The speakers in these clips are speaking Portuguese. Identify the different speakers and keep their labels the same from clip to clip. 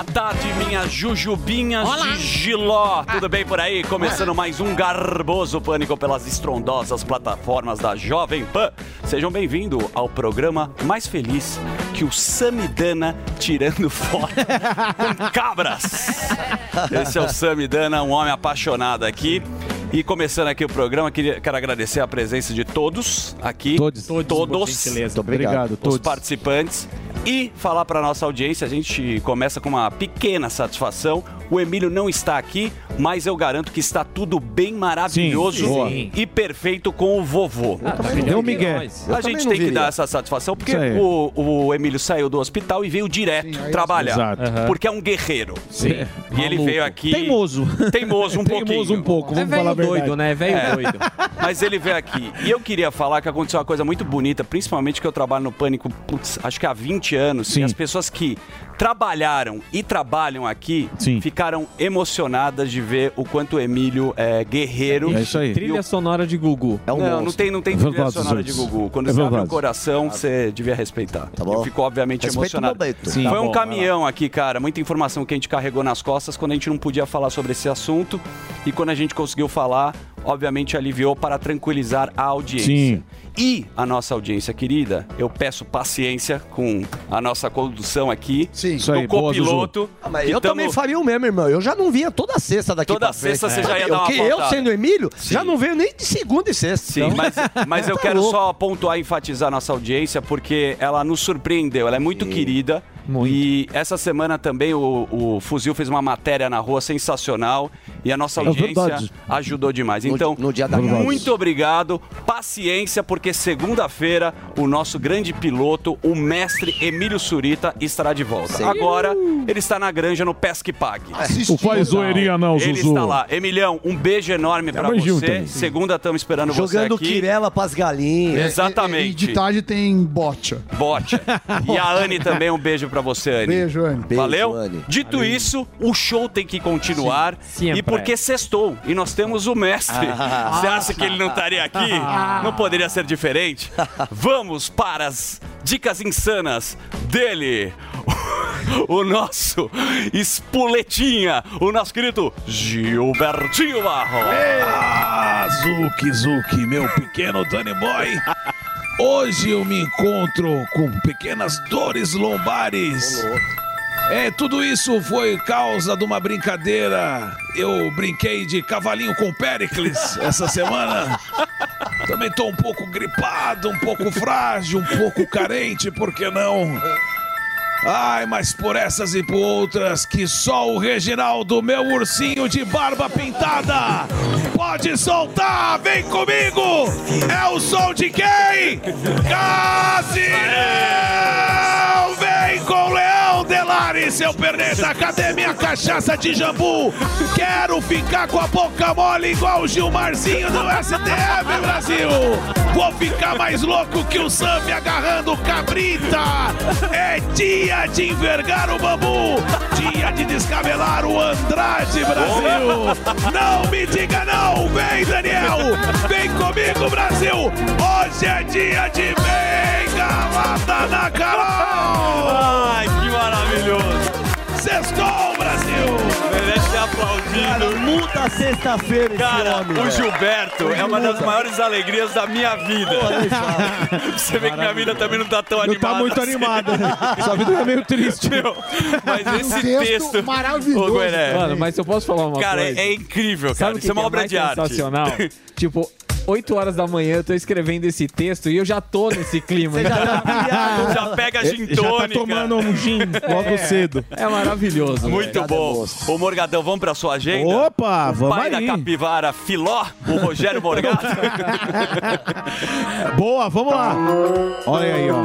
Speaker 1: Boa tarde, minhas jujubinhas de giló. Tudo bem por aí? Começando mais um garboso pânico pelas estrondosas plataformas da Jovem Pan. Sejam bem-vindos ao programa mais feliz que o Samidana tirando fora com cabras. Esse é o Samidana, um homem apaixonado aqui. E começando aqui o programa, queria, quero agradecer a presença de todos aqui.
Speaker 2: Todos.
Speaker 1: Todos.
Speaker 2: Por gentileza. Obrigado,
Speaker 1: Os
Speaker 2: todos.
Speaker 1: participantes. E falar para nossa audiência, a gente começa com uma pequena satisfação. O Emílio não está aqui, mas eu garanto que está tudo bem maravilhoso
Speaker 2: Sim, boa.
Speaker 1: e perfeito com o vovô.
Speaker 2: Deu um migué.
Speaker 1: A gente tem que dar essa satisfação porque o, o Emílio saiu do hospital e veio direto trabalhar.
Speaker 2: Exato.
Speaker 1: Porque é um guerreiro.
Speaker 2: Sim.
Speaker 1: E ele veio aqui.
Speaker 2: Teimoso.
Speaker 1: Teimoso um pouquinho.
Speaker 2: Teimoso um pouco, vamos falar a verdade.
Speaker 3: né? Velho
Speaker 1: É.
Speaker 3: doido.
Speaker 1: Mas ele veio aqui. E eu queria falar que aconteceu uma coisa muito bonita, principalmente que eu trabalho no Pânico, putz, acho que há 20 anos.
Speaker 2: Sim.
Speaker 1: E as pessoas que trabalharam e trabalham aqui
Speaker 2: Sim.
Speaker 1: ficaram emocionadas de ver o quanto o Emílio é guerreiro.
Speaker 2: É isso aí.
Speaker 3: Trilha sonora de Gugu.
Speaker 4: É um
Speaker 1: não, não
Speaker 4: monstro.
Speaker 1: tem, não tem
Speaker 2: É
Speaker 1: trilha
Speaker 2: verdade,
Speaker 1: sonora de. Gugu. Quando
Speaker 2: É
Speaker 1: você abre o coração, você devia respeitar.
Speaker 4: Tá bom.
Speaker 1: Eu fico, obviamente,
Speaker 4: Respeita o
Speaker 1: emocionado.
Speaker 2: Sim.
Speaker 1: Foi
Speaker 2: Tá
Speaker 1: um
Speaker 2: bom,
Speaker 1: caminhão aqui, cara. Muita informação que a gente carregou nas costas quando a gente não podia falar sobre esse assunto. E quando a gente conseguiu falar, obviamente aliviou para tranquilizar a audiência.
Speaker 2: Sim.
Speaker 1: E a nossa audiência querida, eu peço paciência com a nossa condução aqui.
Speaker 5: Sim.
Speaker 2: Isso aí,
Speaker 1: do
Speaker 2: boa,
Speaker 1: copiloto.
Speaker 4: Ah, mas eu
Speaker 1: tamo-
Speaker 4: também faria o mesmo, irmão. Eu já não vinha toda sexta daqui
Speaker 1: Toda
Speaker 4: pra frente.
Speaker 1: sexta você já ia
Speaker 4: É.
Speaker 1: dar uma
Speaker 4: Porque eu, sendo Emílio,
Speaker 1: Sim.
Speaker 4: já não venho nem de segunda e sexta.
Speaker 1: Sim,
Speaker 4: Então,
Speaker 1: mas, mas eu
Speaker 4: Tá
Speaker 1: quero
Speaker 4: louco.
Speaker 1: só pontuar e enfatizar a nossa audiência, porque ela nos surpreendeu, ela é muito querida.
Speaker 3: Muito.
Speaker 1: E essa semana também o, o Fuzil fez uma matéria na rua sensacional e a nossa
Speaker 2: É
Speaker 1: audiência
Speaker 2: verdade.
Speaker 1: ajudou demais.
Speaker 4: No-
Speaker 1: Então,
Speaker 4: no dia da
Speaker 1: muito obrigado, paciência, porque segunda-feira o nosso grande piloto, o mestre Emílio Surita, estará de volta.
Speaker 4: Sim.
Speaker 1: Agora ele está na granja no Pesque Pague.
Speaker 2: Não faz zoeirinha não,
Speaker 1: Ele
Speaker 2: Zuzu.
Speaker 1: está lá. Emilhão, um beijo enorme pra
Speaker 2: beijinho
Speaker 1: você.
Speaker 2: também.
Speaker 1: Segunda estamos esperando
Speaker 4: Jogando
Speaker 1: você aqui.
Speaker 4: quirela pras galinhas.
Speaker 1: Exatamente.
Speaker 5: E, e de tarde tem bocha.
Speaker 1: Bote. E a Anne também, um beijo pra você, Anne.
Speaker 5: Beijo, Anne.
Speaker 4: Beijo,
Speaker 1: Valeu?
Speaker 4: Anne.
Speaker 1: Dito isso, o show tem que continuar.
Speaker 3: Sim.
Speaker 1: E porque sextou. E nós temos o mestre. Você acha que ele não estaria aqui? Não poderia ser diferente? Vamos para as dicas insanas dele. O nosso espuletinha, o nosso querido Gilbertinho Barro.
Speaker 6: Ah, Zuki, Zuki, meu pequeno Danny Boy. Hoje eu me encontro com pequenas dores lombares. É, tudo isso foi causa de uma brincadeira. Eu brinquei de cavalinho com Pericles essa semana. Também tô um pouco gripado, um pouco frágil, um pouco carente, por que não? Ai, mas por essas e por outras que só o Reginaldo, meu ursinho de barba pintada, pode soltar! Vem comigo! É o som de quem? Casinão! Seu perneta! Cadê minha cachaça de jambu? Quero ficar com a boca mole igual o Gilmarzinho do STF Brasil! Vou ficar mais louco que o Sam me agarrando cabrita! É dia de envergar o bambu! Dia de descabelar o Andrade Brasil! Não me diga não! Vem, Daniel! Vem comigo, Brasil! Hoje é dia de bengalada na Carol!
Speaker 1: Ai, que maravilhoso.
Speaker 6: Sextou, Brasil!
Speaker 1: Merece ser aplaudido. ouvindo.
Speaker 4: Muda a sexta-feira esse
Speaker 1: Cara,
Speaker 4: homem,
Speaker 1: o
Speaker 4: velho.
Speaker 1: Gilberto é uma das maiores alegrias da minha vida. Você vê que minha vida também não tá tão
Speaker 6: Não
Speaker 1: animada.
Speaker 6: tá muito
Speaker 1: assim.
Speaker 6: animada. Sua vida é meio triste.
Speaker 1: Meu, mas esse
Speaker 5: texto
Speaker 1: texto.
Speaker 5: maravilhoso.
Speaker 1: Ô,
Speaker 2: Mano, mas eu posso falar uma
Speaker 1: cara,
Speaker 2: coisa?
Speaker 1: é, é incrível, cara.
Speaker 2: Sabe o que
Speaker 1: Isso é uma
Speaker 2: que
Speaker 1: obra
Speaker 2: mais
Speaker 1: de arte.
Speaker 2: sensacional? tipo, 8 horas da manhã eu tô escrevendo esse texto e eu já tô nesse clima. então
Speaker 1: Já pega a gin
Speaker 6: Já tá
Speaker 1: tônica.
Speaker 6: tomando um gin logo cedo.
Speaker 2: é maravilhoso.
Speaker 1: Muito bom. Ô, Morgadão, vamos pra sua agenda?
Speaker 6: Opa, vamos
Speaker 1: Pai da
Speaker 6: aí.
Speaker 1: capivara Filó, o Rogério Morgado.
Speaker 6: Boa, vamos lá. Olha aí, ó.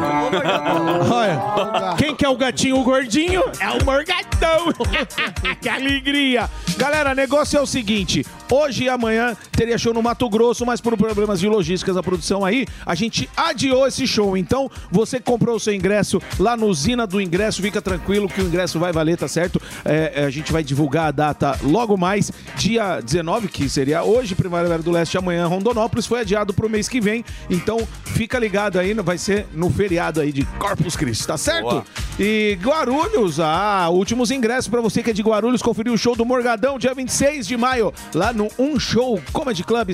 Speaker 6: Olha. Quem que é o gatinho gordinho? É o Morgadão. que alegria. Galera, negócio é o seguinte. Hoje e amanhã teria show no Mato Grosso, mas por problemas de logística da produção aí, a gente adiou esse show. Então, você comprou o seu ingresso lá no Usina do Ingresso, fica tranquilo que o ingresso vai valer, tá certo? É, é, a gente vai divulgar a data logo mais, dia 19, que seria hoje, Primavera do Leste, amanhã, Rondonópolis, foi adiado pro mês que vem. Então, fica ligado aí, vai ser no feriado aí de Corpus Christi, tá certo?
Speaker 1: Boa.
Speaker 6: E Guarulhos, ah, últimos ingressos pra você que é de Guarulhos, conferir o show do Morgadão, dia 26 de maio, lá no Um Show Comedy Club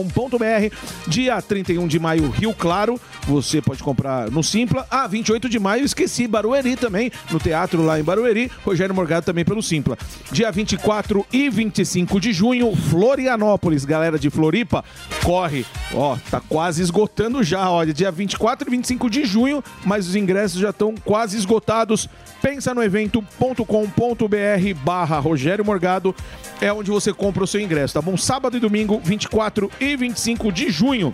Speaker 6: simpla.com.br. Dia 31 de maio, Rio Claro, você pode comprar no Simpla. Ah, 28 de maio, esqueci, Barueri também, no teatro lá em Barueri. Rogério Morgado também pelo Simpla. Dia 24 e 25 de junho, Florianópolis, galera de Floripa, corre. Ó, tá quase esgotando já, olha, dia 24 e 25 de junho, mas os ingressos já estão quase esgotados. Pensa no evento.com.br barra Rogério Morgado é onde você compra o seu ingresso, tá bom? Sábado e domingo, 24 e 25 de junho.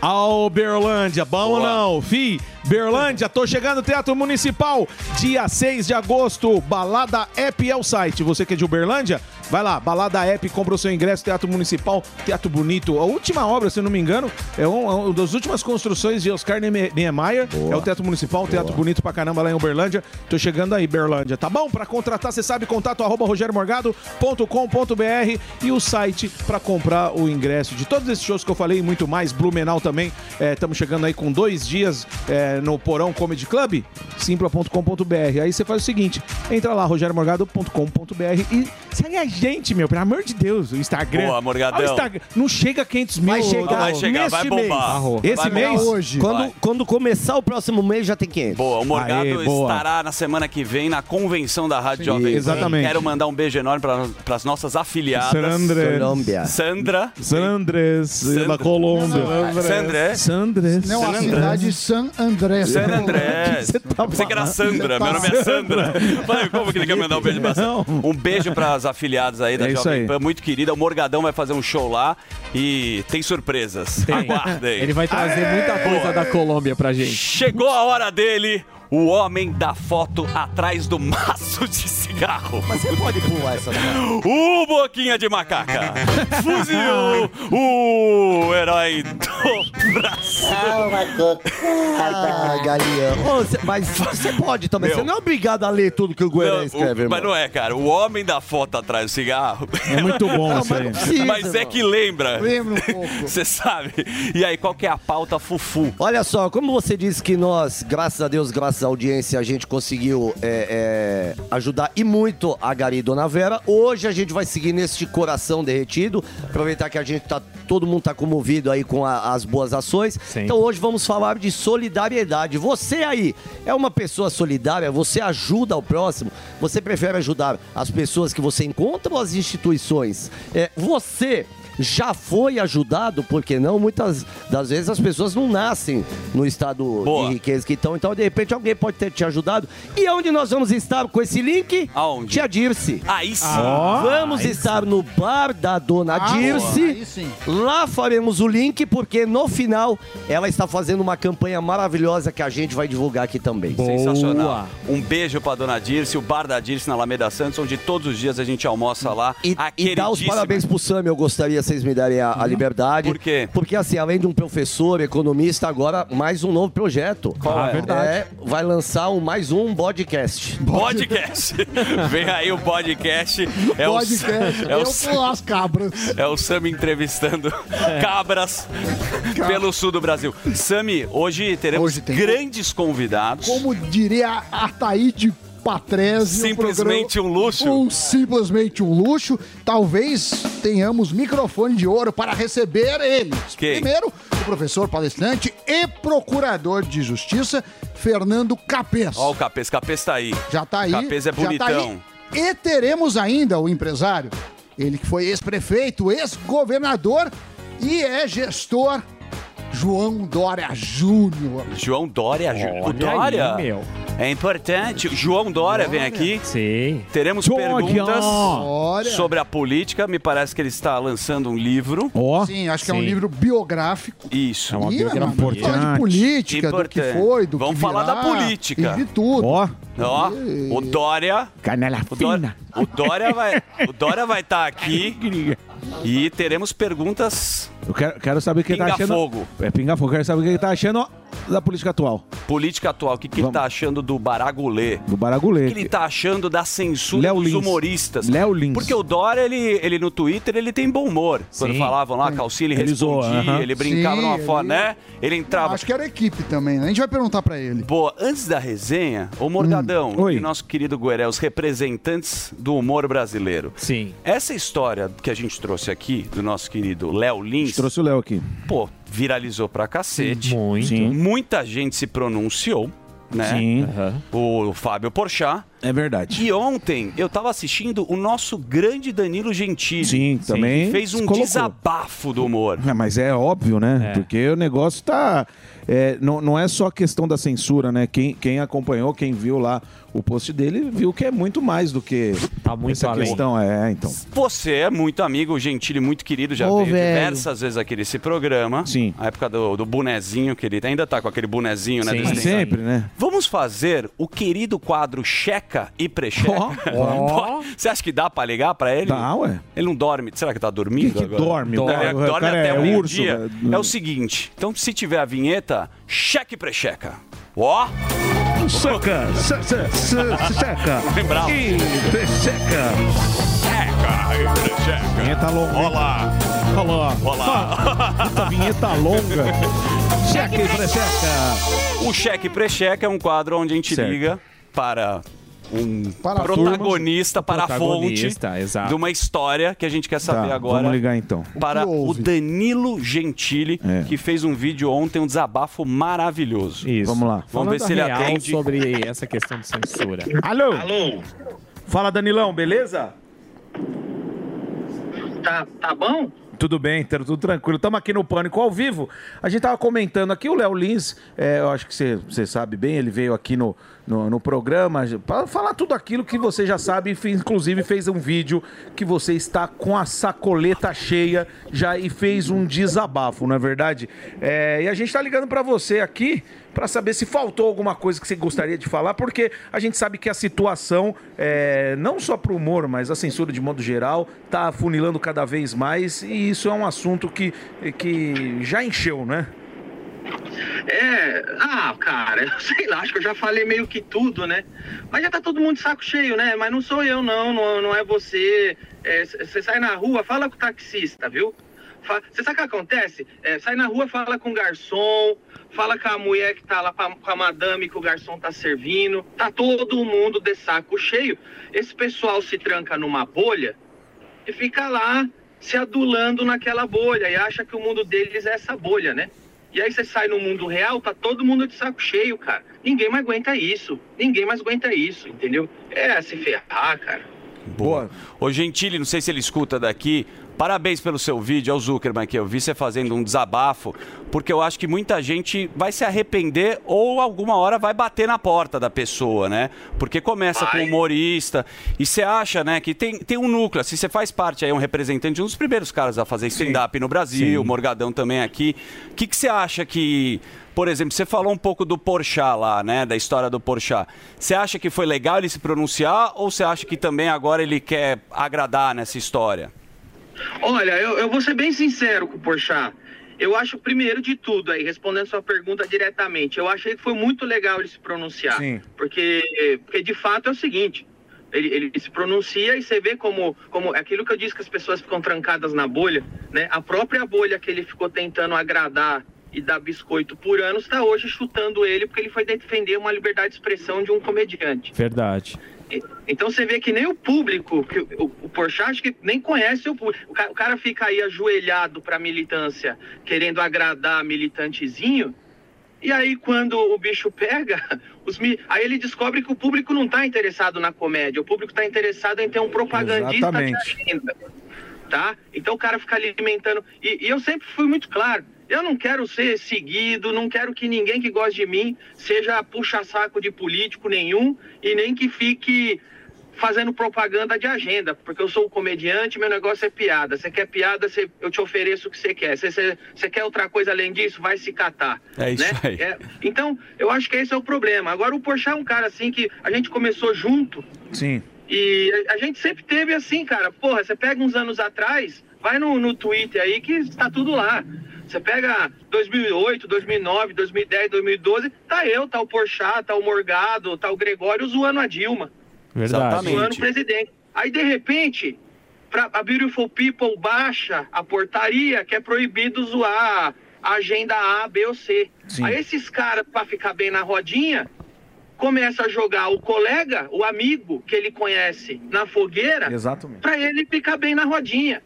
Speaker 6: Ao Berlândia, bom ou não? Fi, Berlândia, tô chegando no Teatro Municipal, dia 6 de agosto, Balada App é o site. Você que é de Uberlândia, vai lá, Balada App, compra o seu ingresso, Teatro Municipal, Teatro Bonito. A última obra, se eu não me engano, é um- é uma das últimas construções de Oscar Nieme- Niemeyer, é o Teatro Municipal, um Teatro Bonito pra caramba lá em Uberlândia. Tô chegando aí, Berlândia, tá bom? Pra contratar, você sabe, contato arroba rogeriomorgado.com.br e o site pra comprar o ingresso de todos esses shows que eu falei e muito mais, Blumenau também. Estamos chegando aí com dois dias é, no Porão Comedy Club, simpla.com.br. Aí você faz o seguinte, entra lá, rogeriomorgado.com.br e segue a gente, meu, pelo amor de Deus, o Instagram.
Speaker 1: Boa, Morgadão.
Speaker 6: Ah, o Instagram. Não chega a 500 mil.
Speaker 4: Vai chegar,
Speaker 1: Vai chegar,
Speaker 6: neste
Speaker 1: vai bombar.
Speaker 6: mês. Esse
Speaker 1: Vai
Speaker 6: mês?
Speaker 1: bombar.
Speaker 5: hoje.
Speaker 4: Quando,
Speaker 1: Vai.
Speaker 4: quando começar o próximo mês, já tem 500.
Speaker 1: Boa, o Morgado
Speaker 6: Aê, boa.
Speaker 1: estará na semana que vem na convenção da Rádio Jovem Pan.
Speaker 6: exatamente.
Speaker 1: Quero mandar um beijo enorme para as nossas afiliadas.
Speaker 6: Sandra.
Speaker 4: Colômbia.
Speaker 1: Sandra.
Speaker 6: San Andrés,
Speaker 1: Sandra.
Speaker 6: da Colômbia.
Speaker 1: Sandra.
Speaker 6: Sandres.
Speaker 5: Não, a cidade de San André.
Speaker 1: San André.
Speaker 6: tá
Speaker 1: Pensei que era Sandra, meu nome é Sandra. Falei, como que ele quer mandar um beijo pra
Speaker 6: Não.
Speaker 1: Um beijo pras afiliadas aí da
Speaker 6: É
Speaker 1: Jovem. Pan, muito querida. O Morgadão vai fazer um show lá e tem surpresas. Aguardem.
Speaker 2: Ele vai trazer muita coisa da Colômbia pra gente.
Speaker 1: Chegou a hora dele, o homem da foto atrás do maço de cigarro.
Speaker 4: Mas você pode pular essa.
Speaker 1: O Boquinha de Macaca fuzilou o herói do Brasil.
Speaker 4: Ah. Ô, cê- mas você pode também.
Speaker 1: Meu.
Speaker 4: Você não é obrigado a ler tudo que o
Speaker 1: Não,
Speaker 4: escreve,
Speaker 1: o-
Speaker 4: irmão.
Speaker 1: mas não é, cara. O homem da foto atrás do cigarro.
Speaker 6: É muito bom
Speaker 4: Não,
Speaker 6: isso
Speaker 4: mas
Speaker 6: aí.
Speaker 4: não precisa,
Speaker 1: Mas é
Speaker 4: irmão.
Speaker 1: que lembra.
Speaker 5: Lembra um pouco.
Speaker 1: Você sabe. E aí, qual que é a pauta fufu?
Speaker 4: Olha só, como você disse que nós, graças a Deus, graças à audiência, a gente conseguiu é, é, ajudar e muito a Gari e Dona Vera. Hoje a gente vai seguir neste coração derretido. Aproveitar que a gente tá. Todo mundo tá comovido aí com a- as boas ações.
Speaker 2: Sim.
Speaker 4: Então hoje vamos falar de solidariedade. Você aí é uma pessoa solidária? Você ajuda o próximo? Você prefere ajudar as pessoas que você encontra ou as instituições? É, você já foi ajudado, porque não? Muitas das vezes as pessoas não nascem no estado
Speaker 1: Boa.
Speaker 4: de riqueza que estão, então de repente alguém pode ter te ajudado. E onde nós vamos estar com esse link?
Speaker 1: Aonde?
Speaker 4: Tia Dirce.
Speaker 1: Aí sim.
Speaker 4: Vamos estar no bar da Dona
Speaker 5: Ah,
Speaker 4: Dirce.
Speaker 5: aí sim.
Speaker 4: Lá faremos o link, porque no final ela está fazendo uma campanha maravilhosa que a gente vai divulgar aqui também.
Speaker 1: Sensacional. Um beijo pra dona Dirce, o bar da Dirce na Alameda Santos, onde todos os dias a gente almoça lá.
Speaker 4: E, e dar os parabéns pro Sam, eu gostaria vocês me darem a, a liberdade.
Speaker 1: Por quê?
Speaker 4: Porque, assim, além de um professor, economista, agora mais um novo projeto.
Speaker 1: Qual é?
Speaker 4: É, vai lançar um, mais um podcast.
Speaker 1: Podcast. Vem aí o podcast. É
Speaker 5: Podcast.
Speaker 1: O, é, o,
Speaker 5: eu com as cabras.
Speaker 1: é o Sami entrevistando
Speaker 5: É.
Speaker 1: cabras pelo sul do Brasil. Sami, hoje teremos
Speaker 5: Hoje
Speaker 1: grandes convidados.
Speaker 5: Como diria a Taíde Patrese.
Speaker 1: Simplesmente um luxo.
Speaker 5: Um simplesmente um luxo. Talvez tenhamos microfone de ouro para receber eles.
Speaker 1: Quem?
Speaker 5: Primeiro, o professor palestrante e procurador de justiça, Fernando Capês.
Speaker 1: Ó, o Capês, Capês tá aí.
Speaker 5: Já tá aí.
Speaker 1: Capês é
Speaker 5: tá
Speaker 1: bonitão.
Speaker 5: E teremos ainda o empresário, ele que foi ex-prefeito, ex-governador e é gestor, João Dória Júnior.
Speaker 1: João Dória, Ju- o Dória.
Speaker 2: aí, meu.
Speaker 1: É importante. O João Dória vem aqui.
Speaker 2: Sim.
Speaker 1: Teremos
Speaker 6: Dória.
Speaker 1: perguntas
Speaker 5: Dória.
Speaker 1: sobre a política. Me parece que ele está lançando um livro.
Speaker 6: Ó,
Speaker 5: Sim, acho que é um
Speaker 2: Sim.
Speaker 5: livro biográfico.
Speaker 1: Isso.
Speaker 2: É uma
Speaker 5: Ih,
Speaker 2: biografia.
Speaker 5: mano, vamos falar de
Speaker 6: Importante.
Speaker 5: política, do que
Speaker 1: Importante.
Speaker 5: foi, do
Speaker 1: Vamos
Speaker 5: que
Speaker 1: falar da política.
Speaker 5: E de tudo.
Speaker 6: ó.
Speaker 1: Ó, o Dória.
Speaker 2: Canela
Speaker 1: O Dória, o Dória vai, o Dória vai estar aqui e teremos perguntas
Speaker 6: Eu quero, quero saber o que ele tá
Speaker 1: Pinga
Speaker 6: achando.
Speaker 1: fogo.
Speaker 6: É pinga fogo. Quero saber o que ele tá achando ó, da política atual.
Speaker 1: política atual. O que, que ele tá achando do Baragulê?
Speaker 6: Do
Speaker 1: O
Speaker 6: Baragulê.
Speaker 1: que ele tá achando da censura
Speaker 6: Léo
Speaker 1: dos
Speaker 6: Lins.
Speaker 1: humoristas?
Speaker 6: Léo Lins.
Speaker 1: Porque o Dória, ele, ele no Twitter, ele tem bom humor. Quando
Speaker 2: Sim.
Speaker 1: falavam lá, calcinha, ele
Speaker 6: Ele zoa,
Speaker 1: respondia,
Speaker 6: aham.
Speaker 1: ele brincava
Speaker 5: Sim,
Speaker 1: numa
Speaker 5: ele-
Speaker 1: forma, né? Ele entrava.
Speaker 5: Acho que era equipe também, né? A gente vai perguntar pra ele.
Speaker 1: Boa, antes da resenha, ô Morgadão
Speaker 6: Oi.
Speaker 1: e nosso querido Gueré, os representantes do humor brasileiro.
Speaker 2: Sim.
Speaker 1: Essa história que a gente trouxe aqui, do nosso querido Léo Lins,
Speaker 6: Trouxe o Léo aqui.
Speaker 1: pô, viralizou pra cacete.
Speaker 2: Muito.
Speaker 6: Sim.
Speaker 1: Muita gente se pronunciou, né?
Speaker 6: Sim,
Speaker 2: Aham.
Speaker 1: O Fábio Porchat.
Speaker 6: É verdade.
Speaker 1: E ontem eu tava assistindo o nosso grande Danilo Gentili.
Speaker 6: Sim, também.
Speaker 1: Fez um
Speaker 6: colocou.
Speaker 1: desabafo do humor.
Speaker 6: É, mas é óbvio, né?
Speaker 2: É.
Speaker 6: Porque o negócio tá. é, não, não é só questão da censura, né? Quem, quem acompanhou, quem viu lá o post dele, viu que é muito mais do que
Speaker 2: Tá muito
Speaker 6: essa
Speaker 2: além.
Speaker 6: questão. É, então.
Speaker 1: Você é muito amigo, o Gentili muito querido, já
Speaker 5: Ô,
Speaker 1: veio
Speaker 5: velho.
Speaker 1: diversas vezes aqui nesse programa.
Speaker 6: Sim.
Speaker 1: A época do, do bonezinho, que ele ainda tá com aquele bonezinho, né?
Speaker 2: Sim.
Speaker 6: Sempre, né?
Speaker 1: Vamos fazer o querido quadro Checa e Precheca.
Speaker 2: Ó.
Speaker 1: Você acha que dá pra ligar pra ele?
Speaker 6: Tá, ué.
Speaker 1: Ele não dorme. Será que tá dormindo
Speaker 6: Quem que
Speaker 1: agora?
Speaker 6: dorme?
Speaker 1: Dorme, dorme até
Speaker 6: é
Speaker 1: o
Speaker 6: urso,
Speaker 1: meio-dia.
Speaker 6: velho.
Speaker 1: É o seguinte, então se tiver a vinheta, cheque e precheca. Ó,
Speaker 6: Seca, se- se- se- seca.
Speaker 1: Lembrava.
Speaker 6: E seca.
Speaker 1: checa e precheca.
Speaker 6: Vinheta longa.
Speaker 1: Olá,
Speaker 6: Olá.
Speaker 1: olá.
Speaker 6: Essa vinheta longa. Seca e seca.
Speaker 1: O cheque e precheca é um quadro onde a gente
Speaker 6: Certo.
Speaker 1: liga para um
Speaker 5: Para
Speaker 1: protagonista, para a fonte
Speaker 2: exato.
Speaker 1: de uma história que a gente quer saber
Speaker 6: Tá,
Speaker 1: agora.
Speaker 6: vamos ligar então.
Speaker 1: Para o
Speaker 5: houve?
Speaker 1: Danilo Gentili,
Speaker 6: É.
Speaker 1: que fez um vídeo ontem, um desabafo maravilhoso.
Speaker 2: Isso.
Speaker 6: Vamos lá.
Speaker 1: Vamos ver
Speaker 2: Falando
Speaker 1: se ele atende.
Speaker 2: sobre essa questão de censura.
Speaker 6: Alô?
Speaker 7: Alô,
Speaker 6: Fala, Danilão, beleza?
Speaker 7: tá, tá bom?
Speaker 6: Tudo bem, tá tudo tranquilo. Estamos aqui no Pânico ao vivo. A gente tava comentando aqui, o Léo Lins, é, eu acho que você você sabe bem, ele veio aqui no, no, no programa para falar tudo aquilo que você já sabe, inclusive fez um vídeo que você está com a sacoleta cheia já e fez um desabafo, não é verdade? É, e a gente tá ligando para você aqui para saber se faltou alguma coisa que você gostaria de falar, porque a gente sabe que a situação, é, não só para o humor, mas a censura de modo geral, tá afunilando cada vez mais e isso é um assunto que, que já encheu, né?
Speaker 7: É, ah, cara, eu sei lá, acho que eu já falei meio que tudo, né? Mas já tá todo mundo de saco cheio, né? Mas não sou eu, não, não, não é você. Você sai na rua, fala com o taxista, viu? Você sabe o que acontece? É, sai na rua, fala com o garçom, fala com a mulher que tá lá com a madame que o garçom tá servindo. Tá todo mundo de saco cheio. Esse pessoal se tranca numa bolha e fica lá se adulando naquela bolha e acha que o mundo deles é essa bolha, né? E aí você sai no mundo real, tá todo mundo de saco cheio, cara. Ninguém mais aguenta isso. Ninguém mais aguenta isso, entendeu? É se ferrar, cara.
Speaker 1: Boa. Ô Gentili, não sei se ele escuta daqui. Parabéns pelo seu vídeo, é o Zuckerman que eu vi você fazendo um desabafo, porque eu acho que muita gente vai se arrepender ou alguma hora vai bater na porta da pessoa, né? Porque começa com
Speaker 7: Vai.
Speaker 1: humorista e você acha, né, que tem, tem um núcleo. Se você faz parte aí, um representante, um dos primeiros caras a fazer stand-up no Brasil,
Speaker 6: Sim.
Speaker 1: Morgadão também aqui. O que, que você acha que por exemplo, você falou um pouco do Porchat lá, né? Da história do Porchat. Você acha que foi legal ele se pronunciar ou você acha que também agora ele quer agradar nessa história?
Speaker 7: Olha, eu, eu vou ser bem sincero com o Porchat. Eu acho, primeiro de tudo, aí, respondendo sua pergunta diretamente, eu achei que foi muito legal ele se pronunciar.
Speaker 6: Sim.
Speaker 7: Porque, porque de fato é o seguinte. Ele, ele se pronuncia e você vê como, como aquilo que eu disse que as pessoas ficam trancadas na bolha, né? A própria bolha que ele ficou tentando agradar e dar biscoito por anos está hoje chutando ele porque ele foi defender uma liberdade de expressão de um comediante.
Speaker 2: Verdade.
Speaker 7: Então você vê que nem o público, que o, o Porchat acho que nem conhece o público. O ca- o cara fica aí ajoelhado pra militância, querendo agradar militantezinho, e aí quando o bicho pega, os aí ele descobre que o público não tá interessado na comédia, o público tá interessado em ter um propagandista
Speaker 8: Exatamente.
Speaker 7: de agenda. Tá? Então o cara fica ali alimentando. E, e eu sempre fui muito claro. Eu não quero ser seguido, não quero que ninguém que goste de mim seja puxa-saco de político nenhum e nem que fique fazendo propaganda de agenda, porque eu sou um comediante, meu negócio é piada. Você quer piada, você- eu te ofereço o que você quer. Você, você, você quer outra coisa além disso, vai se catar.
Speaker 1: É isso
Speaker 7: né?
Speaker 1: aí.
Speaker 7: É, então, eu acho que esse é o problema. Agora, o Porchat é um cara assim que a gente começou junto,
Speaker 8: Sim.
Speaker 7: e a, a gente sempre teve assim, cara. Porra, você pega uns anos atrás, vai no, no Twitter aí que está tudo lá. Você pega 2008, 2009, 2010, 2012, tá eu, tá o Porchat, tá o Morgado, tá o Gregório zoando a Dilma.
Speaker 2: Verdade.
Speaker 7: Zoando o presidente. Aí, de repente, pra, a Beautiful People baixa a portaria que é proibido zoar a agenda A, B ou C.
Speaker 8: Sim.
Speaker 7: Aí esses caras, pra ficar bem na rodinha, começa a jogar o colega, o amigo que ele conhece na fogueira,
Speaker 8: Exatamente.
Speaker 7: pra ele ficar bem na rodinha.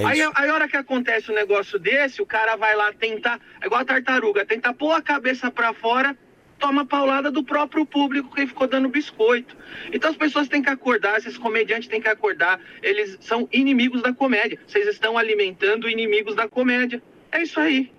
Speaker 1: É
Speaker 7: aí, aí a hora que acontece um negócio desse, o cara vai lá tentar, é igual a tartaruga, tenta pôr a cabeça pra fora, toma paulada do próprio público que ficou dando biscoito. Então as pessoas têm que acordar, esses comediantes têm que acordar, eles são inimigos da comédia. Vocês estão alimentando inimigos da comédia. É isso aí.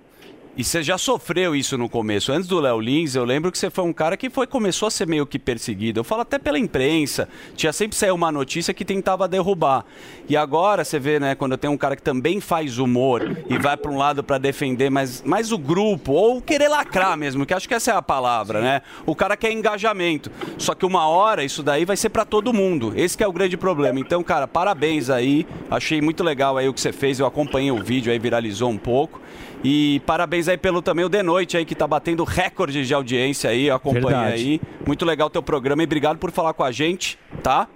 Speaker 1: E você já sofreu isso no começo. Antes do Léo Lins, eu lembro que você foi um cara que foi começou a ser meio que perseguido. Eu falo até pela imprensa. Tinha sempre sair uma notícia que tentava derrubar. E agora você vê, né, quando tem um cara que também faz humor e vai para um lado para defender mais, mais o grupo ou querer lacrar mesmo, que acho que essa é a palavra, né? O cara quer engajamento. Só que uma hora isso daí vai ser para todo mundo. Esse é o grande problema. Então, cara, parabéns aí. Achei muito legal aí o que você fez. Eu acompanhei o vídeo aí, viralizou um pouco. E parabéns aí pelo também o The Noite aí, que tá batendo recorde de audiência aí, eu acompanhei
Speaker 2: Verdade.
Speaker 1: aí. Muito legal o teu programa e obrigado por falar com a gente, tá?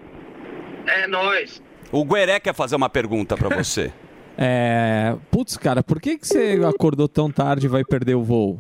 Speaker 7: É nóis.
Speaker 1: O Gueré quer fazer uma pergunta pra você.
Speaker 2: É. Putz, cara, por que, que você acordou tão tarde e vai perder o voo?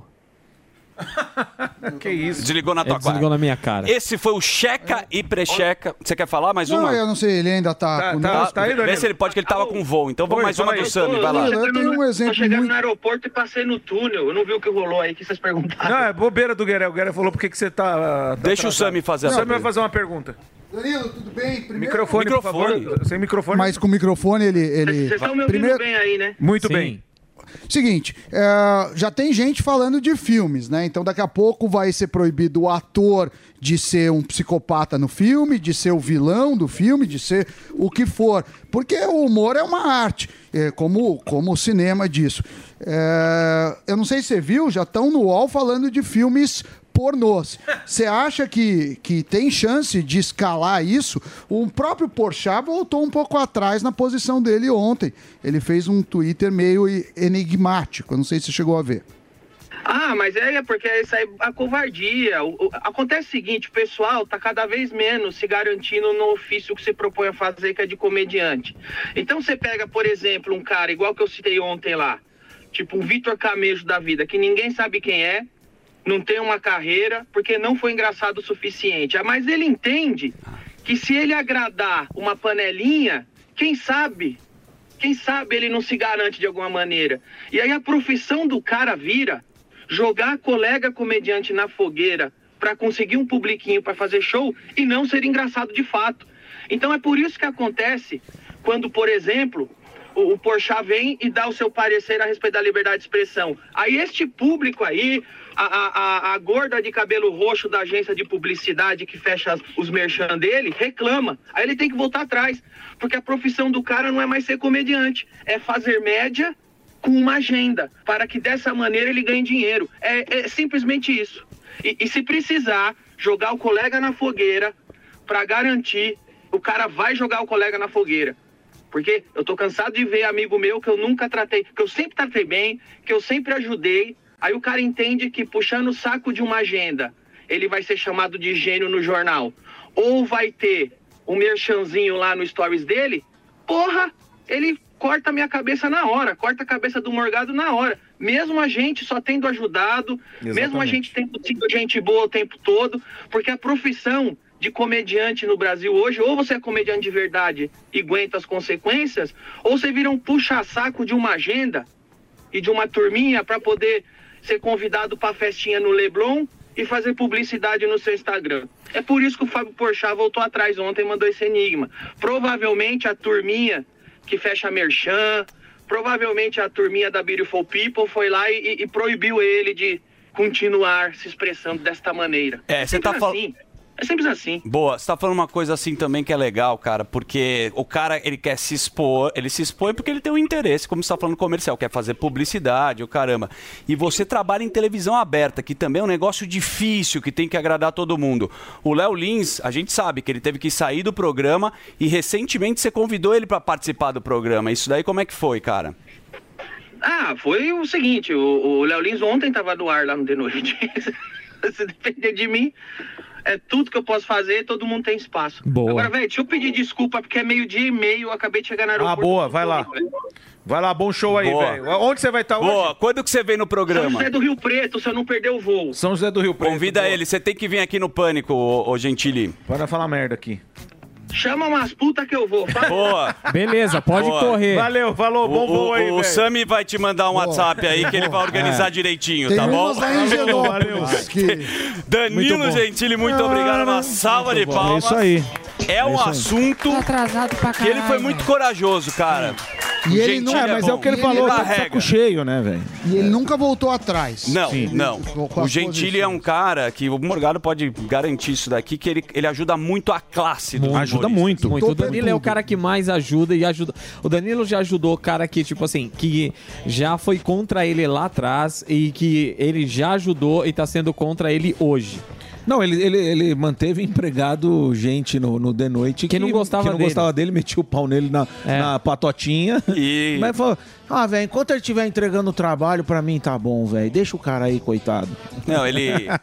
Speaker 8: Que isso?
Speaker 1: Desligou na tua
Speaker 2: desligou
Speaker 1: cara.
Speaker 2: na minha cara.
Speaker 1: Esse foi o Checa e Precheca. Você quer falar mais
Speaker 5: Não,
Speaker 1: uma?
Speaker 5: eu não sei, ele ainda tá, conosco.
Speaker 1: Vê se ele pode, que ele tava com voo. Então vamos mais uma do
Speaker 8: aí.
Speaker 1: Sami, vai lá.
Speaker 5: Eu tenho um
Speaker 7: Tô
Speaker 5: exemplo
Speaker 7: chegando
Speaker 5: muito...
Speaker 7: no aeroporto e passei no túnel. Eu não vi o que rolou aí que vocês perguntaram.
Speaker 8: Não, é bobeira do Gueré. O Gueré falou por que você tá. tá
Speaker 1: Deixa o
Speaker 8: atrasado.
Speaker 1: Sami fazer a
Speaker 8: O Sami vai fazer uma pergunta.
Speaker 5: Danilo, tudo bem? Primeiro...
Speaker 8: Microfone,
Speaker 1: Microfone.
Speaker 8: por favor. Sem microfone.
Speaker 5: Mas com o microfone ele... ele...
Speaker 7: Vocês estão me ouvindo
Speaker 5: Primeiro...
Speaker 7: bem aí, né?
Speaker 8: Muito
Speaker 2: Sim.
Speaker 8: bem.
Speaker 5: Seguinte, é, já tem gente falando de filmes, né? Então daqui a pouco vai ser proibido o ator de ser um psicopata no filme, de ser o vilão do filme, de ser o que for. Porque o humor é uma arte, é, como, como o cinema disso. É, eu não sei se você viu, já estão no UOL falando de filmes pornôs. Você acha que, que tem chance de escalar isso? O próprio Porchat voltou um pouco atrás na posição dele ontem. Ele fez um Twitter meio enigmático. Eu não sei se você chegou a ver.
Speaker 7: Ah, mas é porque isso aí é a covardia. O- o- acontece o seguinte, o pessoal tá cada vez menos se garantindo no ofício que se propõe a fazer, que é de comediante. Então você pega, por exemplo, um cara igual que eu citei ontem lá, tipo um Vitor Camejo da vida, que ninguém sabe quem é, não tem uma carreira, porque não foi engraçado o suficiente. Ah, Mas ele entende que se ele agradar uma panelinha, quem sabe quem sabe ele não se garante de alguma maneira. E aí a profissão do cara vira jogar colega comediante na fogueira para conseguir um publiquinho para fazer show e não ser engraçado de fato. Então é por isso que acontece quando, por exemplo, o, o Porchat vem e dá o seu parecer a respeito da liberdade de expressão. Aí este público aí, a, a, a, gorda de cabelo roxo da agência de publicidade que fecha os merchan dele, reclama. Aí ele tem que voltar atrás, porque a profissão do cara não é mais ser comediante, é fazer média com uma agenda, para que dessa maneira ele ganhe dinheiro. É, é simplesmente isso. E, e se precisar jogar o colega na fogueira para garantir, o cara vai jogar o colega na fogueira. Porque eu tô cansado de ver amigo meu que eu nunca tratei, que eu sempre tratei bem, que eu sempre ajudei. Aí o cara entende que puxando o saco de uma agenda, ele vai ser chamado de gênio no jornal. Ou vai ter um merchanzinho lá no stories dele, porra, ele corta a minha cabeça na hora, corta a cabeça do Morgado na hora. mesmo a gente só tendo ajudado, mesmo a
Speaker 8: Exatamente.
Speaker 7: gente tendo sido gente boa o tempo todo, porque a profissão de comediante no Brasil hoje, ou você é comediante de verdade e aguenta as consequências, ou você vira um puxa-saco de uma agenda e de uma turminha para poder ser convidado para festinha no Leblon e fazer publicidade no seu Instagram. É por isso que o Fábio Porchat voltou atrás ontem e mandou esse enigma. Provavelmente a turminha que fecha merchan, provavelmente a turminha da Beautiful People foi lá e, e proibiu ele de continuar se expressando desta maneira.
Speaker 1: É, você
Speaker 7: Simples
Speaker 1: tá falando.
Speaker 7: assim. É simples assim.
Speaker 1: Boa, você tá falando uma coisa assim também que é legal, cara, porque o cara, ele quer se expor, ele se expõe porque ele tem um interesse, como você tá falando comercial, quer fazer publicidade, o caramba. E você trabalha em televisão aberta, que também é um negócio difícil, que tem que agradar todo mundo. O Léo Lins, a gente sabe que ele teve que sair do programa e recentemente você convidou ele pra participar do programa. Isso daí como é que foi, cara?
Speaker 7: Ah, foi o seguinte, o Léo Lins ontem tava no ar lá no The Noite. Se depender de mim, é tudo que eu posso fazer, todo mundo tem espaço.
Speaker 8: Boa.
Speaker 7: Agora, velho, deixa eu pedir desculpa, porque é meio dia e meio, eu acabei de chegar no
Speaker 8: Ah,
Speaker 7: aeroporto.
Speaker 8: boa, vai lá. Vai lá, bom show aí,
Speaker 1: Boa.
Speaker 8: velho. Onde você vai estar hoje?
Speaker 1: Boa, quando que você vem no
Speaker 7: São
Speaker 1: programa?
Speaker 7: José do Rio Preto, se eu não perder o voo.
Speaker 8: São José do Rio Preto.
Speaker 1: Convida ele, você tem que vir aqui no Pânico, ô, ô Gentili.
Speaker 8: Para falar merda aqui.
Speaker 7: Chama umas putas que eu vou. Fala.
Speaker 1: Boa.
Speaker 2: Beleza, pode
Speaker 1: Boa.
Speaker 2: correr.
Speaker 8: Valeu, falou, bom
Speaker 1: O,
Speaker 8: voo aí,
Speaker 1: o. Sami vai te mandar um WhatsApp aí que ele vai organizar direitinho,
Speaker 5: Tem
Speaker 1: tá bom?
Speaker 5: em Genópolis que...
Speaker 1: Danilo Gentili, muito obrigado. Uma salva de
Speaker 6: É
Speaker 1: palmas.
Speaker 6: isso aí.
Speaker 1: É um assunto
Speaker 9: atrasado pra
Speaker 1: que ele foi muito corajoso, cara.
Speaker 5: E ele não-
Speaker 6: É, mas é o que ele
Speaker 5: E
Speaker 6: falou,
Speaker 5: ele
Speaker 6: tá de saco cheio, né, velho?
Speaker 5: E ele nunca voltou atrás.
Speaker 1: Não,
Speaker 6: Sim.
Speaker 1: não. O Gentili é um cara que o Morgado pode garantir isso daqui, que ele, ele ajuda muito a classe do
Speaker 6: Ajuda muito.
Speaker 2: Muito. O
Speaker 5: é
Speaker 2: Danilo é o cara que mais ajuda e ajuda. O Danilo já ajudou o cara que, tipo assim, que já foi contra ele lá atrás e que ele já ajudou e tá sendo contra ele hoje.
Speaker 6: Não, ele, ele, ele manteve empregado gente no, no The Noite
Speaker 2: Que não gostava
Speaker 6: que não
Speaker 2: dele.
Speaker 6: gostava dele, metia o pau nele na,
Speaker 2: É.
Speaker 6: na patotinha.
Speaker 1: E-
Speaker 6: Mas falou: Ah, velho, enquanto ele estiver entregando o trabalho, pra mim tá bom, velho. Deixa o cara aí, coitado.
Speaker 1: Não, ele.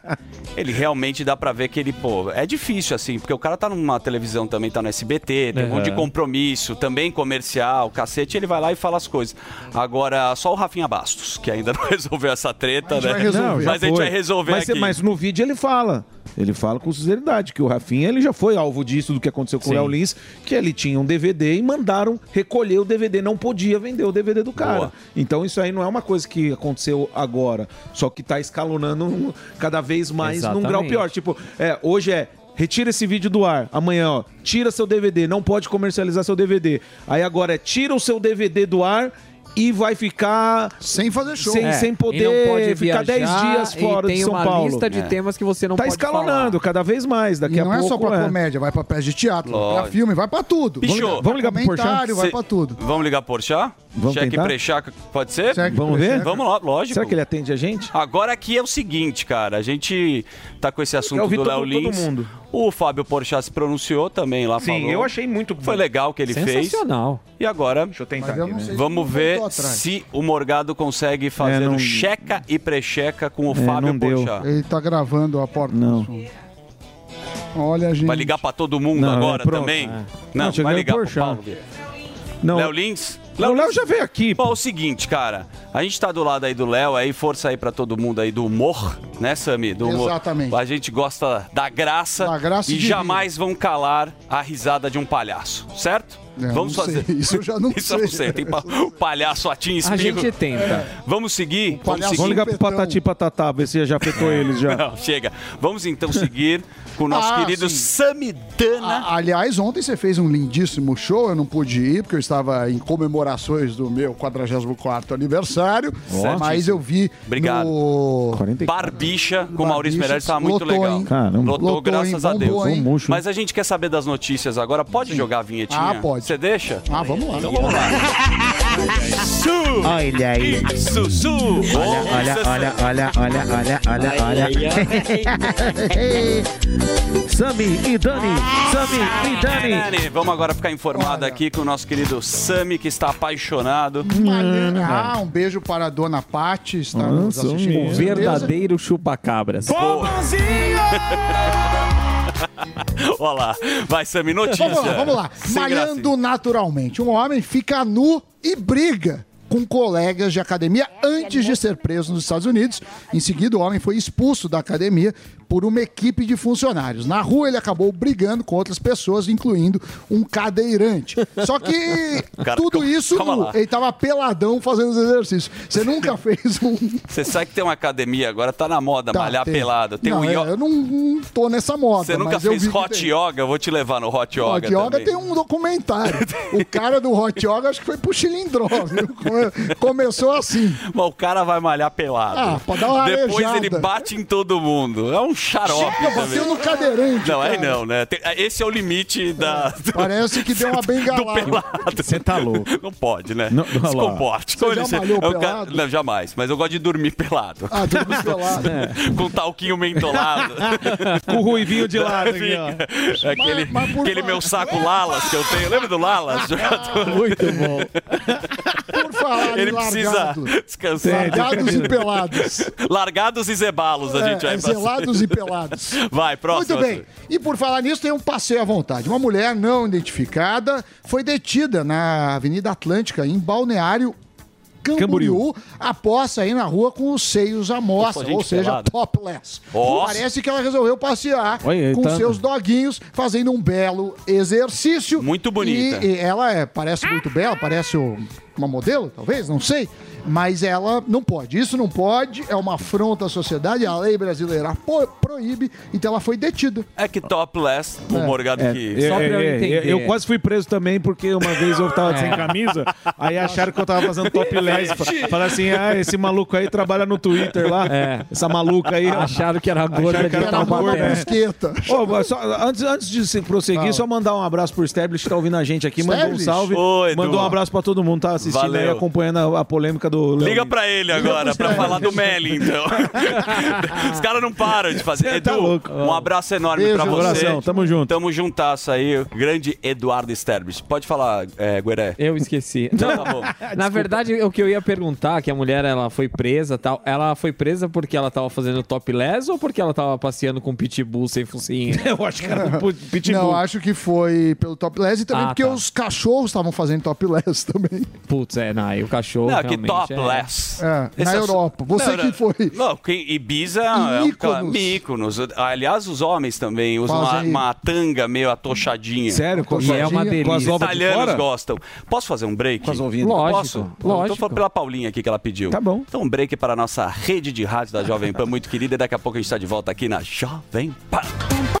Speaker 1: Ele realmente dá pra ver que ele, pô, é difícil assim, porque o cara tá numa televisão também, tá no SBT, tem um monte de
Speaker 2: Uhum.
Speaker 1: compromisso, também comercial, cacete, ele vai lá e fala as coisas. Agora, só o Rafinha Bastos, que ainda não resolveu essa treta,
Speaker 5: gente
Speaker 1: né?
Speaker 5: resolver.
Speaker 6: Não, já
Speaker 1: Mas a gente
Speaker 6: foi.
Speaker 1: vai resolver
Speaker 6: mas,
Speaker 1: aqui.
Speaker 6: mas no vídeo ele fala. Ele fala com sinceridade que o Rafinha ele já foi alvo disso, do que aconteceu com
Speaker 2: Sim.
Speaker 6: o Léo Lins, que ele tinha um DVD e mandaram recolher o DVD. Não podia vender o DVD do cara.
Speaker 1: Boa.
Speaker 6: Então isso aí não é uma coisa que aconteceu agora, só que tá escalonando cada vez mais num
Speaker 2: Exatamente.
Speaker 6: grau pior. Tipo, é, hoje é. Retira esse vídeo do ar. Amanhã, ó, tira seu DVD, não pode comercializar seu DVD. Aí agora é tira o seu DVD do ar e vai ficar
Speaker 5: Sem fazer show.
Speaker 6: Sem-
Speaker 2: É,
Speaker 6: sem
Speaker 2: e
Speaker 6: poder
Speaker 2: não pode
Speaker 6: ficar 10
Speaker 2: viajar,
Speaker 6: dias fora
Speaker 2: e
Speaker 6: de
Speaker 2: tem
Speaker 6: São
Speaker 2: uma
Speaker 6: Paulo.
Speaker 2: lista de
Speaker 1: É.
Speaker 2: temas que você não
Speaker 6: tá
Speaker 2: pode
Speaker 6: escalonando cada vez mais. Daqui
Speaker 5: E
Speaker 6: a
Speaker 5: não é
Speaker 6: pouco
Speaker 5: só pra
Speaker 6: é.
Speaker 5: comédia, vai pra peça de teatro,
Speaker 1: Lógico.
Speaker 5: filme, vai pra tudo.
Speaker 1: Bicho,
Speaker 5: Vamos ligar-
Speaker 6: vamos ligar pro Porchat?
Speaker 5: vai pra tudo.
Speaker 1: Vamos ligar por chá?
Speaker 6: Vamos
Speaker 1: Cheque
Speaker 6: tentar?
Speaker 1: prechá, pode ser?
Speaker 5: Cheque
Speaker 6: Vamos ver?
Speaker 1: Vamos lá, lógico.
Speaker 6: Será que ele atende a gente?
Speaker 1: Agora aqui é o seguinte, cara. A gente tá com esse assunto
Speaker 6: ouvir
Speaker 1: do Léo Lins.
Speaker 6: todo mundo.
Speaker 1: O Fábio Porchat se pronunciou também lá,
Speaker 8: Sim,
Speaker 1: falou.
Speaker 8: eu achei muito bom.
Speaker 1: Foi legal o que ele fez.
Speaker 2: Sensacional.
Speaker 1: E agora,
Speaker 8: Deixa eu tentar aqui, né?
Speaker 1: vamos ver se o Morgado consegue fazer
Speaker 6: É, não-
Speaker 1: o checa e precheca com o
Speaker 6: É,
Speaker 1: Fábio
Speaker 6: não deu.
Speaker 1: Porchat.
Speaker 5: Ele tá gravando a porta
Speaker 6: Não.
Speaker 5: do. Olha, gente.
Speaker 1: Vai ligar pra todo mundo
Speaker 6: Não,
Speaker 1: agora
Speaker 6: é, pronto.
Speaker 1: também?
Speaker 6: É.
Speaker 1: Não,
Speaker 6: Não,
Speaker 1: vai ligar pro. Paulo.
Speaker 6: Não.
Speaker 1: Léo Lins?
Speaker 6: O Léo já veio aqui.
Speaker 1: Pô, é o seguinte, cara. A gente tá do lado aí do Léo, aí força aí pra todo mundo aí do humor, né, Sami? Do humor.
Speaker 5: Exatamente.
Speaker 1: A gente gosta da graça,
Speaker 5: Da graça
Speaker 1: e jamais vão calar a risada de um palhaço, certo?
Speaker 5: É,
Speaker 1: Vamos
Speaker 5: não sei.
Speaker 1: fazer.
Speaker 5: Isso eu já não
Speaker 1: Isso eu não
Speaker 5: sei.
Speaker 1: sei. Tem pa- o palhaço atim
Speaker 2: A
Speaker 1: espirro.
Speaker 2: gente tenta.
Speaker 1: Vamos seguir? Vamos seguir.
Speaker 6: Vamos ligar pro. Patati e Patatá, ver se já afetou eles já.
Speaker 1: Não, chega. Vamos então seguir com o nosso
Speaker 5: Ah,
Speaker 1: querido
Speaker 5: sim.
Speaker 1: Samidana.
Speaker 5: A- aliás, ontem você fez um lindíssimo show, eu não pude ir porque eu estava em comemorações do meu 44º aniversário, mas eu vi
Speaker 1: Obrigado.
Speaker 5: no...
Speaker 6: 44.
Speaker 1: Barbicha com o Maurício
Speaker 5: Barbicha,
Speaker 1: Meirelles estava muito
Speaker 5: lotou,
Speaker 1: legal.
Speaker 6: Caramba.
Speaker 1: Lotou,
Speaker 5: Lotou,
Speaker 1: graças
Speaker 5: hein?
Speaker 1: a Deus.
Speaker 5: Bombou.
Speaker 1: Mas a gente quer saber das notícias agora. Pode jogar a vinhetinha?
Speaker 5: Ah, pode.
Speaker 1: Você deixa?
Speaker 5: Ah, vamos lá.
Speaker 1: Então vamos lá. Su!
Speaker 10: Olha aí.
Speaker 1: Sussu!
Speaker 10: Olha, olha, olha, olha, olha, olha, olha.
Speaker 6: Sami e Dani, Sami e Dani.
Speaker 1: Dani, Vamos agora ficar informado aqui com o nosso querido Sami, que está apaixonado.
Speaker 5: Ah, um beijo para a dona Pati, está nos
Speaker 6: Nossa,
Speaker 5: assistindo.
Speaker 6: um
Speaker 2: verdadeiro chupa-cabras.
Speaker 1: Olha lá. Vai, Sami, notícia.
Speaker 5: Vamos lá, vamos lá.
Speaker 1: Sem
Speaker 5: Malhando naturalmente. Um homem fica nu e briga com colegas de academia antes de ser preso nos Estados Unidos. Em seguida, o homem foi expulso da academia por uma equipe de funcionários. Na rua, ele acabou brigando com outras pessoas, incluindo um cadeirante. Só que
Speaker 1: Cara,
Speaker 5: tudo
Speaker 1: calma-
Speaker 5: isso,
Speaker 1: calma
Speaker 5: ele tava peladão fazendo os exercícios. Você nunca fez um.
Speaker 1: Você sabe que tem uma academia agora, tá na moda,
Speaker 5: Tá,
Speaker 1: malhar
Speaker 5: tem.
Speaker 1: pelado. Tem
Speaker 5: não,
Speaker 1: um
Speaker 5: eu,
Speaker 1: yoga.
Speaker 5: eu não, não tô nessa moda.
Speaker 1: Você nunca fez hot yoga? Eu vou te levar no hot yoga.
Speaker 5: Hot Yoga
Speaker 1: também.
Speaker 5: tem um documentário. o cara do Hot Yoga acho que foi pro Chilindró, Começou assim.
Speaker 1: Mas o cara vai malhar pelado.
Speaker 5: Ah, pra dar uma
Speaker 1: Depois
Speaker 5: arejada.
Speaker 1: ele bate em todo mundo. É um xarope
Speaker 5: Chega, bateu no cadeirante.
Speaker 1: Não, aí
Speaker 5: cara.
Speaker 1: não, né? Tem- Esse é o limite da.
Speaker 5: Parece que deu uma bengalada.
Speaker 1: Do pelado. Você
Speaker 6: tá louco.
Speaker 1: Não pode, né?
Speaker 6: Não,
Speaker 1: Se
Speaker 6: olha lá.
Speaker 1: comporte.
Speaker 5: Você já malhou
Speaker 1: é cara-
Speaker 5: pelado?
Speaker 1: Não, jamais. Mas eu gosto de dormir pelado.
Speaker 5: Ah, dormir pelado.
Speaker 1: Com talquinho mentolado.
Speaker 6: Com o ruivinho de lado aqui, ó.
Speaker 1: Aquele, aquele meu saco Lalas que eu tenho. Lembra do Lalas?
Speaker 2: Muito bom.
Speaker 5: Por falar
Speaker 1: Ele precisa
Speaker 5: largado.
Speaker 1: descansar.
Speaker 5: Largados e pelados.
Speaker 1: Largados e zebalos a gente
Speaker 5: É,
Speaker 1: vai
Speaker 5: é
Speaker 1: passar.
Speaker 5: zelados e pelados.
Speaker 1: Vai, próximo.
Speaker 5: Muito bem. E por falar nisso, tem um passeio à vontade. Uma mulher não identificada foi detida na Avenida Atlântica, em Balneário Camboriú, após sair na rua com os seios à mostra, ou seja,
Speaker 1: pelada.
Speaker 5: topless.
Speaker 1: Ó.
Speaker 5: Parece que ela resolveu passear
Speaker 6: Olha,
Speaker 5: com
Speaker 6: tá-
Speaker 5: seus doguinhos, fazendo um belo exercício.
Speaker 1: Muito bonita.
Speaker 5: E, e ela é, parece muito bela, parece o- uma modelo, talvez, não sei. Mas ela não pode. Isso não pode, é uma afronta à sociedade, a lei brasileira proíbe, então ela foi detida.
Speaker 1: É que topless, o
Speaker 5: É.
Speaker 1: Morgado
Speaker 6: É,
Speaker 1: que.
Speaker 6: é,
Speaker 2: Só pra eu
Speaker 6: é,
Speaker 2: entender.
Speaker 6: eu quase fui preso também, porque uma vez eu tava sem camisa, aí acharam que eu tava fazendo topless. Falaram assim, ah, esse maluco aí trabalha no Twitter lá.
Speaker 2: É.
Speaker 6: Essa maluca aí.
Speaker 2: Acharam que era gorda
Speaker 6: Acharam que era
Speaker 5: Era
Speaker 6: gorda, é.
Speaker 5: brusqueta.
Speaker 6: Ô, mas só, antes, antes de se prosseguir,
Speaker 5: Fala.
Speaker 6: só mandar um abraço pro Stablish que tá ouvindo a gente aqui. Mandou um
Speaker 5: Stablish?
Speaker 6: salve.
Speaker 1: Edu.
Speaker 6: mandou um abraço pra todo mundo tá assistindo
Speaker 1: Valeu.
Speaker 6: aí, acompanhando a, a polêmica do Léo
Speaker 1: Liga pra ele agora, pra falar do Meli, então. Os caras não param de fazer. Edu,
Speaker 6: tá louco.
Speaker 1: um abraço enorme
Speaker 5: Beijo,
Speaker 1: pra você.
Speaker 6: abração, tamo junto.
Speaker 1: Tamo juntasso aí, o grande Eduardo Sterbich. Pode falar, é, Gueré.
Speaker 2: Eu esqueci.
Speaker 1: Então tá bom.
Speaker 2: Na verdade, o que eu ia perguntar, que a mulher ela foi presa tal, ela foi presa porque ela tava fazendo topless ou porque ela tava passeando com pitbull sem focinho?
Speaker 6: Eu acho que era do Pitbull.
Speaker 5: Não, acho que foi pelo topless e também
Speaker 2: Ah,
Speaker 5: porque
Speaker 2: tá.
Speaker 5: os cachorros estavam fazendo topless também.
Speaker 2: Putz, é, não, e o cachorro
Speaker 1: Não, que topless.
Speaker 5: É,
Speaker 1: Esse
Speaker 5: na
Speaker 1: é
Speaker 5: Europa. Você
Speaker 1: Não,
Speaker 5: que foi.
Speaker 1: Não, quem, Ibiza é um
Speaker 5: Mykonos.
Speaker 1: Aliás, os homens também usam uma, uma tanga meio atochadinha.
Speaker 6: Sério? Com,
Speaker 2: E é uma delícia.
Speaker 1: Os italianos gostam. Posso fazer um break?
Speaker 6: Com as ovinhas.
Speaker 2: Lógico,
Speaker 1: Posso?
Speaker 2: lógico.
Speaker 1: Tô falando pela Paulinha aqui que ela pediu.
Speaker 6: Tá bom.
Speaker 1: Então um break para a nossa rede de rádio da Jovem Pan muito querida e daqui a pouco a gente está de volta aqui na Jovem Pan.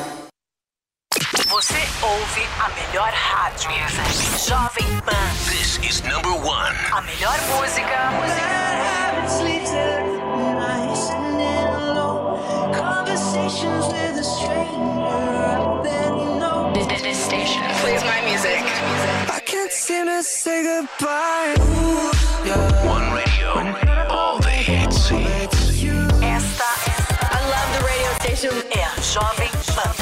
Speaker 11: Você ouve a melhor rádio. Jovem Pan.
Speaker 12: This is number one.
Speaker 11: A melhor música. This, this station plays my music.
Speaker 12: I can't seem to say goodbye. One radio, all the hits.
Speaker 11: Esta I love the radio station. É a Jovem Pan.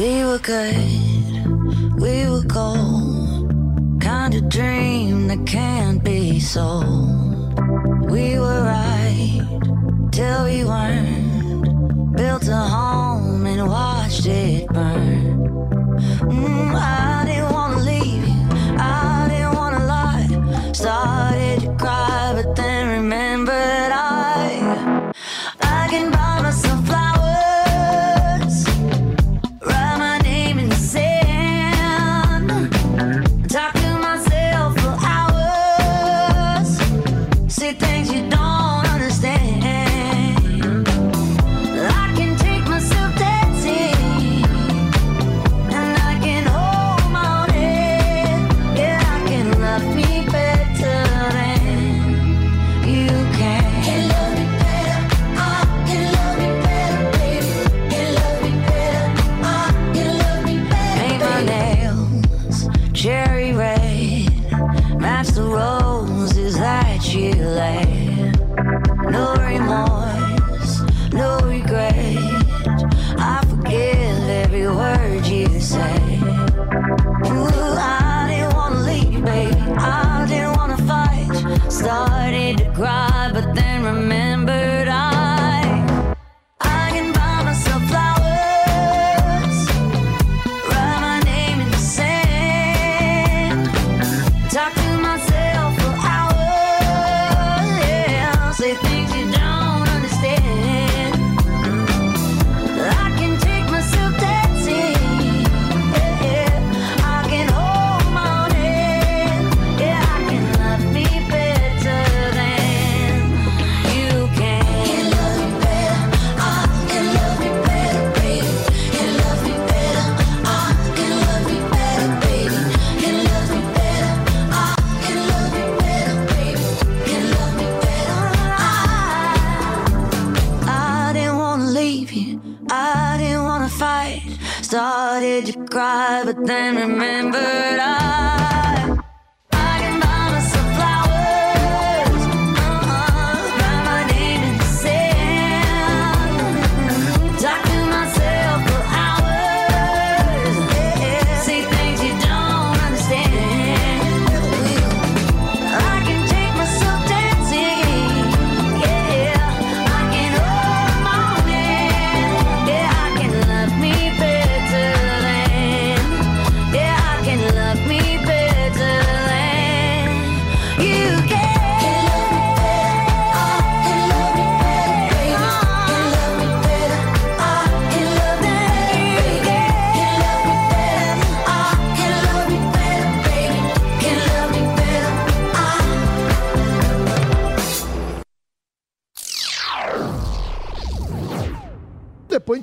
Speaker 13: We were good, we were gold. Kind of dream that can't be sold. We were right till we weren't. Built a home and watched it burn. Mm, I didn't wanna leave you, I didn't wanna lie.
Speaker 5: Started to cry.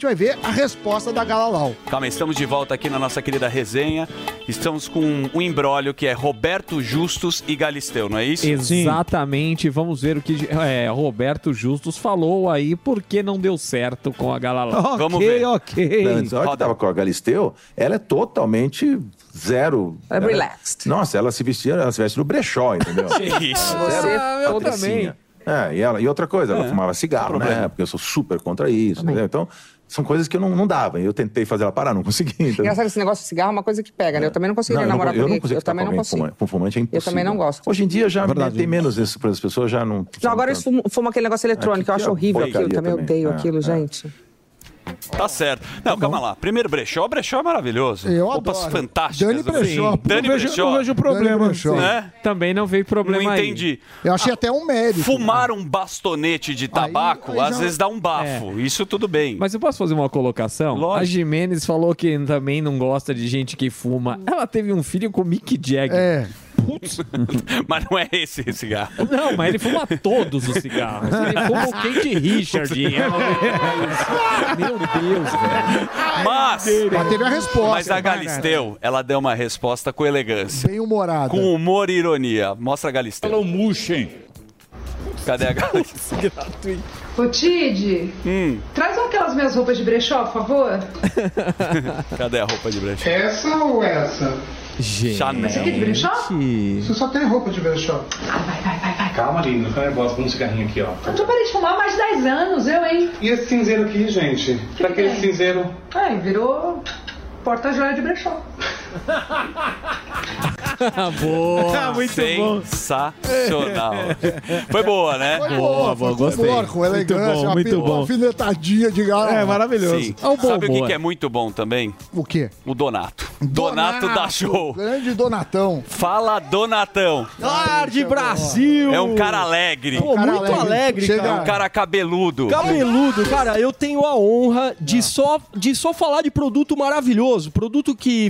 Speaker 5: Vai ver a resposta da Galalau.
Speaker 1: Calma, estamos de volta aqui na nossa querida resenha. Estamos com um embrólio que é Roberto Justus e Galisteu, não é isso?
Speaker 2: Exatamente, vamos ver o que é, Roberto Justus falou aí porque não deu certo com a Galala.
Speaker 1: Vamos ver.
Speaker 14: Antes, a hora que tava com a Galisteu, ela é totalmente zero.
Speaker 2: É
Speaker 14: Ela-
Speaker 2: relaxed.
Speaker 14: Nossa, ela se vestia, ela se veste no brechó, entendeu?
Speaker 1: Isso.
Speaker 14: Zero
Speaker 2: Ah, eu
Speaker 14: patricinha.
Speaker 2: também.
Speaker 14: É, e, ela, e outra coisa, ela
Speaker 2: É,
Speaker 14: fumava cigarro, né? Porque eu sou super contra isso, entendeu? Então, são coisas que eu não, não dava. Eu tentei fazer ela parar, não consegui. entendeu?
Speaker 15: Engraçado, esse negócio de cigarro é uma coisa que pega, né? Eu também não conseguiria
Speaker 14: eu não,
Speaker 15: namorar
Speaker 14: eu
Speaker 15: com
Speaker 14: não
Speaker 15: Eu também
Speaker 14: com
Speaker 15: não consigo.
Speaker 14: fumante. Com fumante é impossível.
Speaker 15: também não gosto.
Speaker 14: Hoje em dia já
Speaker 15: Verdade.
Speaker 14: tem menos isso, as pessoas já não...
Speaker 15: Não, agora eles fumam, fumam aquele negócio eletrônico, eu acho
Speaker 14: é
Speaker 15: horrível aquilo. Também
Speaker 14: também.
Speaker 15: odeio
Speaker 14: É,
Speaker 15: aquilo,
Speaker 14: é.
Speaker 15: gente.
Speaker 1: Tá certo. Não, calma lá. Primeiro brechó, brechó é maravilhoso.
Speaker 5: Eu
Speaker 1: Roupas
Speaker 5: adoro.
Speaker 1: fantásticas.
Speaker 5: Dani Brechó.
Speaker 1: Sim. Dani
Speaker 5: Não vejo-
Speaker 1: Brechó.
Speaker 5: não vejo problema. Brechó.
Speaker 1: Né?
Speaker 2: Também não veio problema
Speaker 1: Não
Speaker 2: aí.
Speaker 1: entendi.
Speaker 5: Eu achei até um mérito.
Speaker 1: Fumar um bastonete de tabaco,
Speaker 2: aí
Speaker 1: às
Speaker 2: já-
Speaker 1: vezes dá um bafo. Isso tudo bem.
Speaker 2: Mas eu posso fazer uma colocação? A Jimenez falou que também não gosta de gente que fuma. Ela teve um filho com Mick Jagger.
Speaker 5: É.
Speaker 1: Mas não é esse cigarro.
Speaker 2: Não, mas ele fuma todos os cigarros. Ele fuma o Kate Richard. Meu Deus, velho.
Speaker 1: Mas,
Speaker 5: Mas teve a resposta.
Speaker 1: mas a Galisteu, ela deu uma resposta com elegância.
Speaker 5: Bem humorada.
Speaker 1: Com humor e ironia. Mostra a Galisteu. Hello, Mushen. Cadê a Galisteu?
Speaker 2: Gratuito.
Speaker 16: Ô, Tid,
Speaker 1: Hum,
Speaker 16: traz aquelas minhas roupas de brechó, por favor.
Speaker 1: cadê a roupa de brechó?
Speaker 16: Essa ou essa?
Speaker 1: Chanel.
Speaker 16: Essa aqui é de brechó? Você só tem roupa de brechó. Ah, vai, vai, vai, vai.
Speaker 17: Calma, não fica nervosa com um cigarrinho aqui, ó.
Speaker 16: Eu tô parei de fumar há mais de 10 anos, eu, hein?
Speaker 17: E esse cinzeiro aqui, gente? pra que esse cinzeiro?
Speaker 16: Ai, virou porta-joia de brechó.
Speaker 2: boa.
Speaker 1: Muito bom. Sensacional. Foi boa, né?
Speaker 5: Foi boa, boa, Humor, com elegância, uma pi- uma alfinetadinha de galera.
Speaker 1: Sim. Sabe o que, que é muito bom também?
Speaker 5: O quê?
Speaker 1: O Donato. Donato, da show.
Speaker 5: Grande Donatão.
Speaker 1: Fala, Donatão.
Speaker 18: Tarde, Brasil!
Speaker 1: É um cara alegre.
Speaker 18: Pô, muito alegre,
Speaker 1: É
Speaker 18: cara.
Speaker 1: um cara cabeludo.
Speaker 18: Cabeludo, cara, eu tenho a honra de só, de só falar de produto maravilhoso, produto que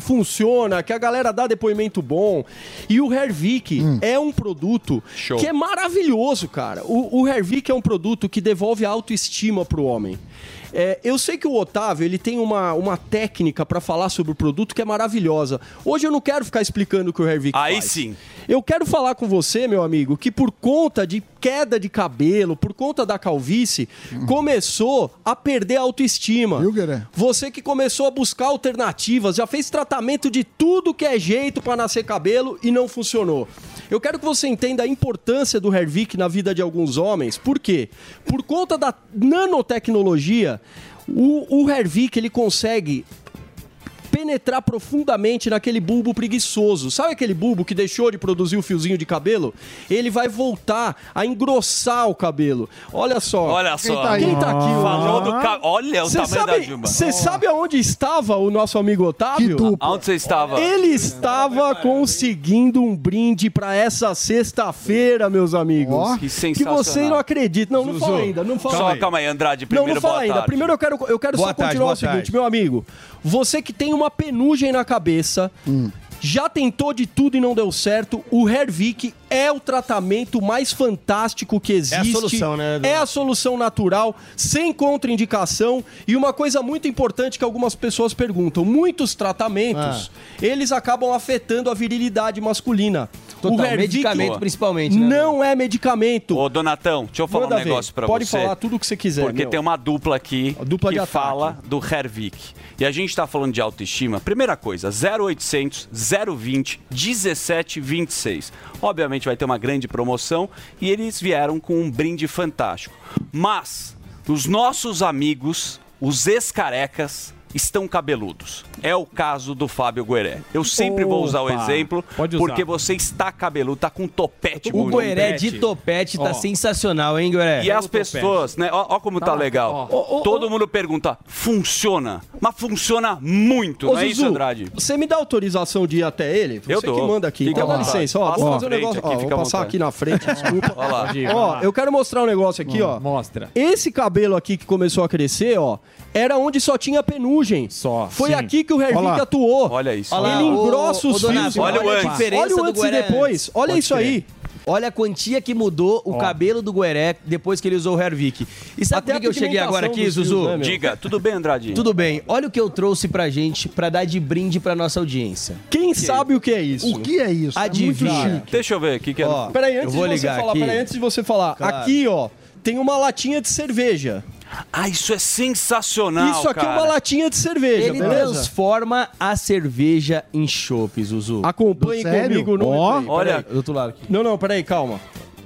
Speaker 18: que a galera dá depoimento bom. E o Hervik é um produto
Speaker 1: Show.
Speaker 18: que é maravilhoso, cara. O, o Hervik é um produto que devolve a autoestima pro homem. É, eu sei que o Otávio ele tem uma, uma técnica pra falar sobre o produto que é maravilhosa. Hoje eu não quero ficar explicando o que o Hervik
Speaker 1: Aí
Speaker 18: faz.
Speaker 1: sim.
Speaker 18: Eu quero falar com você, meu amigo, que por conta de queda de cabelo, por conta da calvície, começou a perder a autoestima. Você que começou a buscar alternativas, já fez tratamento de tudo que é jeito para nascer cabelo e não funcionou. Eu quero que você entenda a importância do Hervik na vida de alguns homens. Por quê? Por conta da nanotecnologia, o, o Hervik ele consegue penetrar profundamente naquele bulbo preguiçoso. Sabe aquele bulbo que deixou de produzir o fiozinho de cabelo? Ele vai voltar a engrossar o cabelo. Olha só.
Speaker 1: Olha só.
Speaker 18: Quem tá aqui?
Speaker 1: Falou do ca... Olha o
Speaker 18: Cê
Speaker 1: tamanho
Speaker 18: sabe,
Speaker 1: da Dilma.
Speaker 18: Você sabe aonde estava o nosso amigo Otávio?
Speaker 1: Aonde você estava?
Speaker 18: Ele estava conseguindo um brinde pra essa sexta-feira, meus amigos.
Speaker 1: Que sensacional.
Speaker 18: você não acredita. Não, não fala ainda. Não fala
Speaker 1: Só
Speaker 18: ainda.
Speaker 1: calma aí, Andrade.
Speaker 18: Não,
Speaker 1: Primeiro,
Speaker 18: não fala
Speaker 1: boa
Speaker 18: ainda.
Speaker 1: tarde.
Speaker 18: Primeiro eu quero, eu quero
Speaker 1: Boa
Speaker 18: só
Speaker 1: tarde,
Speaker 18: continuar o seguinte, meu amigo. Você que tem uma penugem na cabeça, já tentou de tudo e não deu certo, o Hervik é o tratamento mais fantástico que existe. solução, né, É a solução natural, sem contraindicação. E uma coisa muito importante que algumas pessoas perguntam: muitos tratamentos, eles acabam afetando a virilidade masculina. o Hervik
Speaker 19: medicamento principalmente, né,
Speaker 18: Não é medicamento.
Speaker 1: Ô, Donatão, deixa eu falar
Speaker 18: Manda
Speaker 1: um
Speaker 18: ver.
Speaker 1: negócio pra
Speaker 18: Pode
Speaker 1: você.
Speaker 18: falar tudo o que você quiser,
Speaker 1: Porque
Speaker 18: meu.
Speaker 1: tem uma dupla aqui
Speaker 18: dupla
Speaker 1: que
Speaker 18: ataque.
Speaker 1: fala do Hervik. E a gente tá falando de autoestima. Primeira coisa, 0800 020 1726. Obviamente vai ter uma grande promoção e eles vieram com um brinde fantástico. Mas os nossos amigos, os ex-carecas, estão cabeludos. É o caso do Fábio Gueré. Eu sempre vou usar o
Speaker 19: Opa.
Speaker 1: exemplo
Speaker 19: Pode usar.
Speaker 1: porque você está cabeludo, tá com topete
Speaker 19: O. Gueré de topete tá
Speaker 1: Ó.
Speaker 19: sensacional, hein, Gueré?
Speaker 1: E as pessoas, né? Ó, ó como tá,
Speaker 19: Tá.
Speaker 1: legal.
Speaker 19: Ó.
Speaker 1: Todo mundo pergunta, funciona? Mas funciona muito,
Speaker 18: Ô,
Speaker 1: não é isso,
Speaker 18: Zuzu,
Speaker 1: Andrade?
Speaker 18: Você me dá autorização de ir até ele? Você
Speaker 1: Eu
Speaker 18: que
Speaker 1: dou.
Speaker 18: manda aqui.
Speaker 1: Fica
Speaker 18: Então dá licença, ó.
Speaker 1: Passa
Speaker 18: Vou fazer um negócio.
Speaker 1: aqui,
Speaker 18: ó,
Speaker 1: fica
Speaker 18: vou passar aqui na frente, desculpa.
Speaker 1: Olha lá.
Speaker 18: Ó, eu quero mostrar um negócio aqui, ó.
Speaker 6: Mostra.
Speaker 18: Esse cabelo aqui que começou a crescer, ó, era onde só tinha penugem. Só. Foi
Speaker 19: sim.
Speaker 18: aqui que o
Speaker 19: Olha
Speaker 18: Hervik
Speaker 19: lá.
Speaker 18: atuou.
Speaker 1: Olha isso.
Speaker 19: Olha
Speaker 18: Ele engrossa os fios.
Speaker 19: olha a diferença
Speaker 18: Olha o
Speaker 19: do
Speaker 18: antes e
Speaker 19: Gueré
Speaker 18: depois. Olha
Speaker 19: Pode
Speaker 18: isso
Speaker 19: crer.
Speaker 18: aí.
Speaker 19: Olha a quantia que mudou o cabelo do Gueré depois que ele usou o Hervik. E sabe
Speaker 18: Até
Speaker 19: por que que eu cheguei agora aqui, Zuzu?
Speaker 18: fios, né?
Speaker 1: Diga, tudo bem, Andrade?
Speaker 19: Tudo bem. Olha o que eu trouxe pra gente pra dar de brinde pra nossa audiência.
Speaker 18: Quem sabe o que é isso?
Speaker 5: O que é isso?
Speaker 19: Adivinha.
Speaker 1: Deixa eu ver o que, que é.
Speaker 19: Ó,
Speaker 18: Peraí,
Speaker 19: eu
Speaker 18: antes
Speaker 19: vou
Speaker 18: de você
Speaker 19: ligar
Speaker 18: falar,
Speaker 19: aqui.
Speaker 18: peraí, antes de você falar.
Speaker 19: Claro.
Speaker 18: Aqui, ó, tem uma latinha de cerveja.
Speaker 1: Ah, isso é sensacional,
Speaker 18: Isso aqui é
Speaker 1: cara.
Speaker 18: uma latinha de cerveja,
Speaker 19: Ele
Speaker 18: beleza?
Speaker 19: transforma a cerveja em chopp, Zuzu.
Speaker 18: Acompanhe
Speaker 19: Sério?
Speaker 18: comigo no
Speaker 19: Ó, olha,
Speaker 18: Peraí.
Speaker 19: do outro lado aqui.
Speaker 18: Não, não, peraí, calma.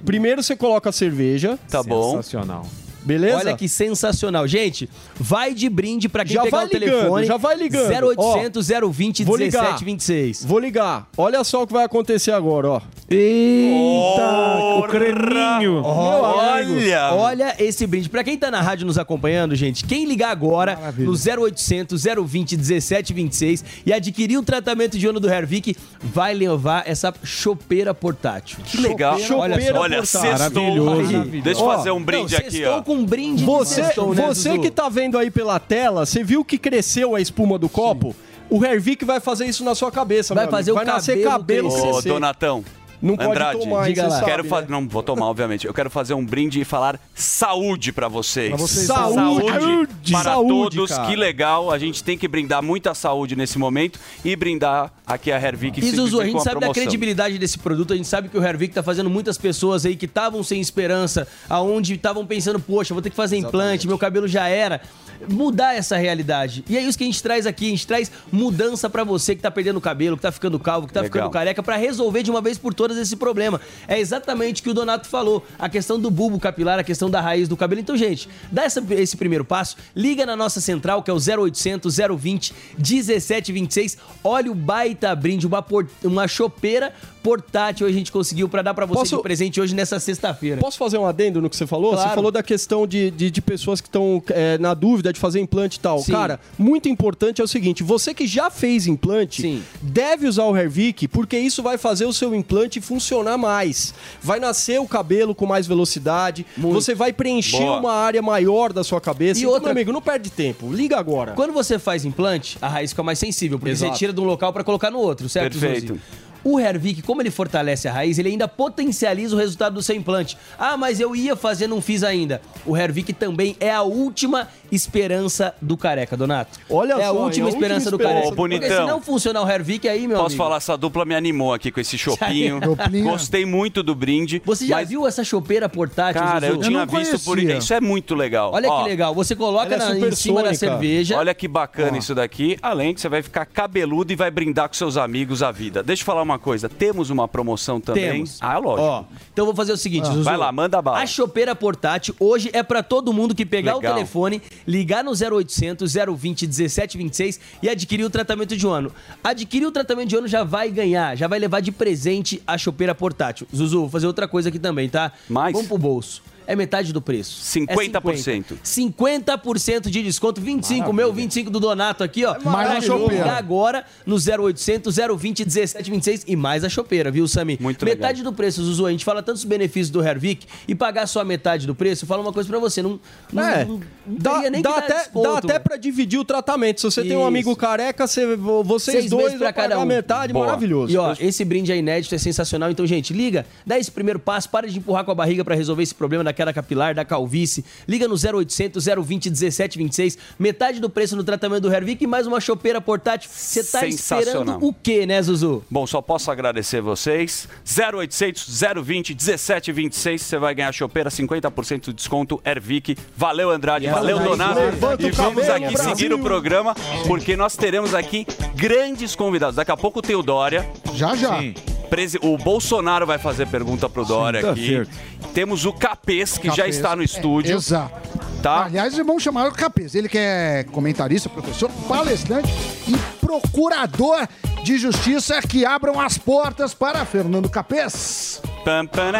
Speaker 18: Primeiro você coloca a cerveja.
Speaker 1: Tá bom.
Speaker 6: Sensacional.
Speaker 18: Beleza?
Speaker 19: Olha que sensacional. Gente, vai de brinde pra quem
Speaker 18: Já
Speaker 19: pegar
Speaker 18: vai
Speaker 19: o
Speaker 18: ligando,
Speaker 19: telefone.
Speaker 18: já vai ligando.
Speaker 19: 0800 020
Speaker 18: Vou ligar.
Speaker 19: 1726.
Speaker 18: Vou ligar. Olha só o que vai acontecer agora, ó.
Speaker 6: Eita, o creminho.
Speaker 19: Olha! Olha esse brinde. Pra quem tá na rádio nos acompanhando, gente, quem ligar agora no 0800 020 1726 e adquirir o tratamento de ono do Hervik, vai levar essa chopeira portátil.
Speaker 1: Que legal.
Speaker 19: Olha só.
Speaker 1: Olha, sextou.
Speaker 18: Maravilhoso.
Speaker 1: Deixa eu
Speaker 18: Ó,
Speaker 1: fazer um brinde
Speaker 19: Não,
Speaker 1: aqui, ó.
Speaker 19: Com um brinde de
Speaker 18: Você,
Speaker 19: sextou, né,
Speaker 18: você
Speaker 19: Zuzu?
Speaker 18: que tá vendo aí pela tela, você viu que cresceu a espuma do copo? O Hervik vai fazer isso na sua cabeça,
Speaker 19: Vai fazer
Speaker 18: amigo.
Speaker 19: o
Speaker 18: vai nascer
Speaker 19: cabelo
Speaker 18: cabelo
Speaker 1: Ô. Donatão.
Speaker 18: Não pode
Speaker 1: Andrade,
Speaker 18: tomar,
Speaker 19: diga lá.
Speaker 18: sabe,
Speaker 1: quero
Speaker 18: né?
Speaker 1: Não, vou tomar, obviamente. Eu quero fazer um brinde e falar saúde pra vocês.
Speaker 5: Pra vocês.
Speaker 18: Saúde.
Speaker 1: Saúde para
Speaker 18: Saúde,
Speaker 1: todos.
Speaker 18: cara.
Speaker 1: Que legal. A gente tem que brindar muita saúde nesse momento e brindar aqui a Hervik.
Speaker 19: E Zuzu, a gente sabe da
Speaker 1: promoção.
Speaker 19: credibilidade desse produto, a gente sabe que o Hervik tá fazendo muitas pessoas aí que estavam sem esperança, aonde estavam pensando, poxa, vou ter que fazer implante, meu cabelo já era. Mudar essa realidade. E é isso que a gente traz aqui, a gente traz mudança pra você que tá perdendo o cabelo, que tá ficando calvo, que tá
Speaker 1: Legal.
Speaker 19: ficando careca, pra resolver de uma vez por todas esse problema. É exatamente o que o Donato falou, a questão do bulbo capilar, a questão da raiz do cabelo. Então, gente, dá essa- esse primeiro passo, liga na nossa central, que é o 0800 020 1726. Olha o baita brinde, uma, por- uma chopeira portátil a gente conseguiu pra dar pra você
Speaker 18: Posso-
Speaker 19: de presente hoje nessa sexta-feira.
Speaker 18: Posso fazer um adendo no que você falou?
Speaker 19: Claro.
Speaker 18: Você falou da questão de, de, de pessoas que estão é, na dúvida de fazer implante e tal.
Speaker 19: Sim.
Speaker 18: Cara, muito importante é o seguinte: você que já fez implante,
Speaker 19: Sim.
Speaker 18: deve usar o Hervik, porque isso vai fazer o seu implante funcionar mais. Vai nascer o cabelo com mais velocidade, você vai preencher
Speaker 1: Boa.
Speaker 18: uma área maior da sua cabeça.
Speaker 19: E
Speaker 18: então,
Speaker 19: outra-
Speaker 18: meu amigo, não perde tempo. Liga agora.
Speaker 19: Quando você faz implante, a raiz fica mais sensível, porque
Speaker 18: Exato.
Speaker 19: você tira de um local pra colocar no outro, certo?
Speaker 1: Perfeito.
Speaker 19: Zuzi? O Hervik, como ele fortalece a raiz, ele ainda potencializa o resultado do seu implante. Ah, mas eu ia fazer, não fiz ainda. O Hervik também é a última esperança do careca, Donato.
Speaker 18: Olha
Speaker 19: é a
Speaker 18: só,
Speaker 19: última
Speaker 18: é a
Speaker 19: esperança
Speaker 18: última
Speaker 19: do careca.
Speaker 1: Ô, bonitão.
Speaker 19: Porque se não funcionar o Hervik aí, meu
Speaker 1: Posso
Speaker 19: amigo...
Speaker 1: falar, essa dupla me animou aqui com esse chopinho. Gostei muito do brinde.
Speaker 19: Você já
Speaker 1: mas,
Speaker 19: viu essa chopeira portátil,
Speaker 1: Cara, eu tinha
Speaker 5: não
Speaker 1: visto por. Isso é muito legal.
Speaker 19: Olha
Speaker 1: Ó,
Speaker 19: que legal. Você coloca
Speaker 18: é
Speaker 19: na- em cima da cerveja.
Speaker 1: Olha que bacana isso daqui. Além que você vai ficar cabeludo e vai brindar com seus amigos a vida. Deixa eu falar uma coisa. Temos uma promoção também.
Speaker 19: Temos.
Speaker 1: Ah, lógico.
Speaker 19: Ó, então eu vou fazer o seguinte, Zuzu.
Speaker 1: Vai lá, manda bala.
Speaker 19: A chopeira portátil hoje é pra todo mundo que pegar
Speaker 1: Legal.
Speaker 19: o telefone, ligar no 0800 020 1726 e adquirir o tratamento de ano. Adquirir o tratamento de ano já vai ganhar, já vai levar de presente a chopeira portátil. Zuzu, vou fazer outra coisa aqui também, tá?
Speaker 1: Mais?
Speaker 19: Vamos pro bolso. É metade do preço.
Speaker 1: 50%.
Speaker 19: É 50%. 50% de desconto. 25 meu, 25 do Donato aqui, ó.
Speaker 5: mais a chopeira.
Speaker 19: ligar agora no 0800 020 1726 e mais a chopeira, viu, Sami?
Speaker 1: Muito
Speaker 19: Metade do preço, Zuzu. A gente fala tantos benefícios do Hervik e pagar só a metade do preço, fala uma coisa pra você, não, não,
Speaker 18: É,
Speaker 19: não, não
Speaker 18: dá,
Speaker 19: nem
Speaker 18: dá até,
Speaker 19: desconto,
Speaker 18: dá até pra dividir o tratamento. Se você tem um
Speaker 19: Isso.
Speaker 18: amigo careca, você, vocês
Speaker 19: Seis
Speaker 18: dois
Speaker 19: pra cada
Speaker 18: pagar
Speaker 19: um.
Speaker 18: metade,
Speaker 1: Boa.
Speaker 18: maravilhoso.
Speaker 19: E ó, esse brinde é inédito, é sensacional. Então, gente, liga, dá esse primeiro passo, para de empurrar com a barriga pra resolver esse problema da queda capilar, da calvície. Liga no 0800 020 1726. Metade do preço no tratamento do Hervik e mais uma chopeira portátil. Você tá esperando o quê, né, Zuzu?
Speaker 1: Bom, só posso agradecer vocês. 0800 020 1726. Você vai ganhar a chopeira, 50% de desconto. Ervic. Valeu, Andrade.
Speaker 19: Yes,
Speaker 1: Valeu. Donato. E vamos aqui
Speaker 19: Brasil.
Speaker 1: seguir o programa, porque nós teremos aqui grandes convidados. Daqui a pouco tem o Dória.
Speaker 5: Já, já.
Speaker 1: Sim. Presi- O Bolsonaro vai fazer pergunta pro Dória
Speaker 5: tá
Speaker 1: aqui.
Speaker 5: certo.
Speaker 1: Temos o Capês, que já está no estúdio.
Speaker 5: É, exato.
Speaker 1: Tá?
Speaker 5: Aliás, vamos chamar o Capês. Ele que é comentarista, professor, palestrante e procurador de justiça que abram as portas para Fernando Capês.
Speaker 1: Pam, pará.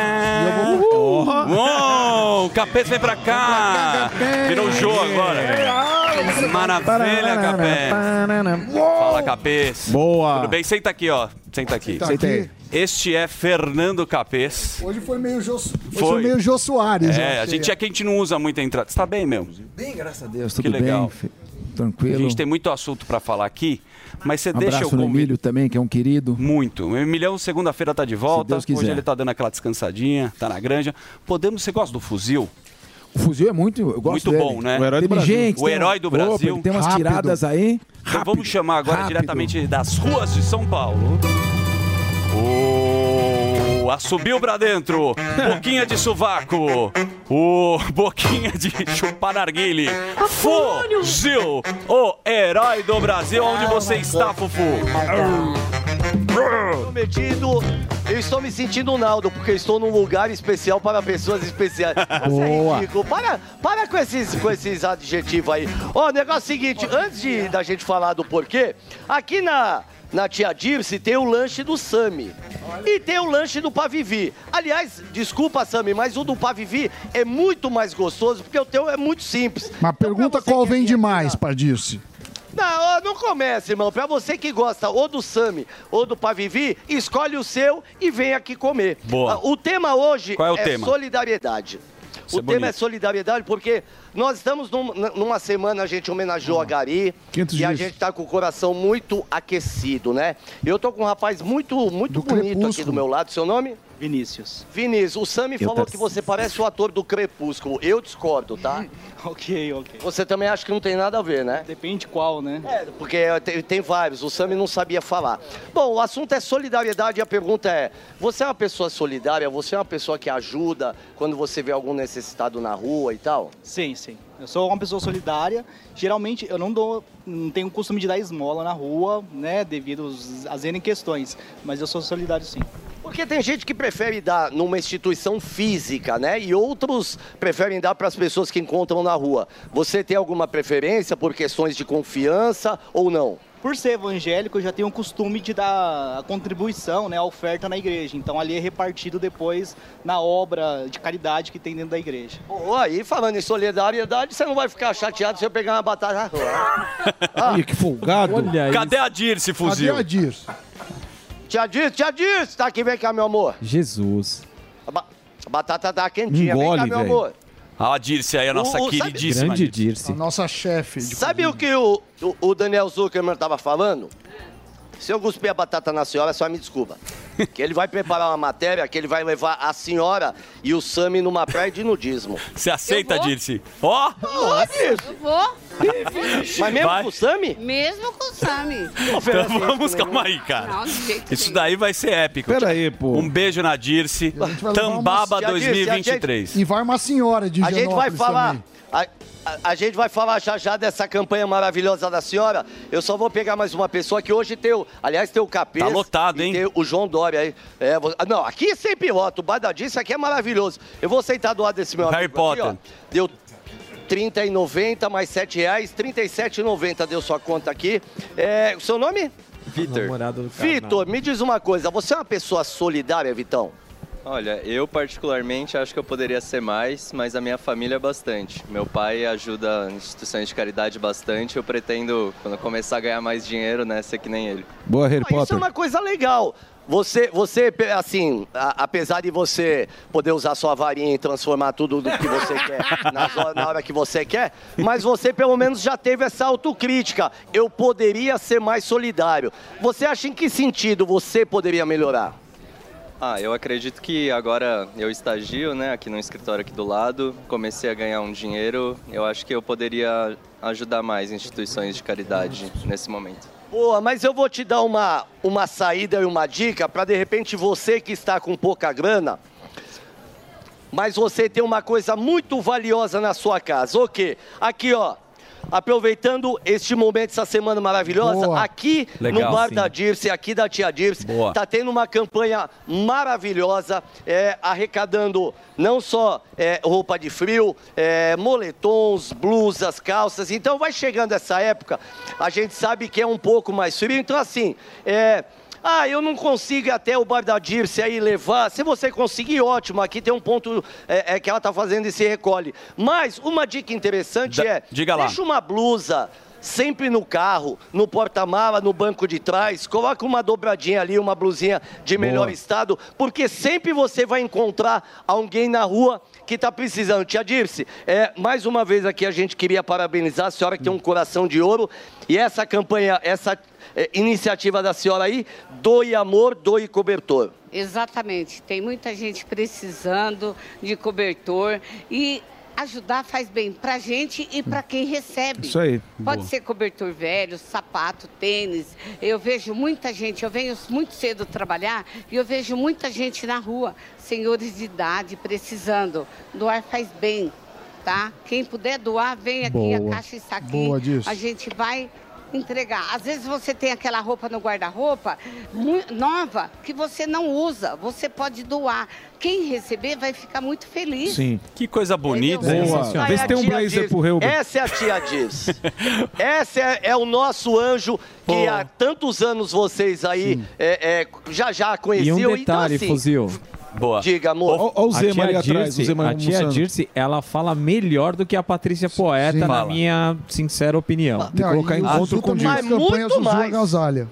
Speaker 1: Uou, o Capês vem pra cá. Virou o Jô agora. Maravilha, Capês. Fala, Capês.
Speaker 6: Boa.
Speaker 1: Tudo bem? Senta aqui, ó. Senta aqui.
Speaker 5: Senta Senta aí.
Speaker 1: Este é Fernando Capês.
Speaker 5: Hoje foi meio Jô, hoje
Speaker 1: Foi.
Speaker 5: foi meio Jô Soares. eu
Speaker 1: É, a
Speaker 5: achei.
Speaker 1: gente é que a gente não usa muito a entrada. Você tá bem, meu?
Speaker 20: Bem, graças a Deus, tudo
Speaker 1: Que legal.
Speaker 20: bem. Tranquilo.
Speaker 1: A gente tem muito assunto pra falar aqui, mas você
Speaker 20: Um
Speaker 1: deixa eu
Speaker 20: abraço no
Speaker 1: convidar.
Speaker 20: Emílio também, que é um querido.
Speaker 1: Muito. O Emilhão, segunda-feira, tá de volta. Hoje ele tá dando aquela descansadinha, tá na granja. Podemos. Você gosta do fuzil?
Speaker 20: O fuzil é muito, eu gosto
Speaker 1: Muito
Speaker 20: dele.
Speaker 1: bom, né? O herói do Brasil. O
Speaker 20: tem-
Speaker 1: herói do
Speaker 20: Opa,
Speaker 1: Brasil.
Speaker 20: ele tem umas
Speaker 1: Rápido.
Speaker 20: tiradas aí.
Speaker 1: Então vamos chamar agora
Speaker 20: rápido.
Speaker 1: diretamente das ruas de São Paulo. O assobiu pra dentro, boquinha de sovaco, o boquinha de chupar narguile, Fuzil, o herói do Brasil, onde você está, Fufu?
Speaker 4: Prometido, eu estou me sentindo Naldo, porque eu estou num lugar especial para pessoas especiais. Você
Speaker 5: Boa.
Speaker 4: É ridículo. Para, para com esses, com esses adjetivos aí. Ó, o negócio é o seguinte, antes de, da gente falar do porquê, aqui na, na Tia Dirce tem o lanche do Sami. E tem o lanche do Pavivi. Aliás, desculpa, Sami, mas o do Pavivi é muito mais gostoso, porque o teu é muito simples.
Speaker 5: Mas pergunta qual vende mais, Pardirce.
Speaker 4: Não, não comece, irmão. Pra você que gosta ou do Sami ou do Pavivi, escolhe o seu e vem aqui comer.
Speaker 1: Boa.
Speaker 4: Ah, O tema hoje
Speaker 1: Qual é o tema?
Speaker 4: solidariedade.
Speaker 1: Isso
Speaker 4: o
Speaker 1: é
Speaker 4: tema
Speaker 1: bonito.
Speaker 4: é solidariedade porque nós estamos num- numa semana, a gente homenageou a Gari
Speaker 5: 500
Speaker 4: e a
Speaker 5: dias.
Speaker 4: gente tá com o coração muito aquecido, né? Eu tô com um rapaz muito, muito bonito aqui
Speaker 5: Crepúsculo.
Speaker 4: do meu lado. Seu nome?
Speaker 21: Vinícius.
Speaker 4: Vinícius, o Sami falou que você parece o ator do Crepúsculo. Eu discordo, tá?
Speaker 21: Ok, ok.
Speaker 4: Você também acha que não tem nada a ver, né?
Speaker 21: Depende qual, né?
Speaker 4: É, porque tem, tem vários, o Sami não sabia falar. Bom, o assunto é solidariedade e a pergunta é: você é uma pessoa solidária? Você é uma pessoa que ajuda quando você vê algum necessitado na rua e tal?
Speaker 21: Sim, sim. Eu sou uma pessoa solidária. Geralmente eu não dou, não tenho o costume de dar esmola na rua, né, devido às N questões, mas eu sou solidário sim.
Speaker 4: Porque tem gente que prefere dar numa instituição física, né? E outros preferem dar para as pessoas que encontram na rua. Você tem alguma preferência por questões de confiança ou não?
Speaker 21: Por ser evangélico, eu já tenho o costume de dar a contribuição, né, a oferta na igreja. Então ali é repartido depois na obra de caridade que tem dentro da igreja.
Speaker 4: Pô, aí falando em solidariedade, você não vai ficar chateado se eu pegar uma batata na rua.
Speaker 6: Ih, que folgado.
Speaker 1: Cadê a Dirce,
Speaker 4: Cadê
Speaker 1: fuzil?
Speaker 4: a Dirce? Tia Dirce, tia Dirce, tá aqui, vem cá, meu amor.
Speaker 2: Jesus.
Speaker 4: A, ba- a batata tá quentinha,
Speaker 1: Engole,
Speaker 4: vem cá, meu
Speaker 1: velho.
Speaker 4: amor.
Speaker 1: A Dirce aí, a nossa
Speaker 4: O-
Speaker 1: queridíssima.
Speaker 2: Grande Dirce.
Speaker 5: A nossa chefe.
Speaker 4: Sabe o que o, o, o Daniel Zuckerman tava falando? Se eu cuspir a batata na senhora, só me desculpa. Que ele vai preparar uma matéria que ele vai levar a senhora e o Sami numa praia de nudismo.
Speaker 1: Você aceita. Dirce? Ó!
Speaker 22: Eu vou.
Speaker 4: Mas mesmo
Speaker 1: Vai.
Speaker 4: com o Sami?
Speaker 22: Mesmo com o Sami.
Speaker 1: Então vamos, calma aí, cara.
Speaker 22: Não, de jeito
Speaker 1: Isso
Speaker 22: nenhum.
Speaker 1: daí vai ser épico.
Speaker 6: Pera aí, pô.
Speaker 1: Um beijo na Dirce.
Speaker 5: vai levar
Speaker 1: Tambaba
Speaker 5: umas-
Speaker 4: Tia Dirce, tia
Speaker 1: 2023.
Speaker 5: E vai uma senhora de
Speaker 4: A gente vai
Speaker 5: Higienópolis
Speaker 4: falar.
Speaker 5: também.
Speaker 4: A, a- a gente vai falar já já dessa campanha maravilhosa da senhora. Eu só vou pegar mais uma pessoa que hoje tem o. Aliás, tem o Capês.
Speaker 1: Tá lotado,
Speaker 4: e
Speaker 1: hein?
Speaker 4: Tem o João Dória aí. É, vo- ah, não, aqui é sem piloto. O Badadice aqui é maravilhoso. Eu vou sentar do lado desse meu
Speaker 1: Harry
Speaker 4: amigo aqui,
Speaker 1: Potter.
Speaker 4: ó. Deu 30,90 mais 7 reais, 37,90 deu sua conta aqui. É, o seu nome?
Speaker 2: Vitor.
Speaker 4: Vitor, me diz uma coisa. Você é uma pessoa solidária, Vitão?
Speaker 23: Olha, eu particularmente acho que eu poderia ser mais, mas a minha família é bastante. Meu pai ajuda instituições de caridade bastante. Eu pretendo, quando eu começar a ganhar mais dinheiro, né, ser que nem ele.
Speaker 6: Boa, Harry
Speaker 4: Ah, Isso é
Speaker 6: Potter.
Speaker 4: uma coisa legal. Você, você assim, a- apesar de você poder usar sua varinha e transformar tudo do que você quer na, na hora que você quer, mas você pelo menos já teve essa autocrítica. Eu poderia ser mais solidário. Você acha em que sentido você poderia melhorar?
Speaker 23: Ah, eu acredito que agora eu estagio, né, aqui no escritório aqui do lado, comecei a ganhar um dinheiro, eu acho que eu poderia ajudar mais instituições de caridade nesse momento.
Speaker 4: Boa, mas eu vou te dar uma, uma saída e uma dica para de repente você que está com pouca grana, mas você tem uma coisa muito valiosa na sua casa. O quê? Aqui, ó. Aproveitando este momento, essa semana maravilhosa,
Speaker 24: Boa.
Speaker 4: aqui
Speaker 24: Legal,
Speaker 4: no bar
Speaker 24: sim.
Speaker 4: da Dirce, aqui da tia Dirce,
Speaker 24: Boa.
Speaker 4: tá tendo uma campanha maravilhosa, é, arrecadando não só é, roupa de frio, é, moletons, blusas, calças. Então vai chegando essa época, a gente sabe que é um pouco mais frio. Então assim, é, ah, eu não consigo ir até o bar da Dirce aí levar. Se você conseguir, ótimo. Aqui tem um ponto é, é, que ela tá fazendo esse recolhe. Mas uma dica interessante
Speaker 1: Da-
Speaker 4: é:
Speaker 1: diga lá.
Speaker 4: deixa uma blusa sempre no carro, no porta-mala, no banco de trás, coloca uma dobradinha ali, uma blusinha de melhor
Speaker 24: Boa.
Speaker 4: estado, porque sempre você vai encontrar alguém na rua que está precisando. Tia Dirce, é, mais uma vez aqui a gente queria parabenizar a senhora que tem um coração de ouro e essa campanha, essa é, iniciativa da senhora aí, doe amor, doe cobertor.
Speaker 22: Exatamente. Tem muita gente precisando de cobertor e ajudar faz bem pra gente e pra quem recebe.
Speaker 6: Isso aí.
Speaker 22: Pode
Speaker 6: Boa.
Speaker 22: ser cobertor velho, sapato, tênis. Eu vejo muita gente, eu venho muito cedo trabalhar e eu vejo muita gente na rua, senhores de idade precisando. Doar faz bem, tá? Quem puder doar, vem aqui,
Speaker 5: Boa.
Speaker 22: a caixa está aqui.
Speaker 5: Boa disso.
Speaker 22: A gente vai entregar. Às vezes você tem aquela roupa no guarda-roupa nova que você não usa, você pode doar. Quem receber vai ficar muito feliz.
Speaker 1: Que coisa bonita.
Speaker 4: Ah, é a tia Dirce. Essa é a tia Dirce. Essa é, é o nosso anjo que há tantos anos vocês aí é, é, já já
Speaker 2: E
Speaker 4: conheciam.
Speaker 2: um detalhe,
Speaker 4: então, assim,
Speaker 2: Fuzil.
Speaker 1: Boa.
Speaker 4: Diga, amor.
Speaker 2: a tia Dirce, a tia Dirce, ela fala melhor do que a Patrícia Poeta, na
Speaker 1: Fala.
Speaker 2: minha sincera opinião.
Speaker 5: Não, e o Zuzu também faz campanha Zuzu Agasalha.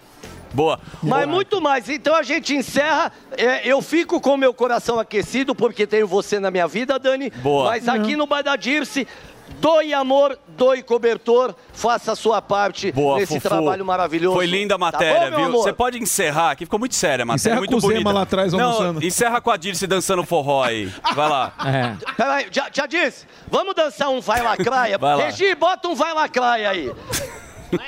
Speaker 1: Boa.
Speaker 4: Mas muito mais. Então a gente encerra. É, eu fico com meu coração aquecido porque tenho você na minha vida, Dani.
Speaker 1: Boa.
Speaker 4: Mas aqui no Bar da Dirce, doe amor, doe cobertor, faça a sua parte
Speaker 1: Boa,
Speaker 4: nesse
Speaker 1: Fufu.
Speaker 4: trabalho maravilhoso.
Speaker 1: Foi linda a
Speaker 4: Tá
Speaker 1: matéria,
Speaker 4: bom, meu
Speaker 1: viu? Você pode encerrar aqui, ficou muito séria a matéria,
Speaker 6: Encerra
Speaker 1: muito
Speaker 6: com o Zema
Speaker 1: bonita.
Speaker 6: lá atrás
Speaker 1: Não,
Speaker 6: almoçando.
Speaker 1: encerra com a Dirce dançando forró aí. Vai lá.
Speaker 4: Peraí, já, já disse? Vamos dançar um Vai Lacraia?
Speaker 1: Vai lá.
Speaker 4: Regi, bota um Vai Lacraia aí.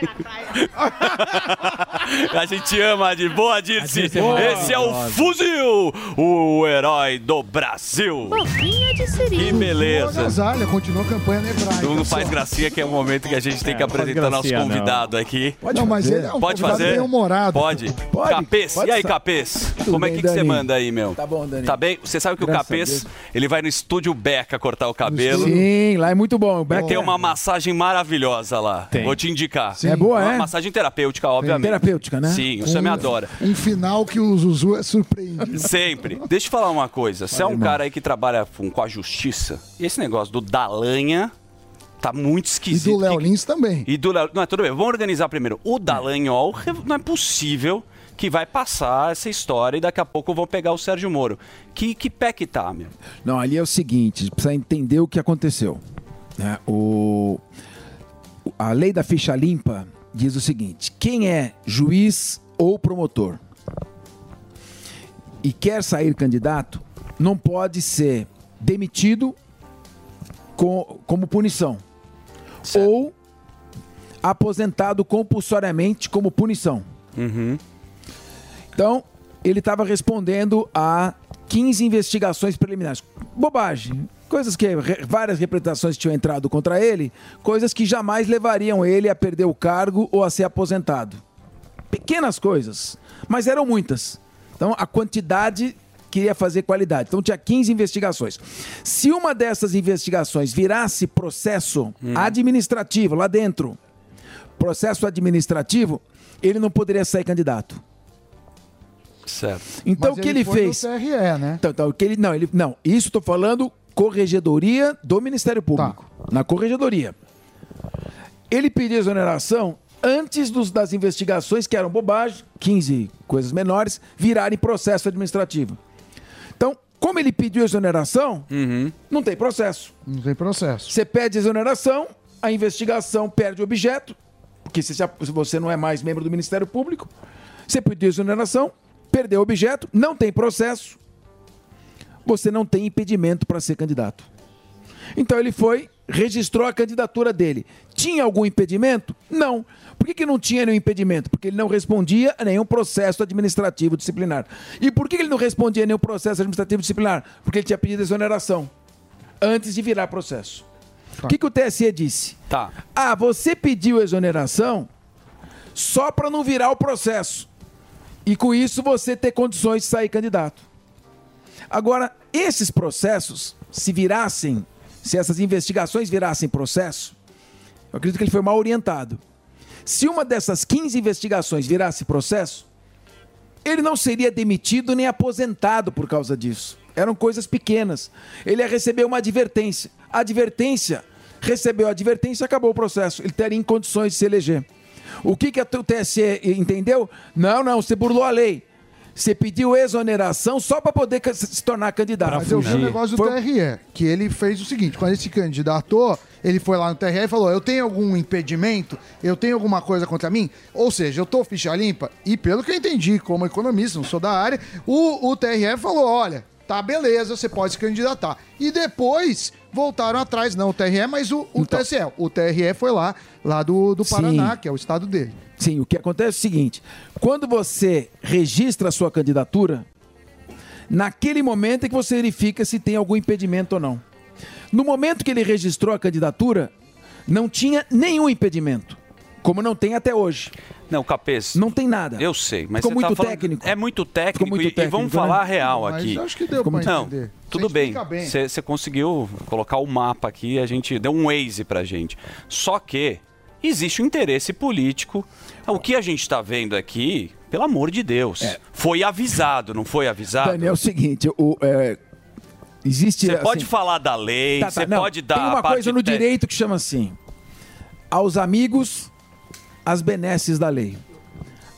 Speaker 1: A gente ama de boa, Dirce.
Speaker 4: É.
Speaker 1: Esse é o Fuzil, o herói do Brasil.
Speaker 5: Boquinha de siri.
Speaker 1: Que beleza.
Speaker 5: Agasalha, continua a campanha hebraica.
Speaker 1: Tu não faz gracinha, que é o momento que a gente tem
Speaker 5: É,
Speaker 1: que
Speaker 5: faz
Speaker 1: apresentar nosso convidado aqui.
Speaker 5: Pode Não, mas fazer. ele é um
Speaker 1: Pode fazer?
Speaker 5: bem-humorado.
Speaker 1: Pode.
Speaker 5: Pode,
Speaker 1: Capês,
Speaker 5: pode
Speaker 1: e aí, Capês?
Speaker 5: Tudo
Speaker 1: Como é
Speaker 5: bem,
Speaker 1: que, você manda aí, meu?
Speaker 20: Tá bom, Dani.
Speaker 1: Tá bem? Você sabe que
Speaker 20: Graças
Speaker 1: o Capês, ele vai no estúdio Beca cortar o cabelo.
Speaker 20: Sim, lá é muito bom.
Speaker 1: Ter uma massagem maravilhosa lá. Vou te indicar.
Speaker 20: Sim. É boa,
Speaker 1: Uma
Speaker 20: é?
Speaker 1: massagem terapêutica, obviamente.
Speaker 20: Terapêutica, né?
Speaker 1: Sim, o Sam me adora.
Speaker 5: Um final que o Zuzu é surpreendido.
Speaker 1: Sempre. Deixa eu falar uma coisa. Você é um cara aí que trabalha com, a justiça. E esse negócio do Dalanha tá muito
Speaker 5: E
Speaker 1: esquisito.
Speaker 5: do Léo Lins também.
Speaker 1: E do Léo. Não, tudo bem. Vamos organizar primeiro. O Dallagnol, não é possível que vai passar essa história e daqui a pouco vão pegar o Sérgio Moro. Que, que pé que tá, meu?
Speaker 20: Não, ali é o seguinte, precisa entender o que aconteceu. né? O, a lei da ficha limpa diz o seguinte: quem é juiz ou promotor e quer sair candidato, não pode ser demitido com- como punição ou aposentado compulsoriamente como punição. Então, ele estava respondendo a 15 investigações preliminares. Bobagem. Coisas que várias representações tinham entrado contra ele, coisas que jamais levariam ele a perder o cargo ou a ser aposentado. Pequenas coisas, mas eram muitas. Então, a quantidade queria fazer qualidade. Então, tinha 15 investigações. Se uma dessas investigações virasse processo administrativo lá dentro, processo administrativo, ele não poderia sair candidato.
Speaker 1: Certo.
Speaker 20: Então
Speaker 5: Mas
Speaker 20: o que ele,
Speaker 5: foi no
Speaker 20: fez?
Speaker 5: TRE, né?
Speaker 20: Então, então, o que ele não, ele não, isso estou falando corregedoria do Ministério Público. Na corregedoria. Ele pediu exoneração antes dos- das investigações que eram bobagem, 15 coisas menores, virarem processo administrativo. Então, como ele pediu exoneração, não tem processo.
Speaker 5: Não tem processo.
Speaker 20: Você pede exoneração, a investigação perde o objeto, porque se se você não é mais membro do Ministério Público, você pediu exoneração, perdeu o objeto, não tem processo, você não tem impedimento para ser candidato. Então ele foi, registrou a candidatura dele. Tinha algum impedimento? Não. Por que, que não tinha nenhum impedimento? Porque ele não respondia a nenhum processo administrativo disciplinar. E por que que ele não respondia a nenhum processo administrativo disciplinar? Porque ele tinha pedido exoneração antes de virar processo. O que, que o TSE disse?
Speaker 1: Tá.
Speaker 20: Ah, você pediu exoneração só para não virar o processo. E com isso você ter condições de sair candidato. Agora, esses processos, se virassem, se essas investigações virassem processo, eu acredito que ele foi mal orientado. Se uma dessas 15 investigações virasse processo, ele não seria demitido nem aposentado por causa disso. Eram coisas pequenas. Ele ia receber uma advertência. Advertência, recebeu a advertência, acabou o processo. Ele teria em condições de se eleger. O que, que a- TSE entendeu? Não, não, você burlou a lei. Você pediu exoneração só para poder se tornar candidato.
Speaker 5: Mas eu vi um negócio do
Speaker 20: Foi-
Speaker 5: TRE, que ele fez o seguinte: quando ele se candidatou, ele foi lá no TRE e falou: Eu tenho algum impedimento? Eu tenho alguma coisa contra mim? Ou seja, eu tô ficha limpa. E pelo que eu entendi, como economista, não sou da área, o, o TRE falou: Olha, tá beleza, você pode se candidatar. E depois voltaram atrás, não o TRE, mas o, o TSE. O TRE foi lá, lá do, do
Speaker 20: Sim.
Speaker 5: Paraná, que é o estado dele.
Speaker 20: Sim, o que acontece é o seguinte: quando você registra a sua candidatura, naquele momento é que você verifica se tem algum impedimento ou não. No momento que ele registrou a candidatura, não tinha nenhum impedimento, como não tem até hoje.
Speaker 1: Não, Capês.
Speaker 20: Não tem nada.
Speaker 1: Eu sei, mas
Speaker 20: Ficou
Speaker 1: você tá
Speaker 20: muito
Speaker 1: falando-
Speaker 20: técnico.
Speaker 1: É muito técnico,
Speaker 20: muito
Speaker 1: e- e,
Speaker 20: técnico,
Speaker 1: vamos
Speaker 20: né?
Speaker 1: falar a real
Speaker 5: Mas
Speaker 1: aqui.
Speaker 5: acho que deu pra
Speaker 1: Não,
Speaker 5: entender.
Speaker 1: tudo
Speaker 5: Você
Speaker 1: bem.
Speaker 5: explica bem.
Speaker 1: Você você conseguiu colocar o mapa aqui, a gente deu um Waze pra gente. Só que existe um interesse político. O que a gente tá vendo aqui, pelo amor de Deus, foi avisado, não foi avisado?
Speaker 20: Daniel, é o seguinte: o, é, existe.
Speaker 1: Você
Speaker 20: assim-
Speaker 1: pode falar da lei,
Speaker 20: Tá, tá,
Speaker 1: você
Speaker 20: não,
Speaker 1: pode dar
Speaker 20: Tem
Speaker 1: a
Speaker 20: uma
Speaker 1: parte
Speaker 20: coisa no direito que chama assim: aos amigos, as benesses da lei.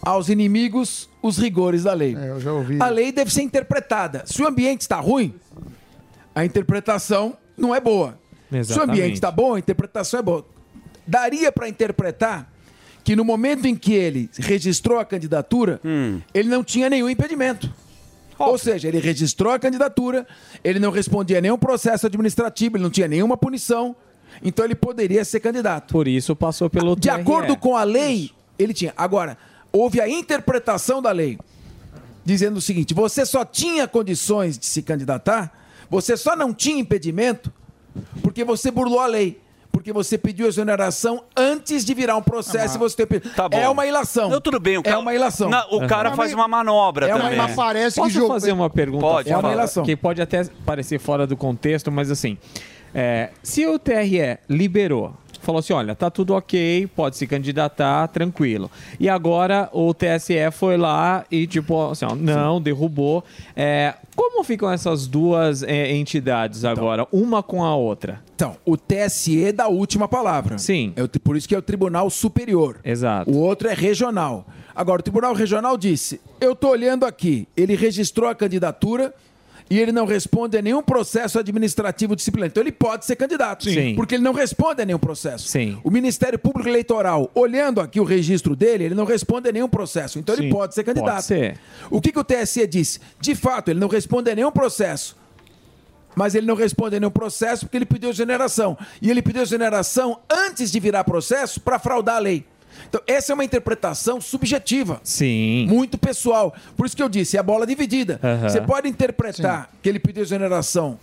Speaker 20: Aos inimigos, os rigores da lei.
Speaker 5: É, eu já ouvi.
Speaker 20: A lei deve ser interpretada. Se o ambiente está ruim, a interpretação não é boa. Se o
Speaker 2: Exatamente.
Speaker 20: ambiente está bom, a interpretação é boa. Daria para interpretar que no momento em que ele registrou a candidatura,
Speaker 1: Hum.
Speaker 20: ele não tinha nenhum impedimento. Ou seja, ele registrou a candidatura, ele não respondia a nenhum processo administrativo, ele não tinha nenhuma punição, então ele poderia ser candidato.
Speaker 2: Por isso passou pelo
Speaker 20: De
Speaker 2: TRE.
Speaker 20: acordo com a lei, ele tinha. Agora, houve a interpretação da lei, dizendo o seguinte: você só tinha condições de se candidatar, você só não tinha impedimento, porque você burlou a lei. Porque você pediu exoneração antes de virar um processo e você ter
Speaker 1: Tá bom.
Speaker 20: É uma ilação.
Speaker 1: Não, tudo bem, o
Speaker 20: é
Speaker 1: cara-
Speaker 20: uma ilação.
Speaker 1: Na- o cara faz uma manobra
Speaker 20: É uma
Speaker 1: também.
Speaker 20: ilação. Parece que
Speaker 2: Posso
Speaker 20: jogo-
Speaker 2: fazer uma pergunta?
Speaker 1: Pode, É uma
Speaker 20: ilação.
Speaker 2: Que pode até parecer fora do contexto, mas assim, é, se o TRE liberou, falou assim, olha, tá tudo ok, pode se candidatar, tranquilo. E agora o TSE foi lá e tipo, assim, ó, não, derrubou. É, como ficam essas duas é, entidades agora, uma com a outra?
Speaker 20: Então, o TSE dá a última palavra.
Speaker 2: Sim.
Speaker 20: É o por isso que é o Tribunal Superior.
Speaker 2: Exato.
Speaker 20: O outro é regional. Agora, o Tribunal Regional disse: eu tô olhando aqui, ele registrou a candidatura e ele não responde a nenhum processo administrativo disciplinar. Então ele pode ser candidato.
Speaker 2: Sim.
Speaker 20: Porque ele não responde a nenhum processo.
Speaker 2: Sim.
Speaker 20: O Ministério Público Eleitoral, olhando aqui o registro dele, ele não responde a nenhum processo. Então ele
Speaker 2: Sim,
Speaker 20: pode ser candidato.
Speaker 2: pode ser.
Speaker 20: O que, que o TSE disse? De fato, ele não responde a nenhum processo. Mas ele não responde a nenhum processo porque ele pediu exoneração. E ele pediu exoneração antes de virar processo para fraudar a lei. Então, essa é uma interpretação subjetiva.
Speaker 2: Sim.
Speaker 20: Muito pessoal. Por isso que eu disse, é a bola dividida. Você pode interpretar que ele pediu exoneração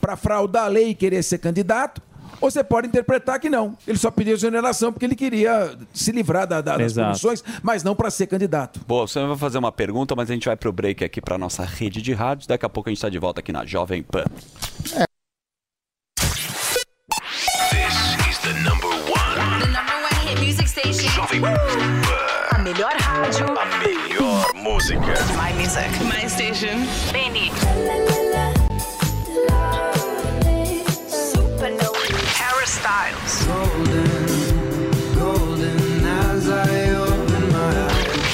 Speaker 20: para fraudar a lei e querer ser candidato, ou você pode interpretar que não. Ele só pediu exoneração porque ele queria se livrar da- da- das punições, mas não para ser candidato.
Speaker 1: Boa, você vai fazer uma pergunta, mas a gente vai pro break aqui pra nossa rede de rádios. Daqui a pouco a gente tá de volta aqui na Jovem Pan.
Speaker 12: This
Speaker 24: A melhor rádio.
Speaker 12: A melhor música.
Speaker 24: My music. My station. Benny. Supernova. Harry Styles.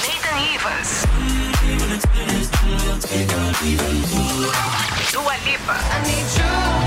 Speaker 24: Nathan Ivas. Dua Lipa.
Speaker 12: Todo dia.
Speaker 24: Music.
Speaker 12: Toda hora.
Speaker 24: Esta é a minha rádio.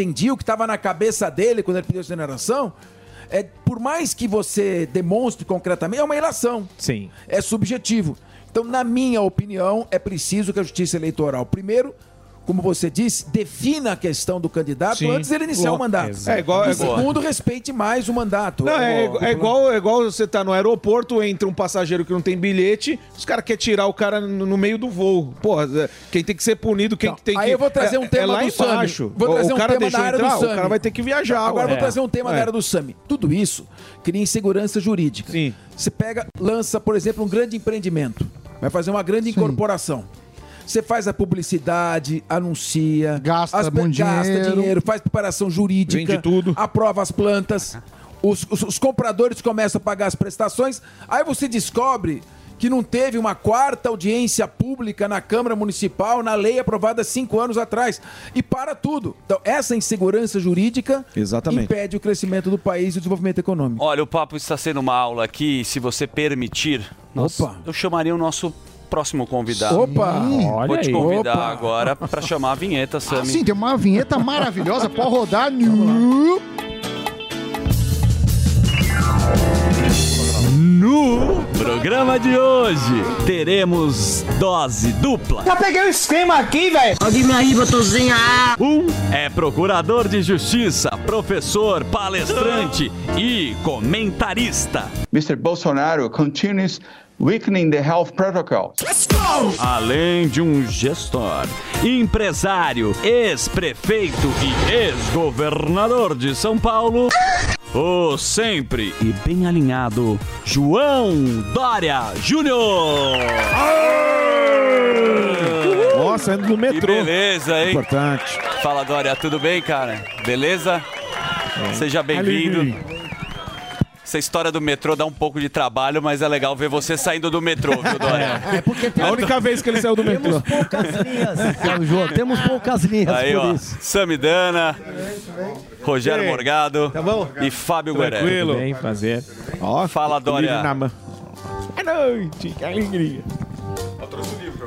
Speaker 20: Pretendia, o que estava na cabeça dele quando ele pediu exoneração, é, por mais que você demonstre concretamente, é uma ilação.
Speaker 2: Sim.
Speaker 20: É subjetivo. Então, na minha opinião, é preciso que a Justiça Eleitoral, primeiro, como você disse, defina a questão do candidato
Speaker 6: Sim.
Speaker 20: antes dele iniciar
Speaker 6: Boa.
Speaker 20: o mandato.
Speaker 6: É igual- é
Speaker 20: e
Speaker 6: igual-
Speaker 20: segundo, respeite mais o mandato.
Speaker 6: Não, é,
Speaker 20: O-
Speaker 6: é igual, é igual você tá no aeroporto, entra um passageiro que não tem bilhete, os caras querem tirar o cara no, no meio do voo. Porra, é, quem tem que ser punido, quem que tem
Speaker 20: Aí
Speaker 6: que.
Speaker 20: eu vou trazer um
Speaker 6: é,
Speaker 20: tema
Speaker 6: é lá
Speaker 20: do Sami.
Speaker 6: embaixo.
Speaker 20: Vou trazer
Speaker 6: o
Speaker 20: um
Speaker 6: cara
Speaker 20: tema da área
Speaker 6: entrar,
Speaker 20: do
Speaker 6: o
Speaker 20: Sami.
Speaker 6: cara vai ter que viajar.
Speaker 20: Agora eu vou trazer um tema
Speaker 6: É.
Speaker 20: da área do SAMI. Tudo isso cria insegurança jurídica. Sim. Você pega, lança, por exemplo, um grande empreendimento. Vai fazer uma grande incorporação. Você faz a publicidade, anuncia,
Speaker 5: Gasta
Speaker 20: as-
Speaker 5: muito
Speaker 20: gasta
Speaker 5: dinheiro.
Speaker 20: dinheiro, faz preparação jurídica,
Speaker 6: Vende tudo.
Speaker 20: aprova as plantas, os, os- os compradores começam a pagar as prestações, aí você descobre que não teve uma quarta audiência pública na Câmara Municipal, na lei aprovada cinco anos atrás. E para tudo. Então, essa insegurança jurídica
Speaker 6: Exatamente.
Speaker 20: impede o crescimento do país e o desenvolvimento econômico.
Speaker 1: Olha, o papo está sendo uma aula aqui, se você permitir, nós-
Speaker 20: Opa.
Speaker 1: eu chamaria o nosso próximo convidado.
Speaker 5: Opa!
Speaker 1: Vou
Speaker 5: Olha
Speaker 1: te convidar
Speaker 5: Opa.
Speaker 1: agora para chamar a vinheta, Sami.
Speaker 5: Sim, tem uma vinheta maravilhosa, pode rodar.
Speaker 1: No programa de hoje, teremos dose dupla.
Speaker 11: Já peguei o esquema aqui, velho.
Speaker 1: Pode me aí, botozinha. Um é procurador de justiça, professor, palestrante e comentarista.
Speaker 25: Mr. Bolsonaro continues weakening the health protocols.
Speaker 1: Além de um gestor, empresário, ex-prefeito e ex-governador de São Paulo, o sempre e bem alinhado João Dória Júnior.
Speaker 6: Nossa, indo no metrô.
Speaker 1: Que beleza, hein?
Speaker 6: Importante.
Speaker 1: Fala, Dória, tudo bem, cara? Beleza? Seja bem-vindo. Essa história do metrô dá um pouco de trabalho, mas é legal ver você saindo do metrô, viu, Dória?
Speaker 4: É porque
Speaker 6: A única vez que ele saiu do metrô.
Speaker 4: poucas linhas, João. Temos poucas linhas
Speaker 1: Aí,
Speaker 4: por
Speaker 1: ó,
Speaker 4: isso.
Speaker 1: Samidana, Rogério? Morgado
Speaker 6: Tá bom?
Speaker 1: e Fábio Guerreiro.
Speaker 6: Tranquilo.
Speaker 2: Bem, prazer.
Speaker 6: Ó,
Speaker 1: Fala, Dória.
Speaker 6: na mão. É noite, que alegria.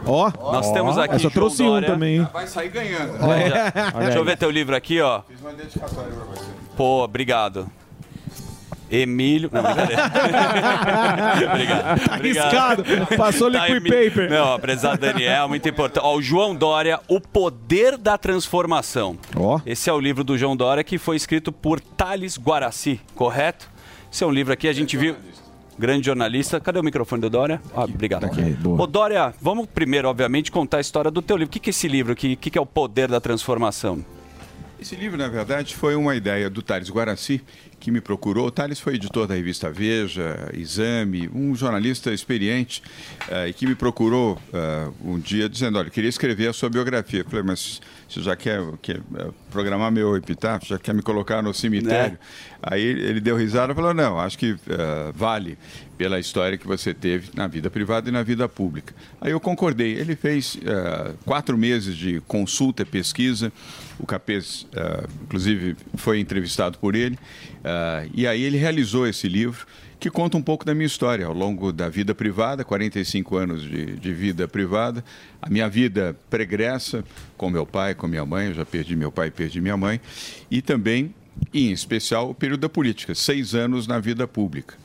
Speaker 6: Ó,
Speaker 1: Nós temos aqui
Speaker 6: Eu só
Speaker 1: João
Speaker 6: trouxe um
Speaker 1: Dória.
Speaker 6: também, hein?
Speaker 26: Vai sair ganhando.
Speaker 1: Olha,
Speaker 6: Olha
Speaker 1: deixa eu ver teu livro aqui, ó.
Speaker 26: Fiz uma identificatória pra você.
Speaker 1: Pô, obrigado. Emílio. Não, brincadeira. obrigado.
Speaker 6: Tá
Speaker 1: obrigado.
Speaker 6: arriscado. Passou liquid
Speaker 1: Emi-
Speaker 6: paper.
Speaker 1: Não, apresado Daniel, muito importante. Ó, o João Dória, O Poder da Transformação.
Speaker 6: Ó.
Speaker 1: Esse é o livro do João Dória que foi escrito por Thales Guaraci, correto? Esse é um livro aqui, a gente viu. Grande jornalista. Cadê o microfone do Dória? Ah, obrigado. Ô, Dória, vamos primeiro, obviamente, contar a história do teu livro. O que que é esse livro? O que, que que é o poder da transformação?
Speaker 26: Esse livro, na verdade, foi uma ideia do Thales Guaraci, que me procurou. O Thales foi editor da revista Veja, Exame, um jornalista experiente, eh, e que me procurou eh, um dia dizendo, olha, queria escrever a sua biografia. Eu falei, mas você já quer, quer eh, programar meu epitáfio, já quer me colocar no cemitério? Aí ele deu risada e falou, não, acho que eh, vale pela história que você teve na vida privada e na vida pública. Aí eu concordei. Ele fez quatro meses de consulta, pesquisa. O Capês, inclusive, foi entrevistado por ele. Eh, e aí ele realizou esse livro que conta um pouco da minha história. Ao longo da vida privada, 45 anos de, de vida privada, a minha vida pregressa com meu pai, com minha mãe, eu já perdi meu pai perdi minha mãe, e também, em especial, o período da política, seis anos na vida pública,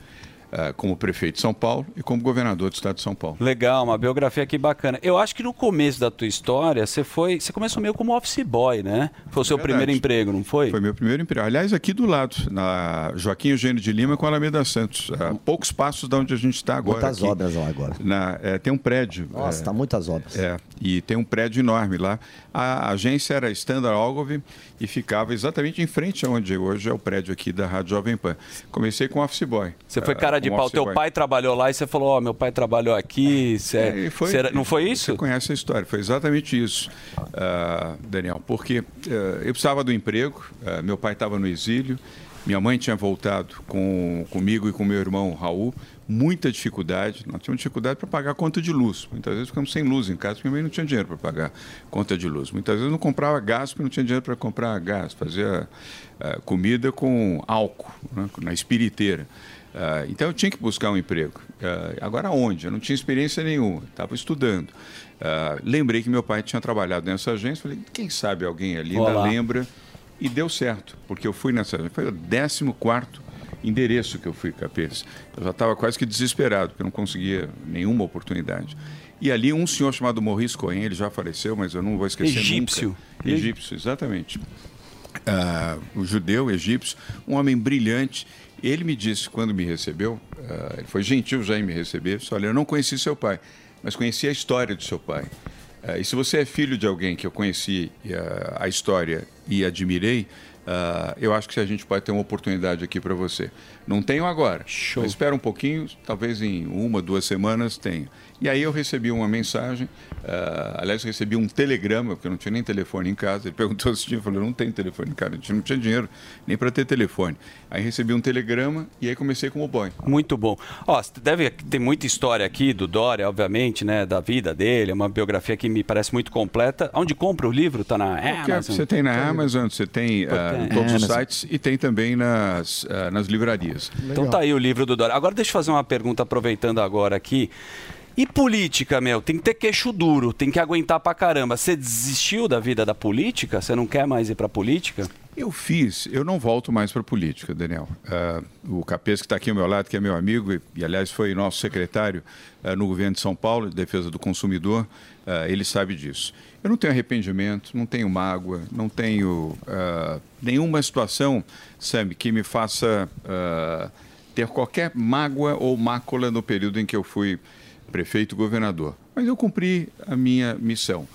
Speaker 26: como prefeito de São Paulo e como governador do estado de São Paulo.
Speaker 1: Legal, uma biografia aqui bacana. Eu acho que no começo da tua história, você foi. Você começou meio como office boy, né? Foi o seu
Speaker 26: Verdade.
Speaker 1: primeiro emprego, não foi?
Speaker 26: Foi meu primeiro emprego. Aliás, aqui do lado, na Joaquim Eugênio de Lima com a Alameda Santos. A poucos passos de onde a gente está agora.
Speaker 4: Muitas
Speaker 26: aqui.
Speaker 4: obras lá agora.
Speaker 26: Na- é, tem um prédio.
Speaker 4: Nossa,
Speaker 26: é,
Speaker 4: tá muitas obras.
Speaker 26: É, e tem um prédio enorme lá. A agência era Standard Ogilvy e ficava exatamente em frente aonde hoje é o prédio aqui da Rádio Jovem Pan. Comecei com office boy.
Speaker 1: Você foi
Speaker 26: Ah,
Speaker 1: cara de
Speaker 26: como
Speaker 1: pau. Teu
Speaker 26: boy.
Speaker 1: pai trabalhou lá e você falou: Ó, meu pai trabalhou aqui. Você-
Speaker 26: É, e foi-
Speaker 1: era- não foi isso?
Speaker 26: Você conhece a história, foi exatamente isso, ah, Daniel, porque ah, eu precisava do emprego, ah, meu pai estava no exílio, minha mãe tinha voltado com, comigo e com meu irmão Raul, muita dificuldade, nós tínhamos dificuldade para pagar a conta de luz, muitas vezes ficamos sem luz em casa, porque minha mãe não tinha dinheiro para pagar conta de luz, muitas vezes não comprava gás porque não tinha dinheiro para comprar gás, fazia ah, comida com álcool, né, na espiriteira. Ah, então eu tinha que buscar um emprego. Ah, agora onde? Eu não tinha experiência nenhuma, estava estudando. Ah, lembrei que meu pai tinha trabalhado nessa agência, falei, quem sabe alguém ali ainda
Speaker 1: Olá.
Speaker 26: lembra. E deu certo, porque eu fui nessa agência, foi o 14 endereço que eu fui, Capês. Eu já estava quase que desesperado, porque eu não conseguia nenhuma oportunidade. E ali um senhor chamado Maurice Cohen, ele já faleceu, mas eu não vou esquecer
Speaker 1: Egípcio.
Speaker 26: nunca. Egípcio, exatamente ah, o judeu egípcio, um homem brilhante. Ele me disse, quando me recebeu, ah, ele foi gentil já em me receber, disse, olha, eu não conheci seu pai, mas conheci a história do seu pai. Ah, e se você é filho de alguém que eu conheci ah, a história e admirei, ah, eu acho que a gente pode ter uma oportunidade aqui para você. Não tenho agora. Show. Espera um pouquinho, talvez em uma, duas semanas tenha. E aí eu recebi uma mensagem, ah, aliás, eu recebi um telegrama, porque eu não tinha nem telefone em casa. Ele perguntou se tinha, eu falei, não tenho telefone em casa, a gente não tinha dinheiro nem para ter telefone. Aí recebi um telegrama e aí comecei como boy.
Speaker 1: Muito bom. Ó, deve ter muita história aqui do Dória, obviamente, né? Da vida dele, é uma biografia que me parece muito completa. Onde compra o livro? Tá na Amazon?
Speaker 26: Você tem na Amazon, você tem ah, em todos os
Speaker 1: Amazon.
Speaker 26: sites e tem também nas, ah, nas livrarias.
Speaker 1: Então tá aí o livro do Dória. Agora deixa eu fazer uma pergunta, aproveitando agora aqui. E política, meu? Tem que ter queixo duro, tem que aguentar pra caramba. Você desistiu da vida da política? Você não quer mais ir pra política?
Speaker 26: Eu fiz, eu não volto mais para a política, Daniel. Ah, o Capês, que está aqui ao meu lado, que é meu amigo, e, e, aliás foi nosso secretário ah, no governo de São Paulo, de defesa do consumidor, ah, ele sabe disso. Eu não tenho arrependimento, não tenho mágoa, não tenho ah, nenhuma situação, Sam, que me faça ah, ter qualquer mágoa ou mácula no período em que eu fui prefeito governador. Mas eu cumpri a minha missão.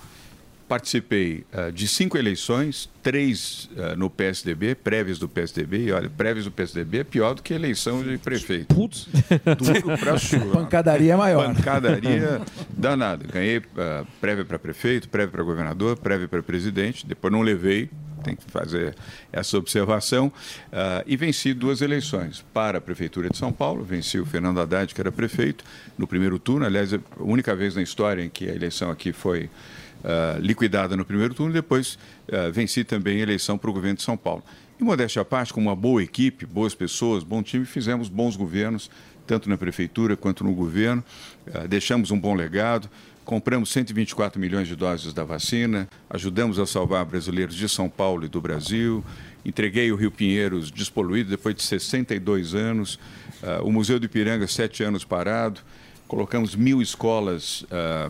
Speaker 26: Participei ah, de cinco eleições, três ah, no PSDB, prévias do PSDB, e olha, prévias do PSDB é pior do que eleição de prefeito. Putz, duro pra chuva.
Speaker 20: Pancadaria é maior.
Speaker 26: Pancadaria danada. Ganhei ah, prévia para prefeito, prévia para governador, prévia para presidente, depois não levei, tem que fazer essa observação, ah, e venci duas eleições. Para a Prefeitura de São Paulo, venci o Fernando Haddad, que era prefeito, no primeiro turno, aliás, a única vez na história em que a eleição aqui foi ah, liquidada no primeiro turno, depois ah, venci também a eleição para o governo de São Paulo. E modéstia à parte, com uma boa equipe, boas pessoas, bom time, fizemos bons governos, tanto na prefeitura quanto no governo, Ah, deixamos um bom legado, compramos 124 milhões de doses da vacina, ajudamos a salvar brasileiros de São Paulo e do Brasil, entreguei o Rio Pinheiros despoluído depois de 62 anos, Ah, o Museu do Ipiranga, sete anos parado, colocamos mil escolas ah,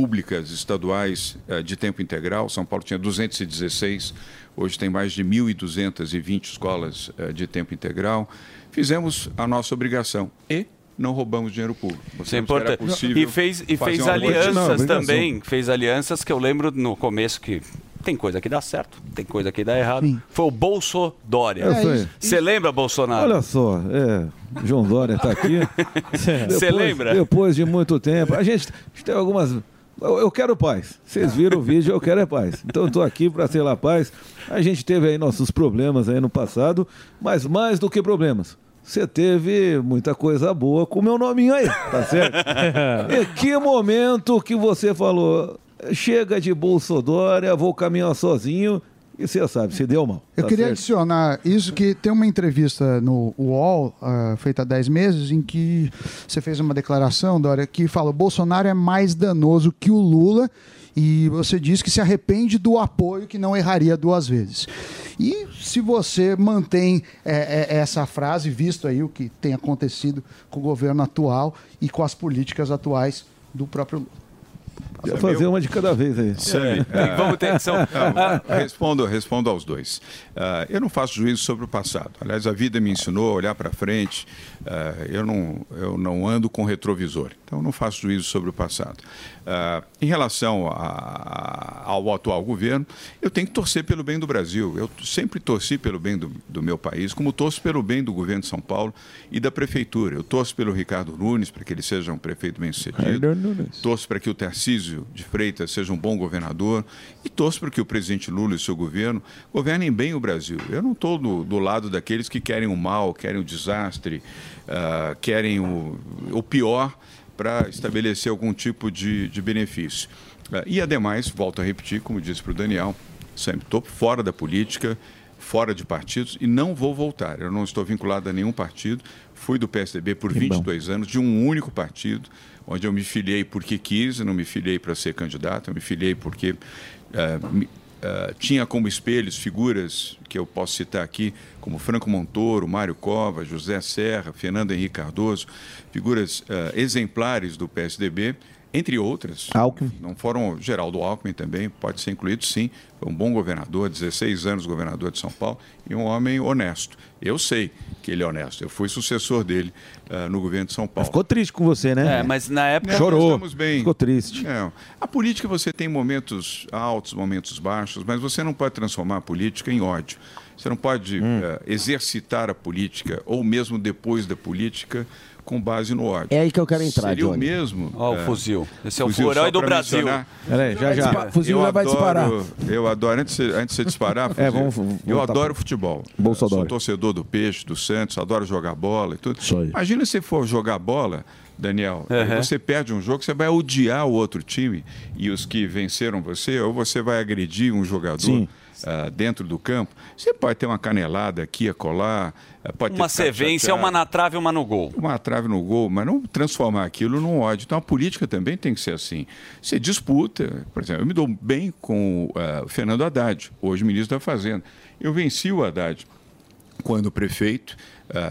Speaker 26: públicas estaduais ah, de tempo integral. São Paulo tinha 216, hoje tem mais de 1.220 escolas ah, de tempo integral. Fizemos a nossa obrigação e não roubamos dinheiro público.
Speaker 1: Isso é importante.
Speaker 26: possível
Speaker 1: E fez, e fez alianças
Speaker 26: obrigação.
Speaker 1: também. Fez alianças que eu lembro no começo que tem coisa que dá certo, tem coisa que dá errado. Foi o Bolso Dória.
Speaker 27: Sei.
Speaker 1: Você lembra, Bolsonaro?
Speaker 27: Olha só, é, João Dória está aqui.
Speaker 1: Você
Speaker 27: Depois-
Speaker 1: lembra?
Speaker 27: Depois de muito tempo. A gente tem algumas. Eu, eu quero paz. Vocês viram o vídeo, eu quero é paz. Então eu estou aqui para ter a paz. A gente teve aí nossos problemas aí no passado, mas mais do que problemas. Você teve muita coisa boa com o meu nominho aí, tá certo? e que momento que você falou, chega de Bolsodória, vou caminhar sozinho, e você sabe, se deu mal.
Speaker 5: Eu
Speaker 27: tá
Speaker 5: queria
Speaker 27: certo?
Speaker 5: adicionar isso que tem uma entrevista no UOL, ah, feita há 10 meses, em que você fez uma declaração, Dória, que fala: Bolsonaro é mais danoso que o Lula. E você diz que se arrepende do apoio que não erraria duas vezes. E se você mantém é, é, essa frase, visto aí o que tem acontecido com o governo atual e com as políticas atuais do próprio Lula.
Speaker 27: Ia fazer uma de cada vez aí.
Speaker 26: Sam, ah,
Speaker 1: Vamos ter que são-
Speaker 26: não, respondo, respondo aos dois. Ah, eu não faço juízo sobre o passado. Aliás, a vida me ensinou a olhar para frente. Ah, eu, não, eu não ando com retrovisor. Então, não faço juízo sobre o passado. Ah, em relação a- ao atual governo, eu tenho que torcer pelo bem do Brasil. Eu sempre torci pelo bem do, do meu país, como torço pelo bem do governo de São Paulo e da prefeitura. Eu torço pelo Ricardo Nunes, para que ele seja um prefeito bem-sucedido. Torço para que o Tarcísio de Freitas seja um bom governador e torço para que o presidente Lula e seu governo governem bem o Brasil. Eu não estou do, do lado daqueles que querem o mal, querem o desastre, ah, querem o, o pior para estabelecer algum tipo de, de benefício. Ah, e, ademais, volto a repetir, como disse para o Daniel, sempre estou fora da política, fora de partidos e não vou voltar. Eu não estou vinculado a nenhum partido. Fui do PSDB por 22 anos, de um único partido, onde eu me filiei porque quis, não me filiei para ser candidato, eu me filiei porque ah, me- ah, tinha como espelhos figuras que eu posso citar aqui, como Franco Montoro, Mário Cova, José Serra, Fernando Henrique Cardoso, figuras ah, exemplares do PSDB, entre outras.
Speaker 27: Alckmin.
Speaker 26: Não foram Geraldo Alckmin também, pode ser incluído sim. Foi um bom governador, 16 anos governador de São Paulo e um homem honesto. Eu sei que ele é honesto. Eu fui sucessor dele ah, no governo de São Paulo.
Speaker 27: Ficou triste com você, né?
Speaker 1: É, mas na época.
Speaker 26: Não,
Speaker 27: Chorou.
Speaker 26: Estamos bem.
Speaker 27: Ficou triste.
Speaker 26: É, a política você tem momentos altos, momentos baixos, mas você não pode transformar a política em ódio. Você não pode
Speaker 27: Hum.
Speaker 26: eh, exercitar a política, ou mesmo depois da política, com base no ódio.
Speaker 4: É aí que eu quero entrar,
Speaker 26: Seria o
Speaker 4: Johnny.
Speaker 26: mesmo.
Speaker 1: Ó, o
Speaker 26: eh,
Speaker 1: fuzil. Esse é o
Speaker 26: fuzil, só
Speaker 1: do Brasil.
Speaker 27: Peraí, já, já.
Speaker 26: Eu
Speaker 20: Fuzil já vai
Speaker 26: adoro-
Speaker 20: disparar.
Speaker 26: Eu adoro, antes de, você- antes de você disparar,
Speaker 27: É,
Speaker 26: fuzil,
Speaker 27: vamos- vamos
Speaker 26: eu
Speaker 27: voltar
Speaker 26: adoro
Speaker 27: pra-
Speaker 26: futebol.
Speaker 27: Bolsonaro.
Speaker 26: Sou torcedor do Peixe, do Santos, adoro jogar bola e tudo.
Speaker 27: Isso aí.
Speaker 26: Imagina se for jogar bola, Daniel,
Speaker 1: Uhum.
Speaker 26: você perde um jogo, você vai odiar o outro time e os que venceram você, ou você vai agredir um jogador.
Speaker 27: Sim.
Speaker 26: Ah, dentro do campo, você pode ter uma canelada aqui, acolá, ah, pode ter
Speaker 1: Uma sequência,
Speaker 26: chateado
Speaker 1: uma na trave e uma no gol.
Speaker 26: uma trave no gol, mas não transformar aquilo num ódio. Então a política também tem que ser assim. Você disputa, por exemplo, eu me dou bem com eh, o Fernando Haddad, hoje ministro da Fazenda. Eu venci o Haddad quando prefeito,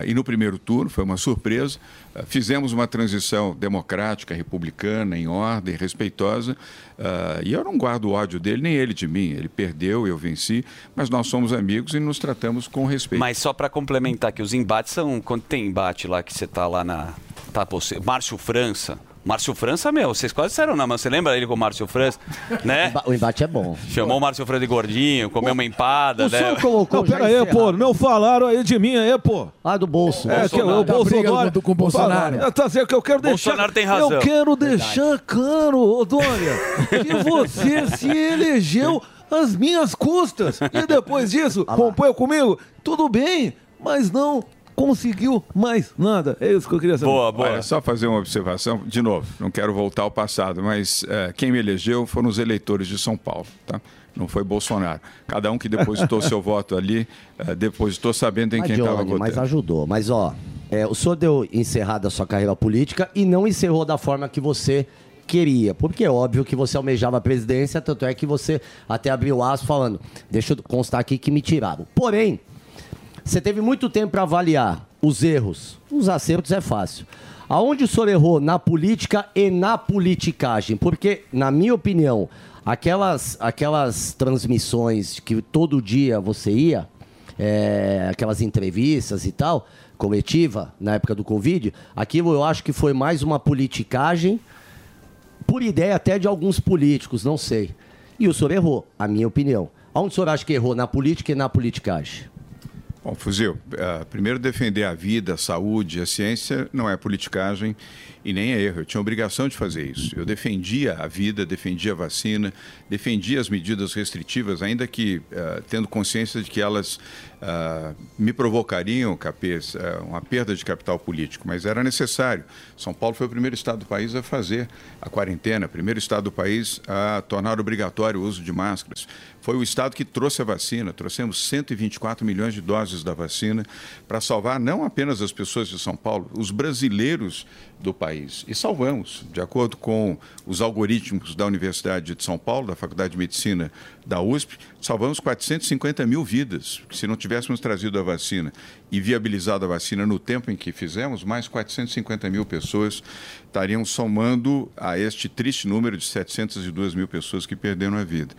Speaker 26: e no primeiro turno, foi uma surpresa, ah, fizemos uma transição democrática, republicana, em ordem, respeitosa, ah, e eu não guardo ódio dele, nem ele de mim. Ele perdeu, eu venci, mas nós somos amigos e nos tratamos com respeito.
Speaker 1: Mas só pra complementar que os embates são. Quando tem embate lá que você tá lá na. Tá, você, Márcio França. Márcio França, meu, vocês quase disseram não, mas você lembra ele com o Márcio França? Né?
Speaker 4: O embate é bom.
Speaker 1: Chamou o Márcio França de gordinho, comeu uma empada,
Speaker 4: O
Speaker 1: né?
Speaker 4: senhor colocou
Speaker 27: Não, pera aí,
Speaker 4: encerrado.
Speaker 27: pô. Não falaram aí de mim aí, pô.
Speaker 4: Ah, do bolso.
Speaker 27: É, que
Speaker 1: Bolsonaro.
Speaker 27: o Bolsonaro.
Speaker 20: do- com o Bolsonaro.
Speaker 27: Fala, Tá certo, que eu quero deixar.
Speaker 1: Bolsonaro tem razão.
Speaker 27: Eu quero deixar claro, ô, Dória, que você se elegeu às minhas custas. E depois disso, compõe comigo, tudo bem, mas não conseguiu mais nada. É isso que eu queria saber.
Speaker 1: Boa, boa.
Speaker 26: Olha, só fazer uma observação, de novo, não quero voltar ao passado, mas eh, quem me elegeu foram os eleitores de São Paulo, tá? Não foi Bolsonaro. Cada um que depositou seu voto ali, eh, depositou sabendo em
Speaker 4: Mas,
Speaker 26: quem estava votando.
Speaker 4: mas ajudou. Mas, ó, é, o senhor deu encerrada a sua carreira política e não encerrou da forma que você queria. Porque é óbvio que você almejava a presidência, tanto é que você até abriu o aço falando, deixa eu constar aqui que me tiraram. Porém, você teve muito tempo para avaliar os erros. Os acertos é fácil. Aonde o senhor errou na política e na politicagem? Porque, na minha opinião, aquelas, aquelas transmissões que todo dia você ia, é, aquelas entrevistas e tal, coletiva, na época do Covid, aquilo eu acho que foi mais uma politicagem, por ideia até de alguns políticos, não sei. E o senhor errou, a minha opinião. Aonde o senhor acha que errou? Na política e na politicagem?
Speaker 26: Bom, Fuzil, eh, primeiro defender a vida, a saúde, a ciência não é politicagem e nem é erro. Eu tinha obrigação de fazer isso. Eu defendia a vida, defendia a vacina, defendia as medidas restritivas, ainda que eh, tendo consciência de que elas ah, me provocariam, capês, eh, uma perda de capital político, mas era necessário. São Paulo foi o primeiro estado do país a fazer a quarentena, primeiro estado do país a tornar obrigatório o uso de máscaras. Foi o estado que trouxe a vacina, trouxemos 124 milhões de doses da vacina para salvar não apenas as pessoas de São Paulo, os brasileiros do país. E salvamos, de acordo com os algoritmos da Universidade de São Paulo, da Faculdade de Medicina da USP, salvamos 450 mil vidas. Se não tivéssemos trazido a vacina e viabilizado a vacina no tempo em que fizemos, mais 450 mil pessoas estariam somando a este triste número de 702 mil pessoas que perderam a vida.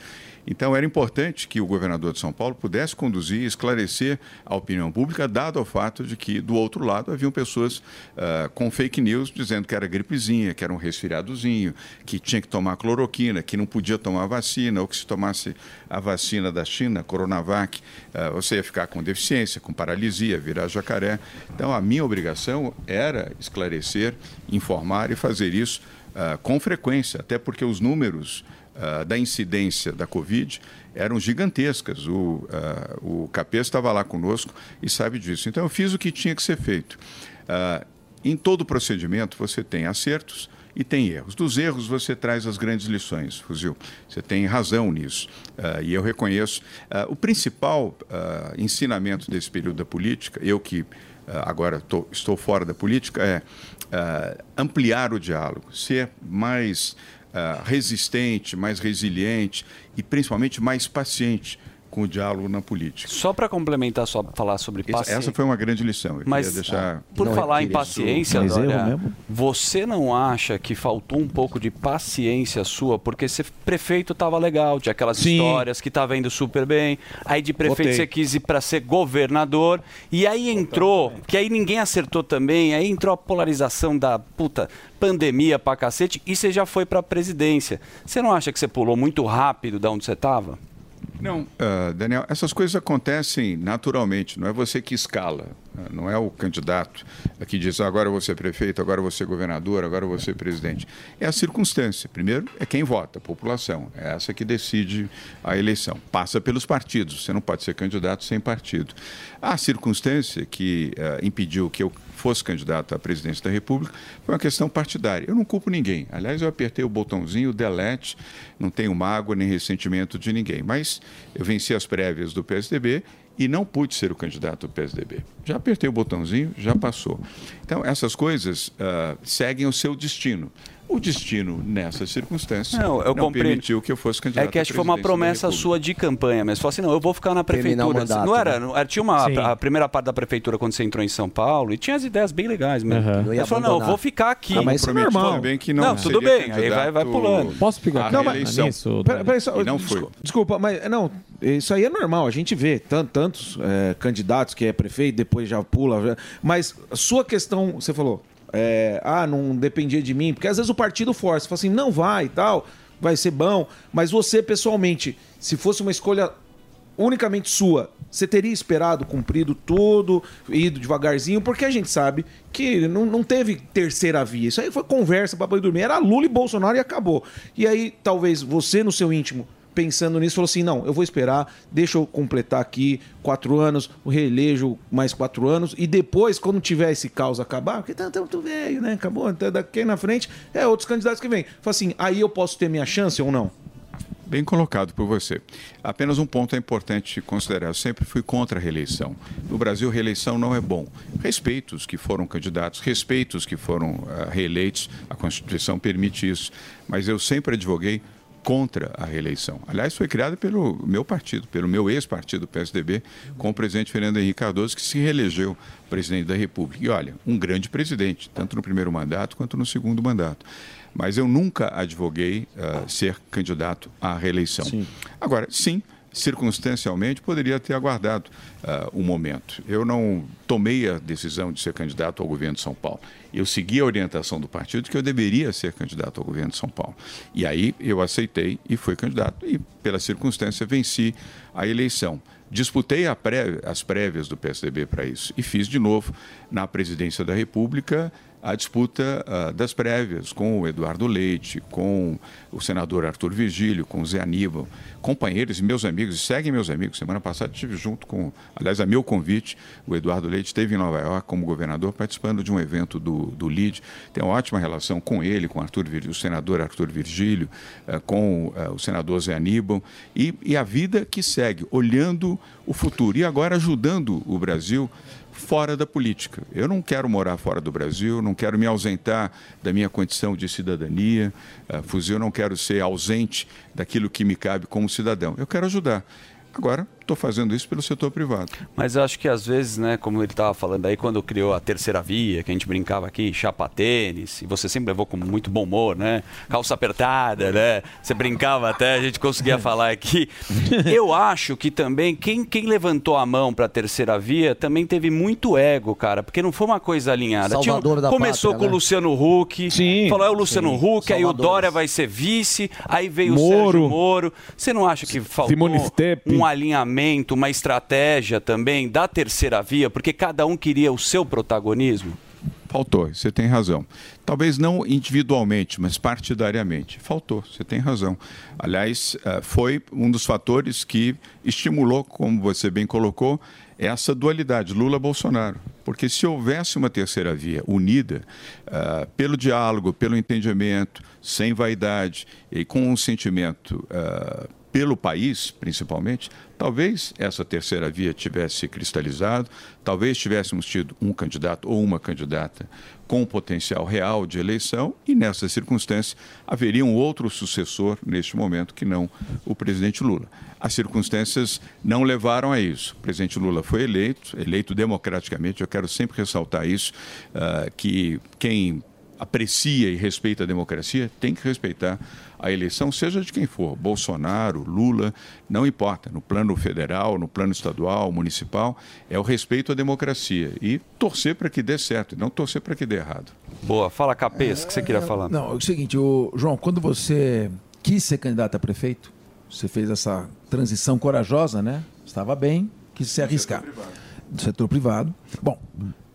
Speaker 26: Então, era importante que o governador de São Paulo pudesse conduzir e esclarecer a opinião pública, dado o fato de que, do outro lado, haviam pessoas ah, com fake news dizendo que era gripezinha, que era um resfriadozinho, que tinha que tomar cloroquina, que não podia tomar vacina, ou que se tomasse a vacina da China, Coronavac, ah, você ia ficar com deficiência, com paralisia, virar jacaré. Então, a minha obrigação era esclarecer, informar e fazer isso ah, com frequência, até porque os números ah, da incidência da Covid eram gigantescas. O, ah, o Capês estava lá conosco e sabe disso. Então, eu fiz o que tinha que ser feito. Ah, em todo procedimento, você tem acertos e tem erros. Dos erros, você traz as grandes lições, Fuzil. Você tem razão nisso. Ah, e eu reconheço. Ah, o principal ensinamento desse período da política, eu que agora tô- estou fora da política, é ampliar o diálogo, ser mais resistente, mais resiliente e principalmente mais paciente com o diálogo na política.
Speaker 1: Só para complementar, só falar sobre
Speaker 26: Essa,
Speaker 1: paciência.
Speaker 26: essa foi uma grande lição. Eu
Speaker 1: Mas
Speaker 26: deixar...
Speaker 1: por falar em paciência,
Speaker 26: Mas erro
Speaker 1: Dória,
Speaker 26: mesmo?
Speaker 1: você não acha que faltou um pouco de paciência sua? Porque ser prefeito tava legal, tinha aquelas
Speaker 27: Sim.
Speaker 1: histórias que tava indo super bem. Aí de prefeito
Speaker 27: Votei.
Speaker 1: você quis ir para ser governador. E aí entrou, que aí ninguém acertou também, aí entrou a polarização da puta pandemia pra cacete e você já foi pra presidência. Você não acha que você pulou muito rápido da onde você tava?
Speaker 26: Não, ah, Daniel, essas coisas acontecem naturalmente, não é você que escala, né? não é o candidato que diz "Ah, agora vou ser prefeito, agora vou ser governador, agora vou ser presidente. É a circunstância. Primeiro é quem vota, a população. É essa que decide a eleição. Passa pelos partidos, você não pode ser candidato sem partido. A circunstância que ah, impediu que eu fosse candidato à presidência da República foi uma questão partidária. Eu não culpo ninguém. Aliás, eu apertei o botãozinho, delete, não tenho mágoa nem ressentimento de ninguém. Mas eu venci as prévias do PSDB e não pude ser o candidato do PSDB. Já apertei o botãozinho, já passou. Então, essas coisas ah, seguem o seu destino. O destino, nessa circunstância,
Speaker 1: Não, eu compreendo.
Speaker 26: permitiu que eu fosse candidato
Speaker 1: É que acho que foi uma promessa sua de campanha, mas falou assim, não, eu vou ficar na prefeitura.
Speaker 4: mandato,
Speaker 1: não era,
Speaker 4: né?
Speaker 1: não era- tinha uma
Speaker 4: Sim.
Speaker 1: a primeira parte da prefeitura quando você entrou em São Paulo e tinha as ideias bem legais mesmo.
Speaker 4: Não ia
Speaker 1: Ele falou, não, eu vou ficar aqui.
Speaker 26: Ah, mas isso é normal. Bem que não
Speaker 1: não tudo bem, aí vai, vai pulando.
Speaker 2: Posso pegar uma
Speaker 26: reeleição.
Speaker 2: nisso?
Speaker 27: Pera- peraí, só-
Speaker 26: não foi.
Speaker 27: desculpa, desculpa, mas não, isso aí é normal. A gente vê tan- tantos é, candidatos que é prefeito, depois já pula. mas a sua questão, você falou, é, ah, não dependia de mim, porque às vezes o partido força, fala assim, não vai e tal, vai ser bom. Mas você, pessoalmente, se fosse uma escolha unicamente sua, você teria esperado, cumprido tudo, ido devagarzinho, porque a gente sabe que não, não teve terceira via. Isso aí foi conversa para dormir. Era Lula e Bolsonaro e acabou. E aí, talvez você, no seu íntimo, pensando nisso, falou assim: não, eu vou esperar, deixa eu completar aqui quatro anos, o reelejo mais quatro anos, e depois, quando tiver esse caos acabar, porque tá tanto velho, né? Acabou, até daqui na frente, é outros candidatos que vêm. Fala assim, aí eu posso ter minha chance ou não?
Speaker 26: Bem colocado por você. Apenas um ponto é importante considerar. Eu sempre fui contra a reeleição. No Brasil, reeleição não é bom. Respeito os que foram candidatos, respeito os que foram ah, reeleitos. A Constituição permite isso. Mas eu sempre advoguei contra a reeleição. Aliás, foi criada pelo meu partido, pelo meu ex-partido, PSDB, com o presidente Fernando Henrique Cardoso, que se reelegeu presidente da República. E olha, um grande presidente, tanto no primeiro mandato quanto no segundo mandato. Mas eu nunca advoguei ah, ser candidato à reeleição. Agora, sim, circunstancialmente poderia ter aguardado ah, um momento. Eu não tomei a decisão de ser candidato ao governo de São Paulo. Eu segui a orientação do partido que eu deveria ser candidato ao governo de São Paulo. E aí eu aceitei e fui candidato. E, pela circunstância, venci a eleição. Disputei as prévias do PSDB para isso e fiz de novo na presidência da República a disputa ah, das prévias com o Eduardo Leite, com o senador Arthur Virgílio, com o Zé Aníbal, companheiros e meus amigos, seguem meus amigos. Semana passada estive junto com, aliás, a meu convite, o Eduardo Leite esteve em Nova York como governador participando de um evento do, do LID. Tenho uma ótima relação com ele, com Arthur, o senador Arthur Virgílio, eh, com eh, o senador Zé Aníbal, e, e a vida que segue, olhando o futuro e agora ajudando o Brasil fora da política. Eu não quero morar fora do Brasil, não quero me ausentar da minha condição de cidadania, uh, fuzil, não quero ser ausente daquilo que me cabe como cidadão. Eu quero ajudar. Agora, estou fazendo isso pelo setor privado.
Speaker 1: Mas eu acho que às vezes, né, como ele estava falando aí, quando criou a terceira via, que a gente brincava aqui, chapa tênis, e você sempre levou com muito bom humor, né? Calça apertada, né? Você brincava até, a gente conseguia falar aqui. Eu acho que também quem, quem levantou a mão para a terceira via também teve muito ego, cara, porque não foi uma coisa alinhada.
Speaker 4: Salvador da
Speaker 1: começou
Speaker 4: pátria,
Speaker 1: com o
Speaker 4: né?
Speaker 1: Luciano Huck, falou é o Luciano
Speaker 4: Sim,
Speaker 1: Huck, aí o. Dória vai ser vice, aí veio o
Speaker 27: Moro.
Speaker 1: Sérgio Moro. Você não acha que faltou um alinhamento, uma estratégia também da terceira via, porque cada um queria o seu protagonismo?
Speaker 26: Faltou, você tem razão. Talvez não individualmente, mas partidariamente. Faltou, você tem razão. Aliás, eh, foi um dos fatores que estimulou, como você bem colocou, essa dualidade Lula-Bolsonaro. Porque se houvesse uma terceira via unida, ah, pelo diálogo, pelo entendimento, sem vaidade e com um sentimento ah, pelo país, principalmente, talvez essa terceira via tivesse se cristalizado, talvez tivéssemos tido um candidato ou uma candidata com potencial real de eleição e, nessa circunstância, haveria um outro sucessor neste momento que não o presidente Lula. As circunstâncias não levaram a isso. O presidente Lula foi eleito, eleito democraticamente. Eu quero sempre ressaltar isso, ah, que quem aprecia e respeita a democracia tem que respeitar a eleição, seja de quem for, Bolsonaro, Lula, não importa, no plano federal, no plano estadual, municipal, é o respeito à democracia e torcer para que dê certo, e não torcer para que dê errado.
Speaker 1: Boa, fala Capês, o que você queria falar?
Speaker 20: Não, é o seguinte, o, João, quando você quis ser candidato a prefeito, você fez essa transição corajosa, né? Estava bem, quis se arriscar. Do setor privado. Bom,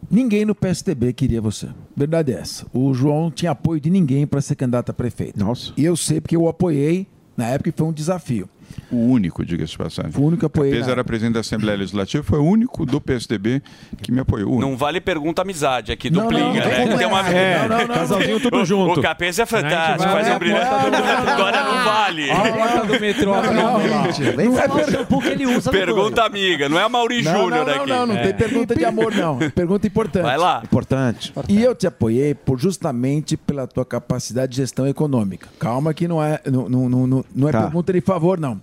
Speaker 20: ninguém no PSDB queria você. Verdade é essa. O João tinha apoio de ninguém para ser candidato a prefeito. Nossa. E eu sei porque eu o apoiei na época e foi um desafio.
Speaker 26: O único, diga-se de passagem.
Speaker 20: O único que apoiei.
Speaker 26: Capês
Speaker 20: na-
Speaker 26: era presidente da Assembleia Legislativa, foi o único do PSDB que me apoiou.
Speaker 1: Não vale pergunta amizade aqui
Speaker 26: Não,
Speaker 1: do
Speaker 26: não,
Speaker 1: Plinga,
Speaker 26: não
Speaker 1: né?
Speaker 26: como
Speaker 1: Tem uma...
Speaker 26: é. Não, não, não, Casalzinho tudo
Speaker 1: O-
Speaker 26: junto.
Speaker 1: O Capês é fantástico, faz um brilhante. Agora não vale.
Speaker 2: Olha a porta do metrô lá.
Speaker 20: Não é per-
Speaker 1: Pergunta amiga, não é a Mauri
Speaker 20: Não,
Speaker 1: Júnior
Speaker 20: não, não,
Speaker 1: aqui.
Speaker 20: não, não tem pergunta de amor, não. Pergunta importante.
Speaker 1: Vai lá.
Speaker 27: Importante.
Speaker 20: E eu te apoiei por justamente pela tua capacidade de gestão econômica. Calma que não é, não, não, não, não- não é
Speaker 27: Tá.
Speaker 20: pergunta de favor, não.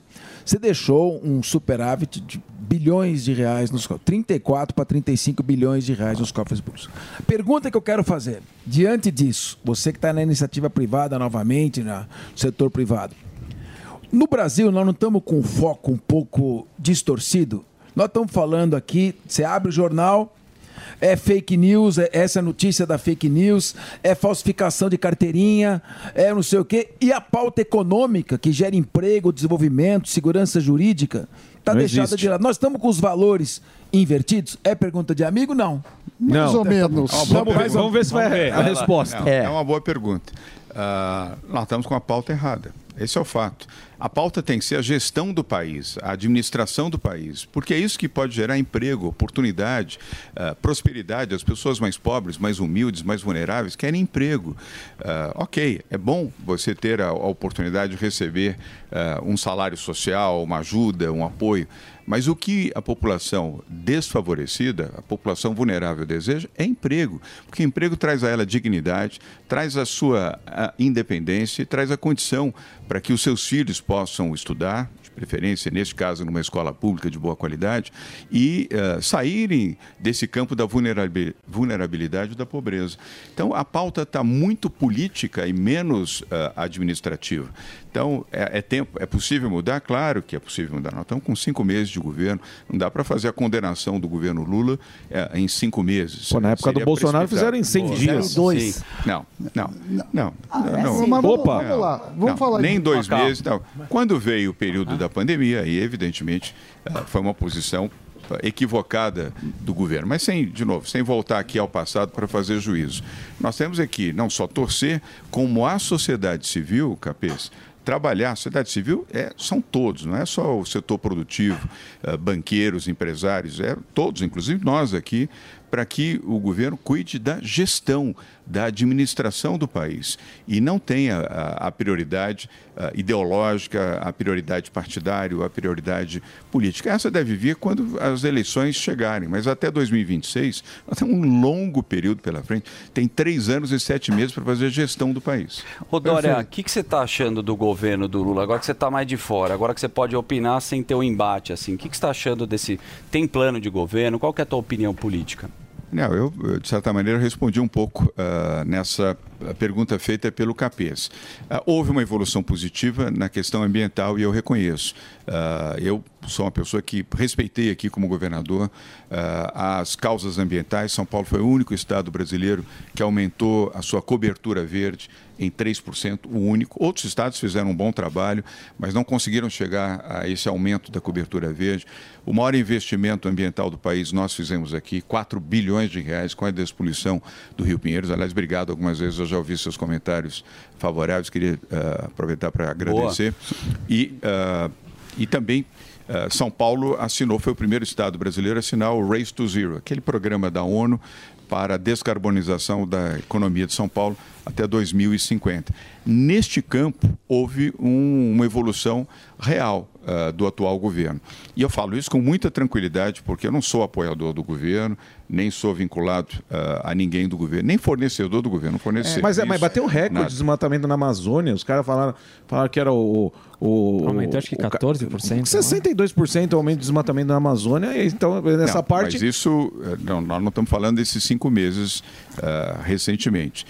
Speaker 20: Você deixou um superávit de bilhões de reais nos cofres. 34 para 35 bilhões de reais nos cofres públicos. Pergunta que eu quero fazer, diante disso, você que está na iniciativa privada novamente, na- no setor privado, no Brasil, nós não estamos com um foco um pouco distorcido. Nós estamos falando aqui, você abre o jornal, é fake news, é essa notícia da fake news, é falsificação de carteirinha, é não sei o quê. E a pauta econômica, que gera emprego, desenvolvimento, segurança jurídica, está
Speaker 27: Não
Speaker 20: deixada
Speaker 27: existe.
Speaker 20: de lado. Nós estamos com os valores invertidos? É pergunta de amigo? Não.
Speaker 5: Mais ou menos.
Speaker 26: É uma boa
Speaker 20: Vamos-
Speaker 26: pergunta.
Speaker 20: vamos ver se vai-
Speaker 26: Vai
Speaker 20: a
Speaker 26: lá.
Speaker 20: resposta.
Speaker 26: Não,
Speaker 20: É.
Speaker 26: é. uma boa pergunta. Ah, nós estamos com a pauta errada. Esse é o fato. A pauta tem que ser a gestão do país, a administração do país, porque é isso que pode gerar emprego, oportunidade, ah, prosperidade. As pessoas mais pobres, mais humildes, mais vulneráveis querem emprego. Ah, ok, é bom você ter a, a oportunidade de receber ah, um salário social, uma ajuda, um apoio. Mas o que a população desfavorecida, a população vulnerável deseja é emprego, porque emprego traz a ela dignidade, traz a sua a independência traz a condição para que os seus filhos possam estudar, de preferência, neste caso, numa escola pública de boa qualidade, e eh, saírem desse campo da vulnerabi- vulnerabilidade da pobreza. Então, a pauta está muito política e menos eh, administrativa. Então, é, é tempo, é possível mudar? Claro que é possível mudar. Nós estamos com cinco meses de governo, não dá para fazer a condenação do governo Lula eh, em cinco meses.
Speaker 27: Pô, na época do Bolsonaro fizeram em 100 dias.
Speaker 26: Sim.
Speaker 27: Dois.
Speaker 26: Não, não, não.
Speaker 5: Ah, é
Speaker 26: não,
Speaker 5: assim? Mas
Speaker 26: Opa.
Speaker 5: vamos lá, vamos
Speaker 26: Não,
Speaker 5: falar
Speaker 26: Nem
Speaker 5: de-
Speaker 26: dois
Speaker 5: Ah,
Speaker 26: meses, não. Quando veio o período da pandemia, aí, evidentemente, ah, foi uma posição ah, equivocada do governo. Mas sem, de novo, sem voltar aqui ao passado para fazer juízo. Nós temos aqui não só torcer, como a sociedade civil, Capês, trabalhar. A sociedade civil é, são todos, não é só o setor produtivo, ah, banqueiros, empresários, é todos, inclusive nós aqui, para que o governo cuide da gestão, da administração do país e não tenha a, a prioridade ah, ideológica, a prioridade partidária, a prioridade política. Essa deve vir quando as eleições chegarem, mas até 2026 nós temos um longo período pela frente. Tem três anos e sete meses para fazer a gestão do país.
Speaker 1: Ô, Dória, o que, que você está achando do governo do Lula? Agora que você está mais de fora, agora que você pode opinar sem ter um embate, assim. O que, que você está achando desse... Tem plano de governo? Qual que é a tua opinião política?
Speaker 26: Não, eu, de certa maneira, respondi um pouco ah, nessa ah, pergunta feita pelo Capês. Ah, houve uma evolução positiva na questão ambiental e eu reconheço. Ah, eu sou uma pessoa que respeitei aqui como governador ah, as causas ambientais. São Paulo foi o único estado brasileiro que aumentou a sua cobertura verde em 3%, o único. Outros estados fizeram um bom trabalho, mas não conseguiram chegar a esse aumento da cobertura verde. O maior investimento ambiental do país nós fizemos aqui, 4 bilhões de reais com a despoluição do Rio Pinheiros. Aliás, obrigado algumas vezes, já ouvi seus comentários favoráveis, queria ah, aproveitar para agradecer. E, ah, e também eh, São Paulo assinou, foi o primeiro estado brasileiro a assinar o Race to Zero, aquele programa da ONU para a descarbonização da economia de São Paulo até 2050. Neste campo, houve um- uma evolução real ah, do atual governo. E eu falo isso com muita tranquilidade, porque eu não sou apoiador do governo, nem sou vinculado ah, a ninguém do governo, nem fornecedor do governo, não forneço
Speaker 27: mas, é, mas bateu um recorde
Speaker 26: nada.
Speaker 27: de desmatamento na Amazônia. Os caras falaram, falaram que era o. o
Speaker 2: Aumentou acho que
Speaker 27: o ca-
Speaker 2: 14%.
Speaker 27: 62% aumento de desmatamento na Amazônia. e Então, nessa
Speaker 26: Não,
Speaker 27: parte.
Speaker 26: Mas isso, eh, não, nós não estamos falando desses cinco meses ah, recentemente.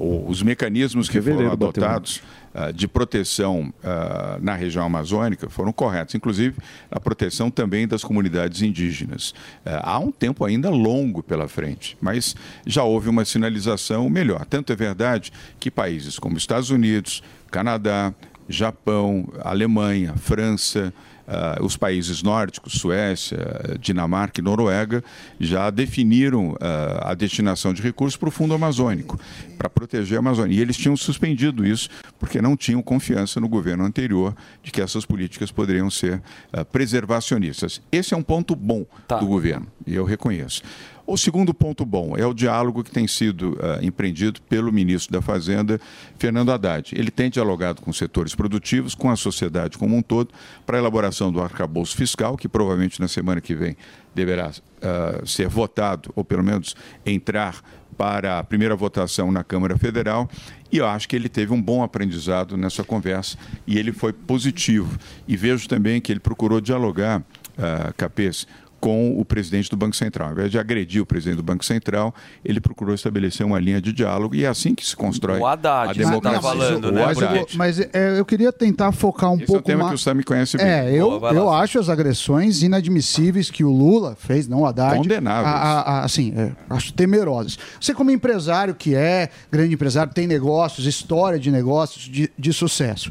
Speaker 26: O- os mecanismos que foram
Speaker 27: bateu um.
Speaker 26: adotados ah, de proteção ah, na região amazônica foram corretos, inclusive a proteção também das comunidades indígenas. Ah, há um tempo ainda longo pela frente, mas já houve uma sinalização melhor. Tanto é verdade que países como Estados Unidos, Canadá, Japão, Alemanha, França, ah, os países nórdicos, Suécia, Dinamarca e Noruega, já definiram ah, a destinação de recursos para o Fundo Amazônico, para proteger a Amazônia. E eles tinham suspendido isso porque não tinham confiança no governo anterior de que essas políticas poderiam ser ah, preservacionistas. Esse é um ponto bom do governo, e eu reconheço. O segundo ponto bom é o diálogo que tem sido ah, empreendido pelo ministro da Fazenda, Fernando Haddad. Ele tem dialogado com setores produtivos, com a sociedade como um todo, para a elaboração do arcabouço fiscal, que provavelmente na semana que vem deverá ah, ser votado, ou pelo menos entrar para a primeira votação na Câmara Federal. E eu acho que ele teve um bom aprendizado nessa conversa e ele foi positivo. E vejo também que ele procurou dialogar, ah, Capês, com o presidente do Banco Central. Ao invés de agredir o presidente do Banco Central, ele procurou estabelecer uma linha de diálogo e é assim que se constrói
Speaker 1: O Haddad,
Speaker 26: a
Speaker 1: tá
Speaker 26: democracia.
Speaker 1: falando,
Speaker 26: O
Speaker 1: né,
Speaker 5: Mas, eu, mas, é, eu queria tentar focar um
Speaker 26: Esse é um
Speaker 5: pouco
Speaker 26: tema
Speaker 5: mais.
Speaker 26: que o Sam me conhece bem.
Speaker 5: É, eu,
Speaker 26: Boa, lá,
Speaker 5: eu acho as agressões inadmissíveis que o Lula fez, não o Haddad.
Speaker 26: Condenáveis.
Speaker 5: a- a- a- assim, é, acho temerosas. Você, como empresário que é, grande empresário, tem negócios, história de negócios de, de sucesso.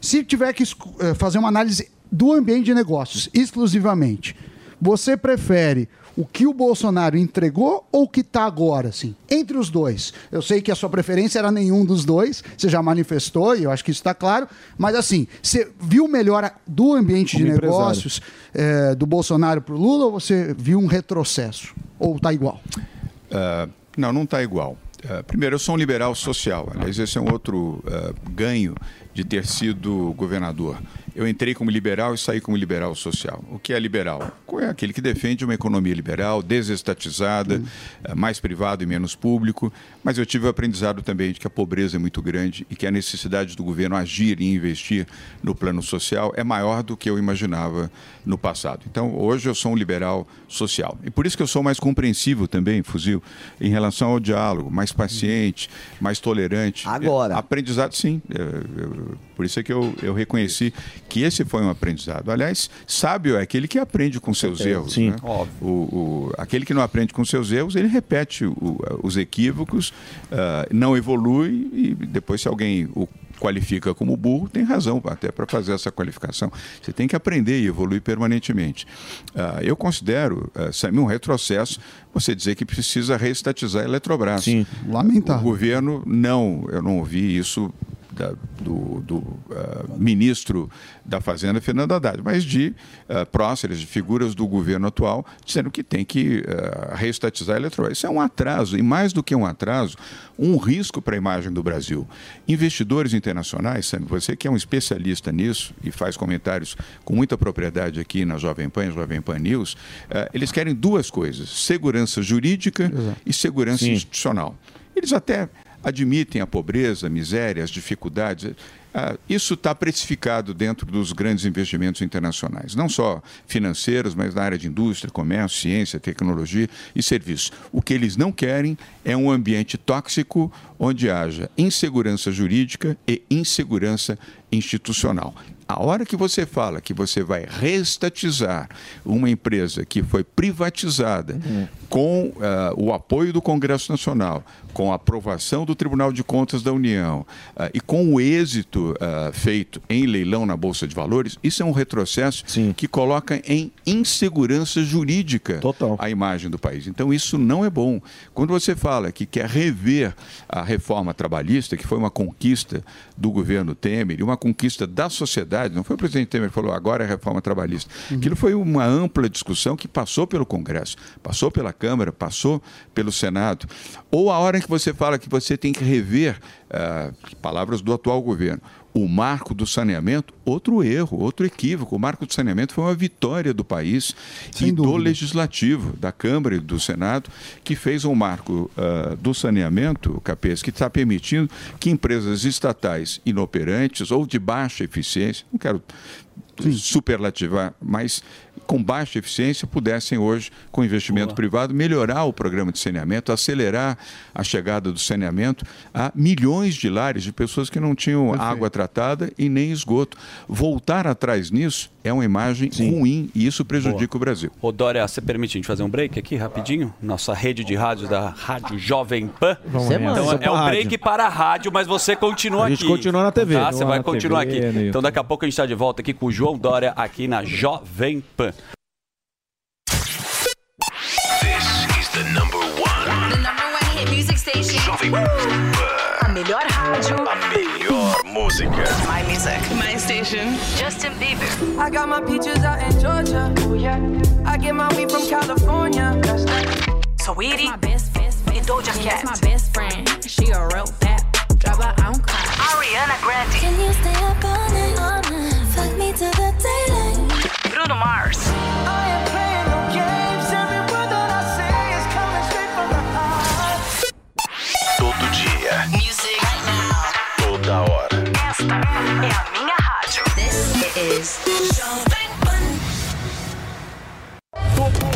Speaker 5: Se tiver que eh, fazer uma análise do ambiente de negócios exclusivamente, você prefere o que o Bolsonaro entregou ou o que está agora, assim? Entre os dois. Eu sei que a sua preferência era nenhum dos dois, você já manifestou, e eu acho que isso está claro, mas assim, você viu melhora do ambiente
Speaker 27: Como
Speaker 5: de
Speaker 27: empresário.
Speaker 5: negócios eh, do Bolsonaro para o Lula ou você viu um retrocesso? Ou está igual?
Speaker 26: Ah, não, não está igual. Ah, primeiro, eu sou um liberal social. Aliás, esse é um outro ah, ganho de ter sido governador. Eu entrei como liberal e saí como liberal social. O que é liberal? É aquele que defende uma economia liberal, desestatizada, ah, mais privado e menos público. Mas eu tive o aprendizado também de que a pobreza é muito grande e que a necessidade do governo agir e investir no plano social é maior do que eu imaginava no passado. Então, hoje eu sou um liberal social. E por isso que eu sou mais compreensivo também, Fuzil, em relação ao diálogo, mais paciente, mais tolerante.
Speaker 4: Agora.
Speaker 26: É, aprendizado, sim. Eu- por isso é que eu, eu reconheci que esse foi um aprendizado. Aliás, sábio é aquele que aprende com seus
Speaker 27: certeza.
Speaker 26: erros.
Speaker 27: Sim.
Speaker 26: né? O, o- aquele que não aprende com seus erros, ele repete o- os equívocos, ah, não evolui e depois se alguém o qualifica como burro, tem razão até para fazer essa qualificação. Você tem que aprender e evoluir permanentemente. Ah, eu considero, uh, Samir, um retrocesso você dizer que precisa reestatizar a Eletrobras. Sim.
Speaker 5: Lamentável.
Speaker 26: O governo, não, eu não ouvi isso da- do, do, ah, ministro da Fazenda, Fernando Haddad, mas de ah, próceres, de figuras do governo atual, dizendo que tem que ah, reestatizar a Eletrobras. Isso é um atraso, e mais do que um atraso, um risco para a imagem do Brasil. Investidores internacionais, Sam, você que é um especialista nisso e faz comentários com muita propriedade aqui na Jovem Pan, Jovem Pan News, ah, eles querem duas coisas: segurança jurídica e segurança
Speaker 27: Sim.
Speaker 26: institucional. Eles até admitem a pobreza, a miséria, as dificuldades. Ah, isso está precificado dentro dos grandes investimentos internacionais, não só financeiros, mas na área de indústria, comércio, ciência, tecnologia e serviços. O que eles não querem é um ambiente tóxico onde haja insegurança jurídica e insegurança institucional. A hora que você fala que você vai reestatizar uma empresa que foi privatizada com ah, o apoio do Congresso Nacional, com a aprovação do Tribunal de Contas da União ah, e com o êxito ah, feito em leilão na Bolsa de Valores, isso é um retrocesso que coloca em insegurança jurídica a imagem do país. Então, isso não é bom. Quando você fala que quer rever a reforma trabalhista, que foi uma conquista do governo Temer e uma conquista da sociedade, não foi o presidente Temer que falou agora é a reforma trabalhista. Aquilo foi uma ampla discussão que passou pelo Congresso, passou pela Câmara, passou pelo Senado. Ou a hora em que você fala que você tem que rever, ah, palavras do atual governo, o marco do saneamento, outro erro, outro equívoco. O marco do saneamento foi uma vitória do país e do legislativo, da Câmara e do Senado, que fez um marco ah, do saneamento, Capês, que está permitindo que empresas estatais inoperantes ou de baixa eficiência, não quero superlativar, mas com baixa eficiência pudessem hoje, com investimento privado, melhorar o programa de saneamento, acelerar a chegada do saneamento a milhões de lares de pessoas que não tinham água tratada e nem esgoto. Voltar atrás nisso é uma imagem ruim e isso prejudica o Brasil.
Speaker 1: Ô Dória, você permite a gente fazer um break aqui rapidinho? Nossa rede de rádio da Rádio Jovem Pan.
Speaker 27: Vamos
Speaker 1: então, é o
Speaker 27: Rádio.
Speaker 1: break para a rádio, mas você continua
Speaker 27: A gente
Speaker 1: aqui.
Speaker 27: continua na TV.
Speaker 1: Tá? Você vai continuar
Speaker 27: TV,
Speaker 1: aqui. Então daqui a pouco a gente está de volta aqui com o João Dória aqui na Jovem Pan.
Speaker 28: Música.
Speaker 24: My music. My station. Justin Bieber.
Speaker 12: I got my peaches out in Georgia. Oh yeah. I get my weed from California. That's that.
Speaker 24: Sweetie. My best, best, best. Doja Cat.
Speaker 29: my best friend. She a real that. Drive her own car.
Speaker 24: Ariana Grande.
Speaker 13: Can you stay up all night? All night. Fuck me till the daylight.
Speaker 24: Bruno Mars.
Speaker 12: Show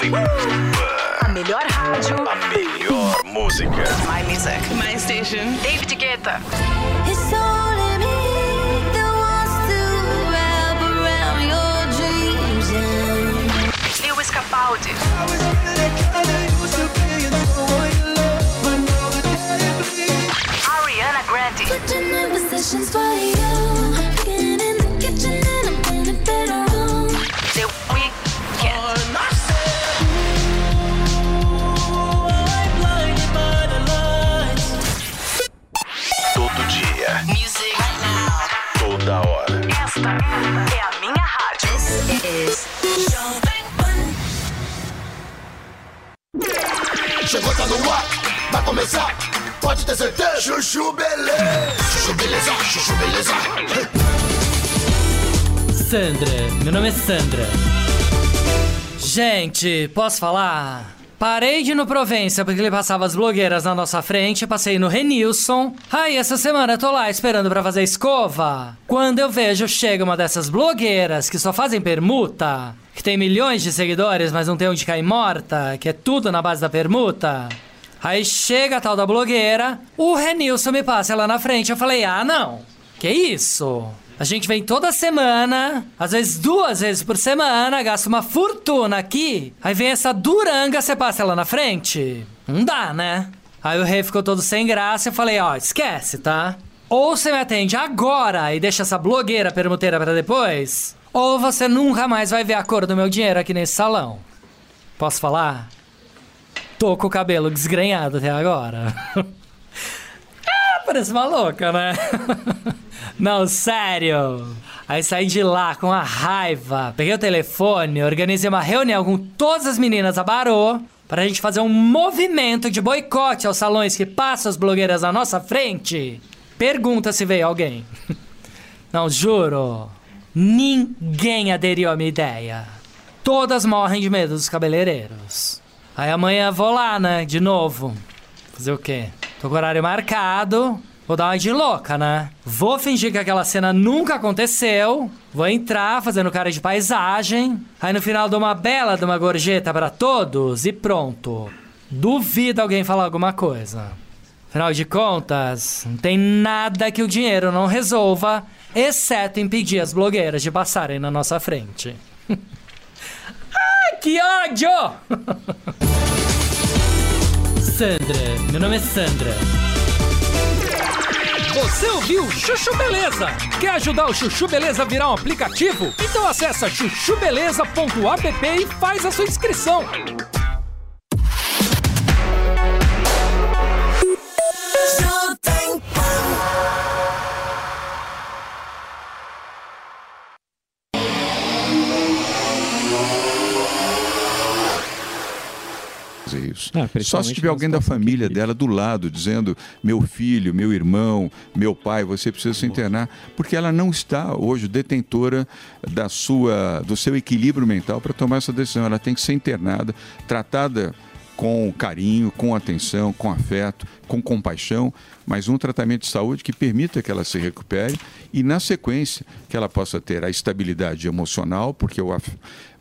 Speaker 24: Station.
Speaker 28: Jovem
Speaker 24: A melhor rádio.
Speaker 28: A melhor música.
Speaker 24: My music. My station. David Guetta.
Speaker 13: It's only me that wants to wrap around your dreams. and
Speaker 24: Lewis Capaldi. Ariana Grande.
Speaker 28: Chuchu beleza. Chuchu beleza. Chuchu beleza.
Speaker 30: Sandra, meu nome é Sandra. Gente, posso falar? Parei de ir no Provença porque ele passava as blogueiras na nossa frente, passei no Renilson. Aí essa semana eu tô lá esperando pra fazer escova. Quando eu vejo chega uma dessas blogueiras que só fazem permuta, que tem milhões de seguidores, mas não tem onde cair morta, que é tudo na base da permuta. Aí chega a tal da blogueira, o Renilson me passa lá na frente. Eu falei: ah, não. Que isso? A gente vem toda semana, às vezes duas vezes por semana, gasta uma fortuna aqui. Aí vem essa duranga, você passa ela na frente? Não dá, né? Aí o rei ficou todo sem graça eu falei: ó, esquece, tá? Ou você me atende agora e deixa essa blogueira permuteira pra depois, ou você nunca mais vai ver a cor do meu dinheiro aqui nesse salão. Posso falar? Tô com o cabelo desgrenhado até agora. ah, parece uma louca, né? Não, sério. Aí saí de lá com a raiva, peguei o telefone, organizei uma reunião com todas as meninas da Barô pra gente fazer um movimento de boicote aos salões que passam as blogueiras na nossa frente. Pergunta se veio alguém. Não, juro. Ninguém aderiu à minha ideia. Todas morrem de medo dos cabeleireiros. Aí amanhã vou lá, né? De novo. Fazer o quê? Tô com o horário marcado. Vou dar uma de louca, né? Vou fingir que aquela cena nunca aconteceu. Vou entrar fazendo cara de paisagem. Aí no final dou uma bela de uma gorjeta pra todos e pronto. Duvido alguém falar alguma coisa. Afinal de contas, não tem nada que o dinheiro não resolva, exceto impedir as blogueiras de passarem na nossa frente. Que ódio! Sandra, meu nome é Sandra.
Speaker 31: Você ouviu Chuchu Beleza? Quer ajudar o Chuchu Beleza a virar um aplicativo? Então acessa chuchubeleza.app e faz a sua inscrição.
Speaker 26: Fazer isso.
Speaker 2: Ah,
Speaker 26: Só se tiver alguém da família dela do lado, dizendo: meu filho, meu irmão, meu pai, você precisa se internar, porque ela não está hoje detentora da sua, do seu equilíbrio mental para tomar essa decisão. Ela tem que ser internada, tratada com carinho, com atenção, com afeto, com compaixão, mas um tratamento de saúde que permita que ela se recupere e, na sequência, que ela possa ter a estabilidade emocional, porque o,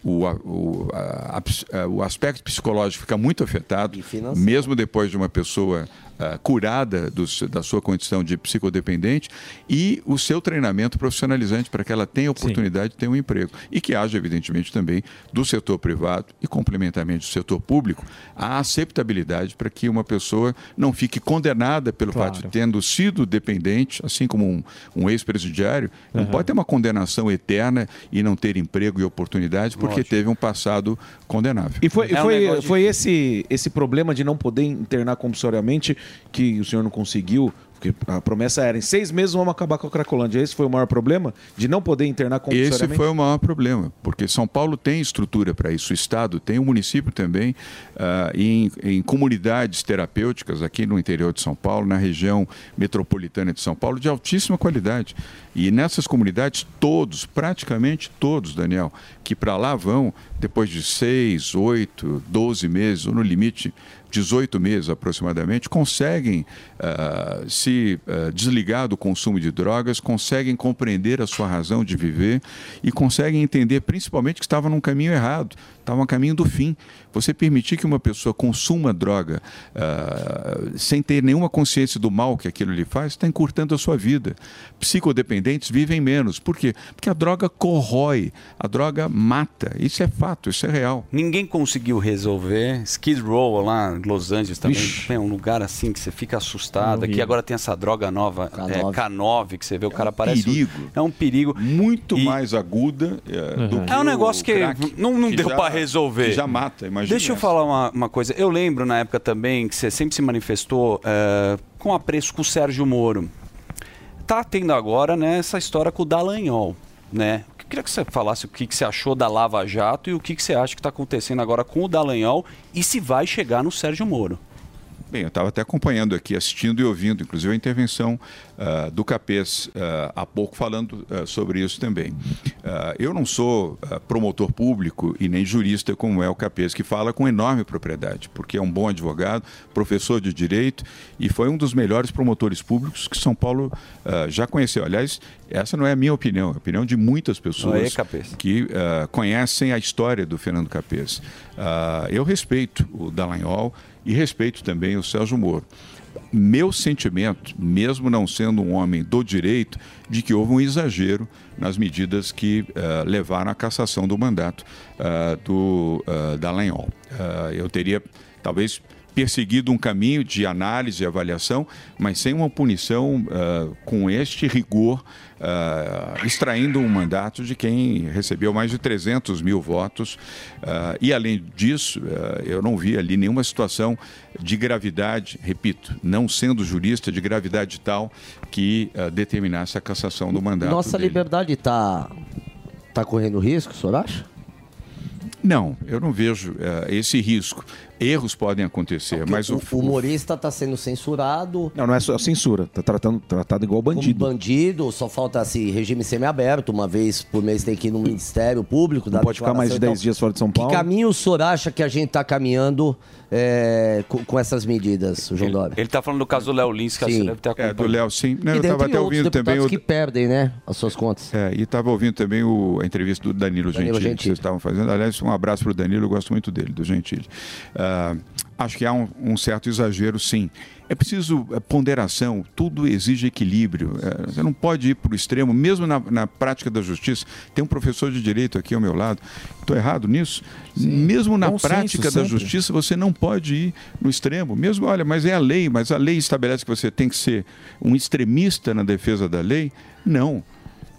Speaker 26: o, o, a- a- o aspecto psicológico fica muito afetado, mesmo depois de uma pessoa ah, curada do da sua condição de psicodependente, e o seu treinamento profissionalizante para que ela tenha oportunidade de ter um emprego. E que haja, evidentemente, também do setor privado e complementarmente do setor público, a aceitabilidade para que uma pessoa não fique condenada pelo fato de tendo sido dependente, assim como um, um ex-presidiário, não
Speaker 27: Uhum.
Speaker 26: pode ter uma condenação eterna e não ter emprego e oportunidade porque
Speaker 27: Lógico.
Speaker 26: teve um passado condenável.
Speaker 27: E foi,
Speaker 26: É um
Speaker 27: foi,
Speaker 26: negócio
Speaker 27: foi esse, esse problema de não poder internar compulsoriamente que o senhor não conseguiu? Porque a promessa era em seis meses vamos acabar com a Cracolândia. Esse foi o maior problema? De não poder internar compulsoriamente?
Speaker 26: Esse foi o maior problema, porque São Paulo tem estrutura para isso, o Estado tem, o município também, ah, em, em comunidades terapêuticas aqui no interior de São Paulo, na região metropolitana de São Paulo, de altíssima qualidade. E nessas comunidades, todos, praticamente todos, Daniel, que para lá vão, depois de seis, oito, doze meses, ou no limite 18 meses aproximadamente, conseguem ah, se ah, desligar do consumo de drogas, conseguem compreender a sua razão de viver e conseguem entender principalmente que estava num caminho errado, estava no caminho do fim. Você permitir que uma pessoa consuma droga ah, sem ter nenhuma consciência do mal que aquilo lhe faz, está encurtando a sua vida. Psicodependentes vivem menos. Por quê? Porque a droga corrói, a droga mata. Isso é fato, isso é real.
Speaker 1: Ninguém conseguiu resolver. Skid Row lá em Los Angeles também é um lugar assim que você fica assustado. Aqui agora tem essa droga nova, K9, é, K9 que você vê, o cara parece.
Speaker 26: perigo.
Speaker 1: É um perigo.
Speaker 26: Muito mais aguda é, do que
Speaker 1: É um
Speaker 26: o
Speaker 1: negócio que não, não
Speaker 26: que
Speaker 1: deu
Speaker 26: já-
Speaker 1: pra resolver.
Speaker 26: que já mata, imagina
Speaker 1: Deixa eu
Speaker 26: essa.
Speaker 1: falar uma, uma coisa. Eu lembro na época também que você sempre se manifestou é, com apreço com o Sérgio Moro. Tá tendo agora né, essa história com o Dallagnol, né? Eu queria que você falasse o que, que você achou da Lava Jato e o que, que você acha que está acontecendo agora com o Dallagnol e se vai chegar no Sérgio Moro.
Speaker 26: Bem, eu estava até acompanhando aqui, assistindo e ouvindo, inclusive a intervenção ah, do Capês ah, há pouco falando ah, sobre isso também. Eu não sou promotor público e nem jurista como é o Capês, que fala com enorme propriedade, porque é um bom advogado, professor de direito e foi um dos melhores promotores públicos que São Paulo já conheceu. Aliás, essa não é a minha opinião, é a opinião de muitas pessoas
Speaker 1: Aê, Capês.
Speaker 26: que conhecem a história do Fernando Capês. Eu respeito o Dallagnol e respeito também o Sérgio Moro. Meu sentimento, mesmo não sendo um homem do direito, de que houve um exagero nas medidas que ah, levaram à cassação do mandato ah, do uh, Dallagnol. Ah, eu teria, talvez, perseguido um caminho de análise e avaliação, mas sem uma punição ah, com este rigor, ah, extraindo um mandato de quem recebeu mais de 300 mil votos. Ah, e, além disso, ah, eu não vi ali nenhuma situação de gravidade, repito, não sendo jurista, de gravidade tal que determinasse a cassação do mandato.
Speaker 4: Nossa
Speaker 26: dele.
Speaker 4: liberdade tá, tá correndo risco, o senhor acha?
Speaker 26: Não, eu não vejo eh, esse risco. Erros podem acontecer, mas o,
Speaker 4: O humorista está sendo censurado.
Speaker 27: Não, não é só censura. Tá tratando, tratado igual bandido.
Speaker 4: Como bandido, só falta assim, regime semiaberto. Uma vez por mês tem que ir no Ministério Público.
Speaker 27: Não pode ficar mais de
Speaker 4: declaração.
Speaker 27: 10 dias fora de São Paulo.
Speaker 4: Que caminho o senhor acha que a gente está caminhando é, com, com essas medidas, João Dória?
Speaker 1: Ele tá falando do caso do Léo Lins, que você deve ter
Speaker 26: É,
Speaker 1: acompanhado.
Speaker 26: do Léo, sim. Não,
Speaker 4: e
Speaker 26: eu estava até ouvindo também
Speaker 4: deputados
Speaker 26: o,
Speaker 4: que perdem, né, as suas contas.
Speaker 26: É, e estava ouvindo também o- a entrevista do Danilo,
Speaker 4: Danilo
Speaker 26: Gentili, que
Speaker 4: Gentili.
Speaker 26: vocês estavam fazendo. Aliás, um abraço para o Danilo, eu gosto muito dele, do Gentili. Ah, acho que há um, um certo exagero, sim. É preciso eh, ponderação, tudo exige equilíbrio. Eh, você não pode ir para o extremo, mesmo na, na prática da justiça. Tem um professor de direito aqui ao meu lado. Estou errado nisso? mesmo na
Speaker 20: Bom senso,
Speaker 26: prática da
Speaker 20: sempre.
Speaker 26: justiça, você não pode ir no extremo. Mesmo, olha, mas é a lei, mas a lei estabelece que você tem que ser um extremista na defesa da lei? Não.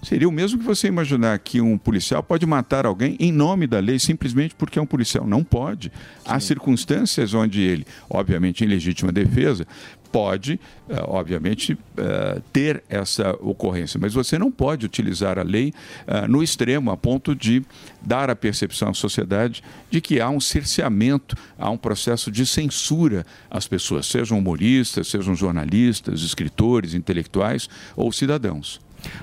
Speaker 26: Seria o mesmo que você imaginar que um policial pode matar alguém em nome da lei simplesmente porque é um policial. Não pode. Há circunstâncias onde ele, obviamente em legítima defesa, pode, eh, obviamente, eh, ter essa ocorrência. Mas você não pode utilizar a lei eh, no extremo, a ponto de dar a percepção à sociedade de que há um cerceamento, há um processo de censura às pessoas, sejam humoristas, sejam jornalistas, escritores, intelectuais ou cidadãos.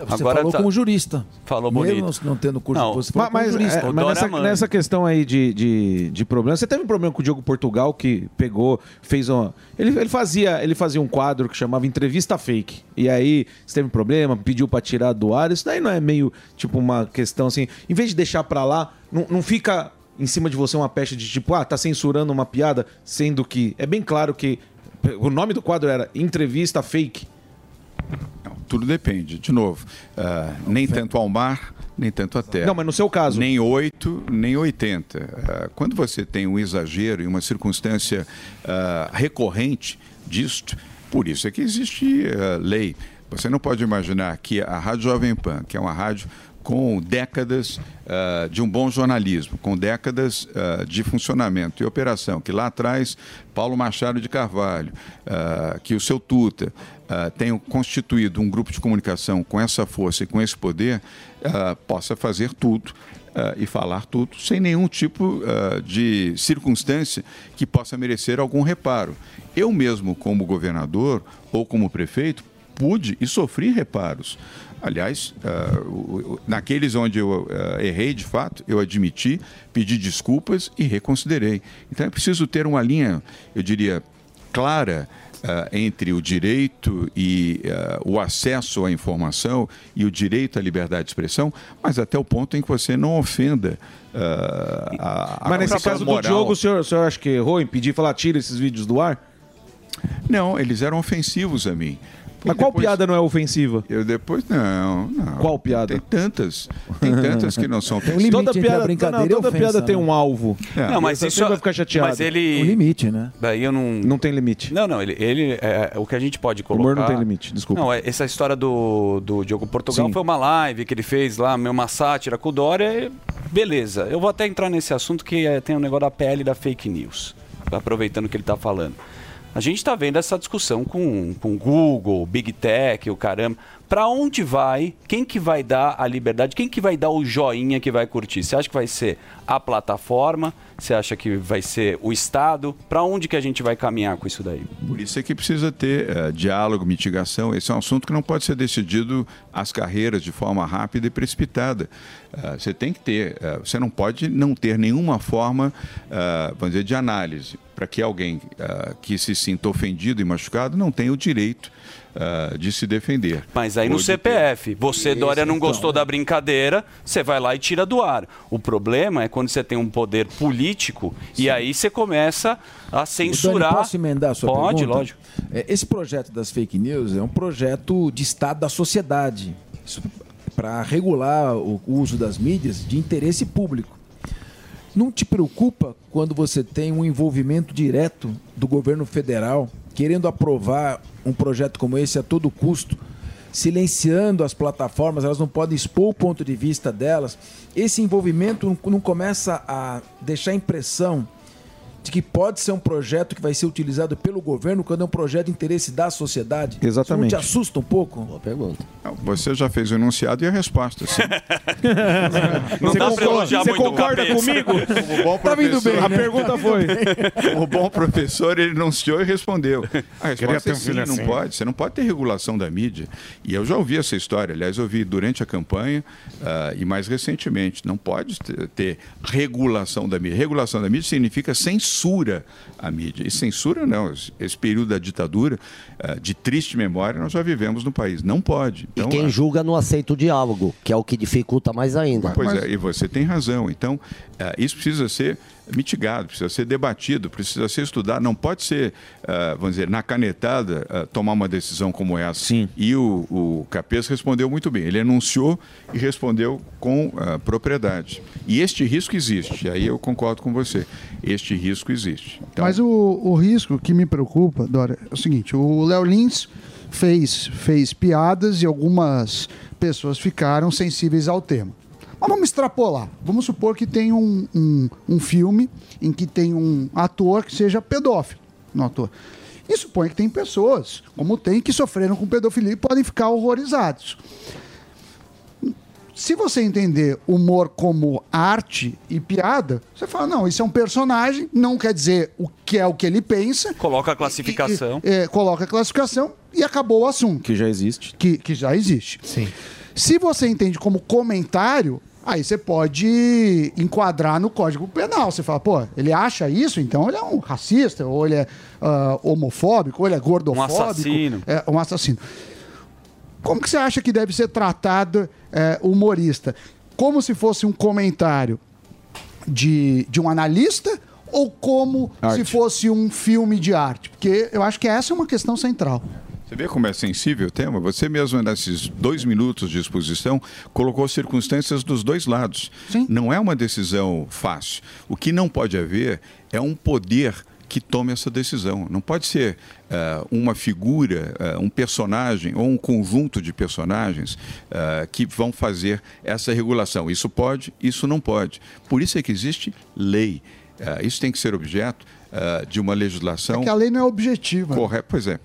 Speaker 20: Você falou com um jurista.
Speaker 1: Falou
Speaker 20: Mesmo
Speaker 1: bonito.
Speaker 20: não tendo curso
Speaker 1: Não,
Speaker 20: você falou
Speaker 27: Mas,
Speaker 20: com
Speaker 27: mas,
Speaker 20: jurista.
Speaker 27: é, mas nessa, nessa questão aí de, de, de problema, você teve um problema com o Diogo Portugal que pegou, fez uma. Ele, ele, fazia, ele fazia um quadro que chamava Entrevista Fake. E aí você teve um problema, pediu pra tirar do ar. Isso daí não é meio tipo uma questão assim. Em vez de deixar pra lá, não, não fica em cima de você uma pecha de tipo, ah, tá censurando uma piada, sendo que é bem claro que o nome do quadro era Entrevista Fake.
Speaker 26: Tudo depende. De novo, ah, nem tanto ao mar, nem tanto à terra.
Speaker 27: Não, mas no seu caso.
Speaker 26: Nem 8, nem 80. Ah, quando você tem um exagero e uma circunstância ah, recorrente disto, por isso é que existe lei. Você não pode imaginar que a Rádio Jovem Pan, que é uma rádio com décadas ah, de um bom jornalismo, com décadas ah, de funcionamento e operação, que lá atrás Paulo Machado de Carvalho, ah, que o seu Tuta tenham constituído um grupo de comunicação com essa força e com esse poder, possa fazer tudo ah, e falar tudo sem nenhum tipo ah, de circunstância que possa merecer algum reparo. Eu mesmo, como governador ou como prefeito, pude e sofri reparos. Aliás, o- naqueles onde eu ah, errei de fato, eu admiti, pedi desculpas e reconsiderei. Então é preciso ter uma linha, eu diria, clara ah, entre o direito e ah, o acesso à informação e o direito à liberdade de expressão, mas até o ponto em que você não ofenda ah, a, a
Speaker 27: Mas nesse caso do
Speaker 26: moral.
Speaker 27: Diogo, o senhor, o senhor acha que errou em pedir falar, tira esses vídeos do ar?
Speaker 26: Não, eles eram ofensivos a mim.
Speaker 27: Mas qual piada não é ofensiva?
Speaker 26: Eu depois, não, não.
Speaker 27: Qual piada?
Speaker 26: Tem tantas. Tem tantas que não são
Speaker 27: Tem um limite
Speaker 26: ofensivas.
Speaker 27: a Toda piada- brincadeira não, toda ofensa, piada tem né? um alvo.
Speaker 26: É.
Speaker 1: Não, mas isso
Speaker 27: vai ficar chateado.
Speaker 1: Mas ele.
Speaker 20: O limite, né?
Speaker 1: Daí eu não.
Speaker 27: Não tem limite.
Speaker 1: Não, não, ele, ele é, o que a gente pode colocar.
Speaker 27: Humor não tem limite, desculpa.
Speaker 1: Não, é- essa história do, do Diogo Portugal
Speaker 27: Sim.
Speaker 1: foi uma live que ele fez lá, meio uma sátira com o Dória. e Beleza, eu vou até entrar nesse assunto que é, tem um negócio da PL da fake news. Aproveitando o que ele está falando. A gente está vendo essa discussão com, com Google, Big Tech, o caramba. Para onde vai? Quem que vai dar a liberdade? Quem que vai dar o joinha que vai curtir? Você acha que vai ser a plataforma? Você acha que vai ser o Estado? Para onde que a gente vai caminhar com isso daí?
Speaker 26: Por isso é que precisa ter eh, diálogo, mitigação. Esse é um assunto que não pode ser decidido às carreiras de forma rápida e precipitada. Ah, você tem que ter, ah, você não pode não ter nenhuma forma, vamos dizer, de análise para que alguém que se sinta ofendido e machucado não tenha o direito ah, de se defender.
Speaker 1: Mas aí no CPF, você, Dória, não
Speaker 26: então,
Speaker 1: gostou da brincadeira, você vai lá e tira do ar. O problema é quando você tem um poder político e aí você começa a censurar.
Speaker 20: Dani, posso emendar a sua
Speaker 1: Pode,
Speaker 20: pergunta?
Speaker 1: lógico.
Speaker 20: É, Esse projeto das fake news é um projeto de Estado da sociedade para regular o uso das mídias de interesse público. Não te preocupa quando você tem um envolvimento direto do governo federal querendo aprovar um projeto como esse a todo custo, silenciando as plataformas, elas não podem expor o ponto de vista delas. Esse envolvimento não- começa a deixar impressão de que pode ser um projeto que vai ser utilizado pelo governo quando é um projeto de interesse da sociedade?
Speaker 26: Exatamente.
Speaker 20: Isso não te assusta um pouco?
Speaker 4: Boa pergunta.
Speaker 26: Você já fez o enunciado e a resposta, sim.
Speaker 1: Não
Speaker 26: você
Speaker 1: muito o
Speaker 26: concorda comigo? Como bom
Speaker 20: Tá vindo
Speaker 26: professor-
Speaker 20: bem,
Speaker 26: A
Speaker 20: né?
Speaker 26: pergunta foi. Como bom professor, ele enunciou e respondeu. A resposta é sim, não
Speaker 32: assim.
Speaker 26: pode. Você não pode ter regulação da mídia. E eu já ouvi essa história. Aliás, eu ouvi durante a campanha ah, e mais recentemente. Não pode ter, ter regulação da mídia. Regulação da mídia significa censura à mídia. E censura não. Esse- período da ditadura, ah, de triste memória, nós já vivemos no país. Não pode. Então,
Speaker 4: e quem julga não aceita o diálogo, que é o que dificulta mais ainda.
Speaker 26: Pois é, e você tem razão. Então, eh, isso precisa ser mitigado, precisa ser debatido, precisa ser estudado. Não pode ser, eh, vamos dizer, na canetada, eh, tomar uma decisão como essa. Sim. E o, o Capês respondeu muito bem. Ele anunciou e respondeu com ah, propriedade. E este risco existe. Aí eu concordo com você. Este risco existe. Então,
Speaker 5: Mas o, o risco que me preocupa, Dora, é o seguinte: o Léo Lins fez, fez piadas e algumas pessoas ficaram sensíveis ao tema. Mas vamos extrapolar. Vamos supor que tem um, um, um filme em que tem um ator que seja pedófilo. Um ator. E supõe que tem pessoas, como tem, que sofreram com pedofilia e podem ficar horrorizados. Se você entender humor como arte e piada, você fala, não, isso é um personagem, não quer dizer o que é o que ele pensa.
Speaker 1: Coloca a classificação.
Speaker 5: É, coloca a classificação e acabou o assunto.
Speaker 6: Que já existe.
Speaker 5: Que, que já existe.
Speaker 2: Sim.
Speaker 5: Se você entende como comentário, aí você pode enquadrar no Código Penal. Você fala, pô, ele acha isso, então ele é um racista, ou ele é ah, homofóbico, ou ele é gordofóbico.
Speaker 1: assassino.
Speaker 5: É um assassino. Como que você acha que deve ser tratado é, o humorista? Como se fosse um comentário de, de um analista ou como
Speaker 26: Arte.
Speaker 5: se fosse um filme de arte? Porque eu acho que essa é uma questão central.
Speaker 26: Você vê como é sensível o tema? Você mesmo, nesses dois minutos de exposição, colocou circunstâncias dos dois lados. Não é uma decisão fácil. O que não pode haver é um poder que tome essa decisão. Não pode ser eh, uma figura, eh, um personagem ou um conjunto de personagens eh, que vão fazer essa regulação. Isso pode, isso não pode. Por isso é que existe lei. Isso tem que ser objeto eh, de uma legislação.
Speaker 5: Porque a lei não é objetiva.
Speaker 26: Correto, pois é.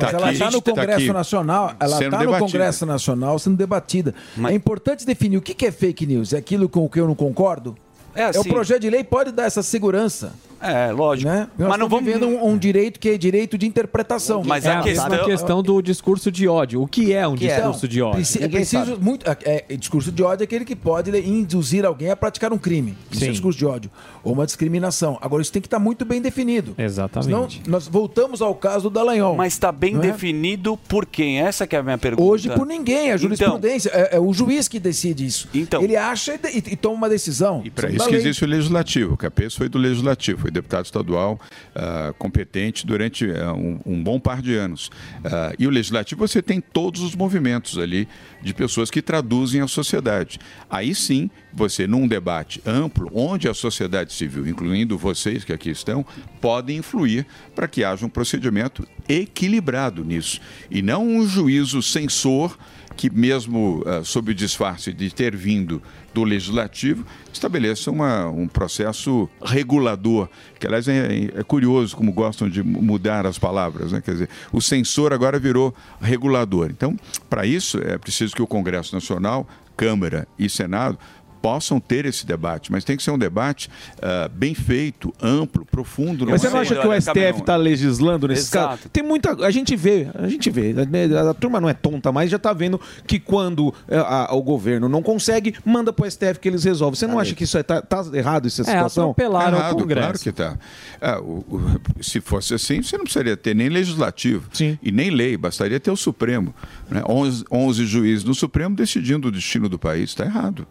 Speaker 20: Mas ela está no Congresso Nacional, ela está no Congresso Nacional sendo debatida. É importante definir o que que é fake news. É aquilo com o que eu não concordo?
Speaker 1: É
Speaker 20: o
Speaker 1: assim.
Speaker 20: projeto de lei pode dar essa segurança.
Speaker 1: É, lógico.
Speaker 20: Né? Nós
Speaker 2: Mas não
Speaker 20: estamos vivendo um, um direito que é direito de interpretação.
Speaker 2: é a mesma questão do discurso de ódio. O que é um discurso de ódio?
Speaker 20: Preci- é preciso muito, é, é, discurso de ódio é aquele que pode induzir alguém a praticar um crime. Isso é
Speaker 2: Sim.
Speaker 20: discurso de ódio. Ou uma discriminação. Agora, isso tem que estar muito bem definido.
Speaker 2: Exatamente.
Speaker 20: Senão, nós voltamos ao caso do Dallagnol.
Speaker 1: Mas está bem
Speaker 20: é?
Speaker 1: definido por quem? Essa que é a minha pergunta.
Speaker 20: Hoje por ninguém, a jurisprudência. é, é o juiz que decide isso.
Speaker 1: Então.
Speaker 20: Ele acha e, e toma uma decisão. E
Speaker 26: Para isso que existe o legislativo. O Capês foi do legislativo, foi deputado estadual ah, competente durante ah, um, um bom par de anos. Ah, e o legislativo você tem todos os movimentos ali de pessoas que traduzem a sociedade. Aí sim, você num debate amplo, onde a sociedade civil, incluindo vocês que aqui estão, podem influir para que haja um procedimento equilibrado nisso e não um juízo censor que mesmo ah, sob o disfarce de ter vindo do legislativo, estabeleça uma, um processo regulador, que aliás é, é curioso como gostam de mu- mudar as palavras, né? quer dizer, o censor agora virou regulador. Então, para isso é preciso que o Congresso Nacional, Câmara e Senado possam ter esse debate, mas tem que ser um debate ah, bem feito, amplo, profundo.
Speaker 6: Mas você não
Speaker 26: é-
Speaker 6: acha que o STF está legislando nesse
Speaker 26: Exato.
Speaker 6: caso? Tem muita. A gente vê, a gente vê. A, a turma não é tonta, mas já está vendo que quando é, a- o governo não consegue, manda para o STF que eles resolvem. Você não acha que isso é, tá, tá errado essa situação?
Speaker 26: Errado, Claro que está. se fosse assim, você não precisaria ter nem legislativo e nem lei, bastaria ter o Supremo. Né? 11, 11 juízes no Supremo decidindo o destino do país. Está errado.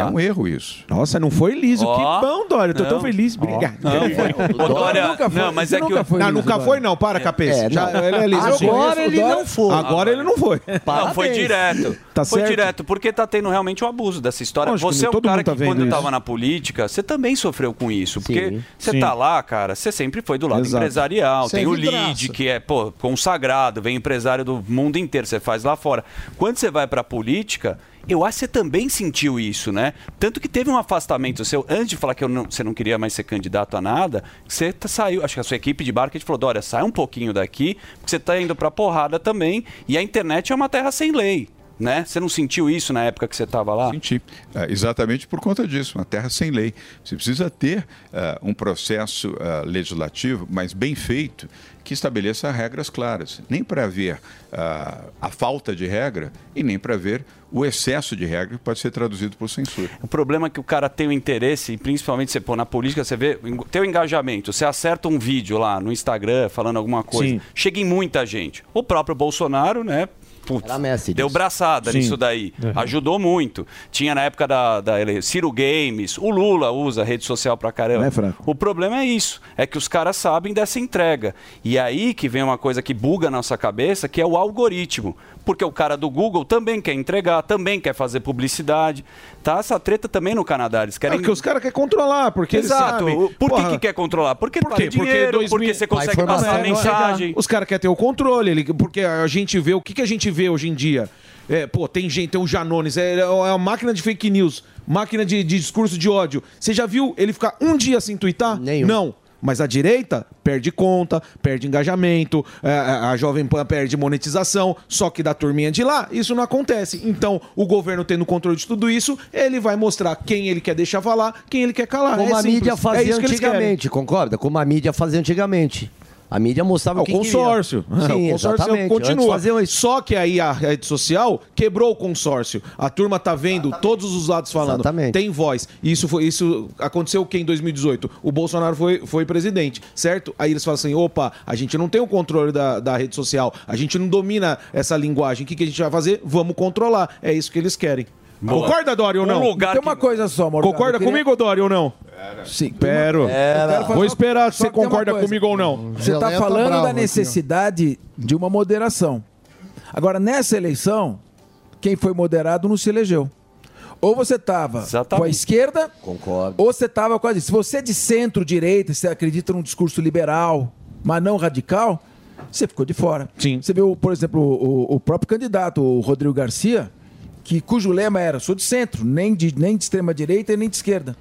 Speaker 26: É um erro isso.
Speaker 6: Nossa, não foi liso.
Speaker 26: Ó.
Speaker 6: Que bom, Dória. Eu tô tão
Speaker 26: Não.
Speaker 6: feliz.
Speaker 26: Ó.
Speaker 6: Obrigado.
Speaker 26: Não, foi- Ô, Dória,
Speaker 6: nunca foi.
Speaker 1: não, mas é que
Speaker 6: nunca
Speaker 1: o-
Speaker 6: foi. Não,
Speaker 1: liso,
Speaker 6: nunca foi, não. Para, cabeça.
Speaker 1: É,
Speaker 6: Já,
Speaker 1: não.
Speaker 6: ele é liso.
Speaker 1: Agora ele não foi.
Speaker 6: Agora ele não foi.
Speaker 1: Não, foi direto.
Speaker 6: Tá
Speaker 1: foi
Speaker 6: certo?
Speaker 1: direto, porque tá tendo realmente o abuso dessa história.
Speaker 6: Lógico,
Speaker 1: você é um
Speaker 6: todo
Speaker 1: cara
Speaker 6: tá
Speaker 1: que, quando
Speaker 6: isso.
Speaker 1: estava na política, você também sofreu com isso. Porque
Speaker 6: Sim.
Speaker 1: você
Speaker 6: Sim.
Speaker 1: tá lá, cara, você sempre foi do lado
Speaker 6: Exato.
Speaker 1: empresarial.
Speaker 6: Sem
Speaker 1: tem o lead, que é, pô, consagrado, vem empresário do mundo inteiro, você faz lá fora. Quando você vai pra política, Eu acho que você também sentiu isso, né? Tanto que teve um afastamento seu, antes de falar que não- você não queria mais ser candidato a nada, você tá- saiu, acho que a sua equipe de marketing falou, Dória, sai um pouquinho daqui, porque você tá indo pra porrada também, e a internet é uma terra sem lei, né? Você não sentiu isso na época que você tava lá?
Speaker 26: Senti. É, exatamente por conta disso, uma terra sem lei. Você precisa ter ah, um processo ah, legislativo, mas bem feito, que estabeleça regras claras. Nem para ver ah, a falta de regra e nem para ver o excesso de regra que pode ser traduzido por censura.
Speaker 1: O problema é que o cara tem o interesse, e principalmente você pôr na política, você vê o teu engajamento. Você acerta um vídeo lá no Instagram falando alguma coisa,
Speaker 4: Sim.
Speaker 1: chega em muita gente. O próprio Bolsonaro, né? Putz, deu braçada
Speaker 4: Sim.
Speaker 1: nisso daí. Ajudou muito. Tinha na época da, da ele- Ciro Games, o Lula usa rede social pra caramba.
Speaker 6: Né?
Speaker 1: O problema é isso, é que os caras sabem dessa entrega. E aí que vem uma coisa que buga a nossa cabeça, que é o algoritmo. Porque o cara do Google também quer entregar, também quer fazer publicidade. Tá essa treta também no Canadá. Eles
Speaker 6: É
Speaker 1: querem.
Speaker 6: porque os caras querem controlar, porque
Speaker 1: Exato.
Speaker 6: eles sabem.
Speaker 1: Por que, que quer controlar? Porque
Speaker 6: Por
Speaker 1: vale
Speaker 6: quê?
Speaker 1: dinheiro,
Speaker 6: dois
Speaker 1: porque
Speaker 6: mil-
Speaker 1: você consegue passar a mensagem.
Speaker 6: Os caras querem ter o controle, ele- porque a gente vê, o que, que a gente vê hoje em dia? É, pô, tem gente, tem o Janones, é, é uma máquina de fake news, máquina de, de discurso de ódio. Você já viu ele ficar um dia sem twittar? Não. Mas a direita perde conta, perde engajamento, é, a a Jovem Pan perde monetização, só que da turminha de lá, isso não acontece. Então, o governo tendo controle de tudo isso, ele vai mostrar quem ele quer deixar falar, quem ele quer calar.
Speaker 4: Como
Speaker 6: É
Speaker 4: a
Speaker 6: simples.
Speaker 4: mídia
Speaker 6: É
Speaker 4: fazia
Speaker 6: querem.
Speaker 4: antigamente, concorda? Como a mídia fazia antigamente. A mídia mostrava
Speaker 6: Ah,
Speaker 4: o
Speaker 6: consórcio.
Speaker 4: Sim,
Speaker 6: o consórcio
Speaker 4: exatamente.
Speaker 6: Continua.
Speaker 4: faziam
Speaker 6: Só que aí a rede social quebrou o consórcio. A turma tá vendo todos os lados falando.
Speaker 4: Exatamente.
Speaker 6: Tem voz. E isso, foi, isso aconteceu o que em 2018? O Bolsonaro foi, foi presidente, certo? Aí eles falam assim: opa, a gente não tem o controle da, da rede social, a gente não domina essa linguagem. O que, que a gente vai fazer? Vamos controlar. É isso que eles querem.
Speaker 20: Boa.
Speaker 6: Concorda, Dória, ou não?
Speaker 20: Um lugar Tem uma coisa só, Morgado.
Speaker 6: Concorda
Speaker 20: queria-
Speaker 6: comigo, Dória, ou não?
Speaker 20: Sim.
Speaker 6: Espero. Vou esperar se você
Speaker 20: que
Speaker 6: concorda comigo ou não.
Speaker 20: Você está
Speaker 5: tá
Speaker 20: falando da necessidade de uma moderação. Agora, nessa eleição, quem foi moderado não se elegeu. Ou você estava com a esquerda,
Speaker 4: Concordo.
Speaker 20: ou você estava com a. Se você é de centro-direita, você acredita num discurso liberal, mas não radical, você ficou de fora.
Speaker 6: Sim.
Speaker 20: Você viu, por exemplo, o, o próprio candidato, o Rodrigo Garcia, que, cujo lema era sou de centro, nem de, nem de extrema-direita e nem de esquerda.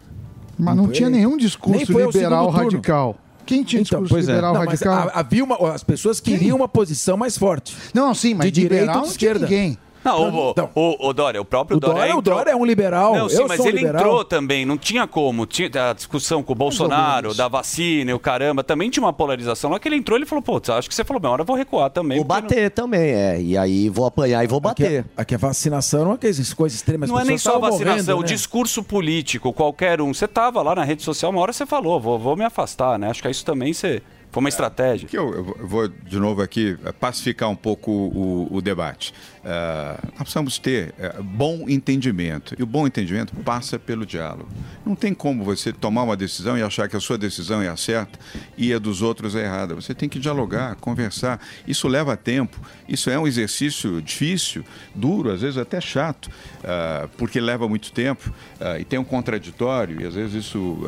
Speaker 5: Mas não
Speaker 20: foi
Speaker 5: tinha
Speaker 20: ele.
Speaker 5: nenhum discurso liberal radical. Quem tinha
Speaker 20: Então,
Speaker 5: discurso liberal
Speaker 20: Não, mas
Speaker 5: radical?
Speaker 20: havia uma, as pessoas queriam uma posição mais forte.
Speaker 5: Não, sim, mas
Speaker 20: de direita
Speaker 5: liberal
Speaker 20: ou de
Speaker 5: não
Speaker 20: esquerda.
Speaker 5: ninguém.
Speaker 1: Não, o, o, o Dória, o próprio
Speaker 20: O Dória- o
Speaker 1: entrou-
Speaker 20: Dória é um liberal,
Speaker 1: Não, sim,
Speaker 20: eu
Speaker 1: mas
Speaker 20: sou um
Speaker 1: ele
Speaker 20: liberal.
Speaker 1: entrou também, não tinha como. Tinha a discussão com o Bolsonaro, da vacina e o caramba, também tinha uma polarização. Lá que ele entrou, ele falou, pô, acho que você falou, bem, hora eu vou recuar também.
Speaker 4: Vou bater também, é. E aí vou apanhar e vou bater.
Speaker 20: Aqui a vacinação não é aquelas coisas extremas.
Speaker 1: Não, não é nem só a vacinação,
Speaker 20: morrendo,
Speaker 1: o
Speaker 20: né?
Speaker 1: discurso político, qualquer um. Você tava lá na rede social, uma hora você falou, vou, vou me afastar, né? Acho que isso também você, foi uma estratégia.
Speaker 26: Que eu, eu vou- de novo aqui eh, pacificar um pouco o, o debate. Eh, nós precisamos ter eh, bom entendimento. E o bom entendimento passa pelo diálogo. Não tem como você tomar uma decisão e achar que a sua decisão é a certa e a dos outros é errada. Você tem que dialogar, conversar. Isso leva tempo. Isso é um exercício difícil, duro, às vezes até chato, porque leva muito tempo e tem um contraditório. E às vezes isso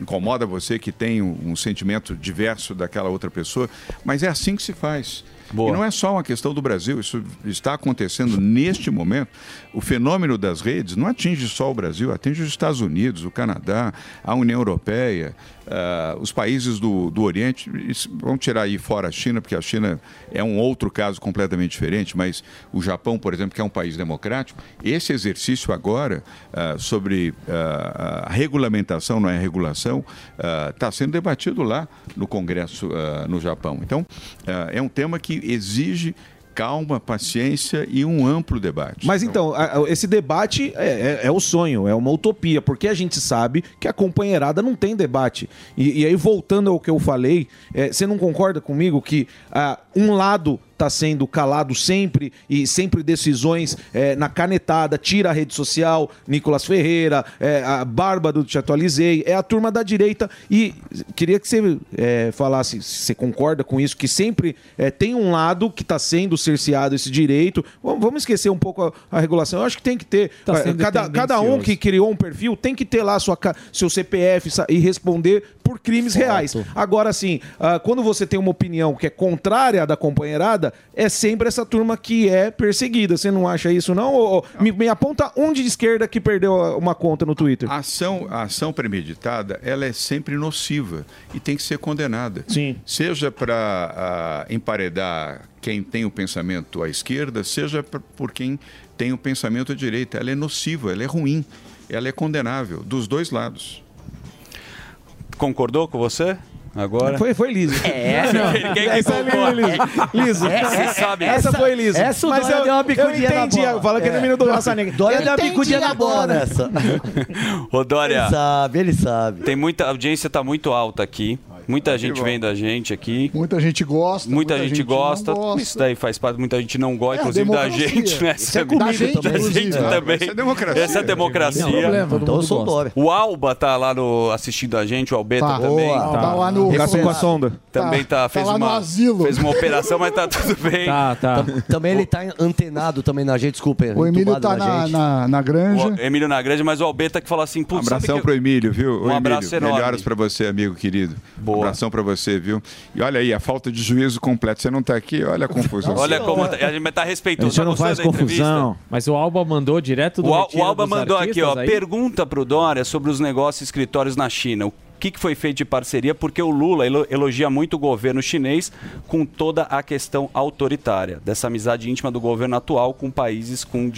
Speaker 26: incomoda você que tem um, um sentimento diverso daquela outra pessoa. Mas é assim que se faz. E não é só uma questão do Brasil, isso está acontecendo neste momento. O fenômeno das redes não atinge só o Brasil, atinge os Estados Unidos, o Canadá, a União Europeia, ah, os países do, do Oriente. Vamos tirar aí fora a China, porque a China é um outro caso completamente diferente, mas o Japão, por exemplo, que é um país democrático, esse exercício agora ah, sobre ah, a regulamentação, não é regulação, está sendo debatido lá no Congresso no Japão. Então, é um tema que exige calma, paciência e um amplo debate.
Speaker 6: Mas então, esse debate é, é- é o sonho, é uma utopia, porque a gente sabe que a companheirada não tem debate. E, e aí, voltando ao que eu falei, é, você não concorda comigo que ah, um lado está sendo calado sempre e sempre decisões é, na canetada, tira a rede social, Nicolas Ferreira, é, a barba do Te Atualizei, é a turma da direita. E queria que você é, falasse se você concorda com isso, que sempre é, tem um lado que está sendo cerceado esse direito. Vamos, vamos esquecer um pouco a, a regulação. Eu acho que tem que ter.
Speaker 2: Tá
Speaker 6: é, cada, cada um que criou um perfil tem que ter lá sua, seu CPF e responder por crimes reais. Agora, assim, ah, quando você tem uma opinião que é contrária à da companheirada, é sempre essa turma que é perseguida. Você não acha isso, não? Ou, ou- me, me aponta um de esquerda que perdeu uma conta no Twitter.
Speaker 26: A ação, a ação premeditada, ela é sempre nociva e tem que ser condenada.
Speaker 6: Sim.
Speaker 26: Seja para emparedar quem tem o pensamento à esquerda, seja pra- por quem tem o pensamento à direita. Ela é nociva, ela é ruim, ela é condenável, dos dois lados.
Speaker 1: Concordou com você? Agora?
Speaker 6: Foi, foi liso.
Speaker 1: É, quem que
Speaker 6: essa é liso. Liso.
Speaker 1: É, Você sabe.
Speaker 6: Essa, foi liso.
Speaker 4: essa o
Speaker 6: Mas
Speaker 4: Dória
Speaker 6: eu,
Speaker 4: deu uma
Speaker 6: eu
Speaker 4: bicudinha na
Speaker 6: entendi.
Speaker 4: bola.
Speaker 6: Fala que é no menino do Raça Negra.
Speaker 4: Dória
Speaker 6: Eu
Speaker 4: deu uma
Speaker 6: entendi
Speaker 4: bicudinha na bola nessa.
Speaker 1: Ô, Dória.
Speaker 4: Ele sabe, ele sabe.
Speaker 1: Tem muita a audiência tá muito alta aqui. Muita gente
Speaker 5: bom.
Speaker 1: vendo a gente aqui.
Speaker 5: Muita gente gosta.
Speaker 1: Muita, gente,
Speaker 5: não
Speaker 1: gosta.
Speaker 5: gosta.
Speaker 1: Isso daí faz parte. Muita gente não gosta,
Speaker 5: É,
Speaker 1: inclusive da gente, né?
Speaker 5: Isso é comigo
Speaker 1: da gente,
Speaker 5: também,
Speaker 1: da gente também.
Speaker 26: Essa é democracia.
Speaker 1: Essa é democracia.
Speaker 26: Não,
Speaker 4: Então eu sou. Dória.
Speaker 1: O Alba tá lá no, assistindo a gente, o Albeta
Speaker 5: Tá.
Speaker 1: também.
Speaker 5: Boa. Tá lá no-
Speaker 6: Gato com a sonda.
Speaker 1: Também tá,
Speaker 5: Tá
Speaker 1: fez
Speaker 5: lá no
Speaker 1: uma
Speaker 5: asilo.
Speaker 1: fez uma operação, mas tá tudo bem.
Speaker 2: Tá, tá.
Speaker 4: Tam- Também ele tá antenado também na gente, desculpa.
Speaker 5: O Emílio tá na,
Speaker 4: gente.
Speaker 5: granja.
Speaker 1: O Emílio na grande, mas o Albeta que falou assim,
Speaker 26: Um abração pro Emílio, viu?
Speaker 1: Um abraço enorme.
Speaker 26: melhoras para você, amigo querido. Um abração para você, viu? E olha aí, a falta de juízo completo. Você não tá aqui, olha a confusão.
Speaker 1: Olha como tá- a gente tá respeitoso.
Speaker 6: A gente não faz confusão.
Speaker 2: Mas o Alba mandou direto do
Speaker 1: O, Al- o Alba
Speaker 2: dos
Speaker 1: mandou aqui, ó,
Speaker 2: aí?
Speaker 1: pergunta pro Dória sobre os negócios e escritórios na China. O que, que foi feito de parceria? Porque o Lula elo- elogia muito o governo chinês com toda a questão autoritária, dessa amizade íntima do governo atual com países com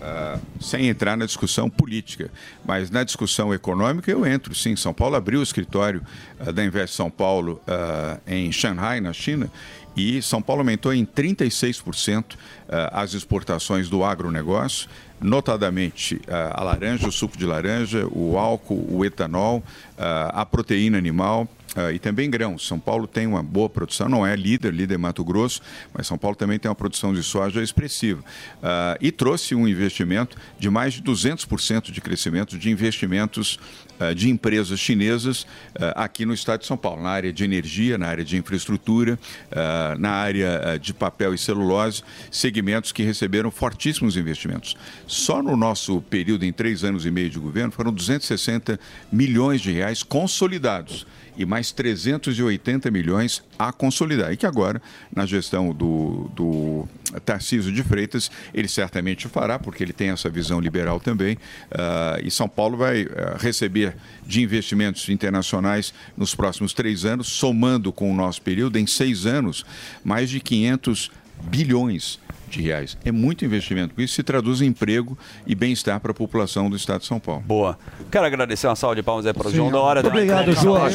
Speaker 26: ah, sem entrar na discussão política, mas na discussão econômica eu entro, sim. São Paulo abriu o escritório ah, da Invest São Paulo ah, em Shanghai, na China, e São Paulo aumentou em 36% ah, as exportações do agronegócio, notadamente ah, a laranja, o suco de laranja, o álcool, o etanol, ah, a proteína animal. Ah, e também grãos. São Paulo tem uma boa produção, não é líder, líder é Mato Grosso, mas São Paulo também tem uma produção de soja expressiva. Ah, e trouxe um investimento de mais de 200% de crescimento de investimentos ah, de empresas chinesas aqui no estado de São Paulo, na área de energia, na área de infraestrutura, na área de papel e celulose, segmentos que receberam fortíssimos investimentos. Só no nosso período, em três anos e meio de governo, foram 260 milhões de reais consolidados e mais 380 milhões a consolidar. E que agora, na gestão do, do Tarcísio de Freitas, ele certamente fará, porque ele tem essa visão liberal também. ah, e São Paulo vai ah, receber de investimentos internacionais nos próximos três anos, somando com o nosso período, em seis anos, mais de 500 bilhões de reais. É muito investimento. Isso se traduz em emprego e bem-estar para a população do estado de São Paulo.
Speaker 1: Boa. Quero agradecer uma salva de palmas aí para o. João Dória.
Speaker 4: Muito
Speaker 1: Deu uma
Speaker 4: obrigado, João.
Speaker 1: pra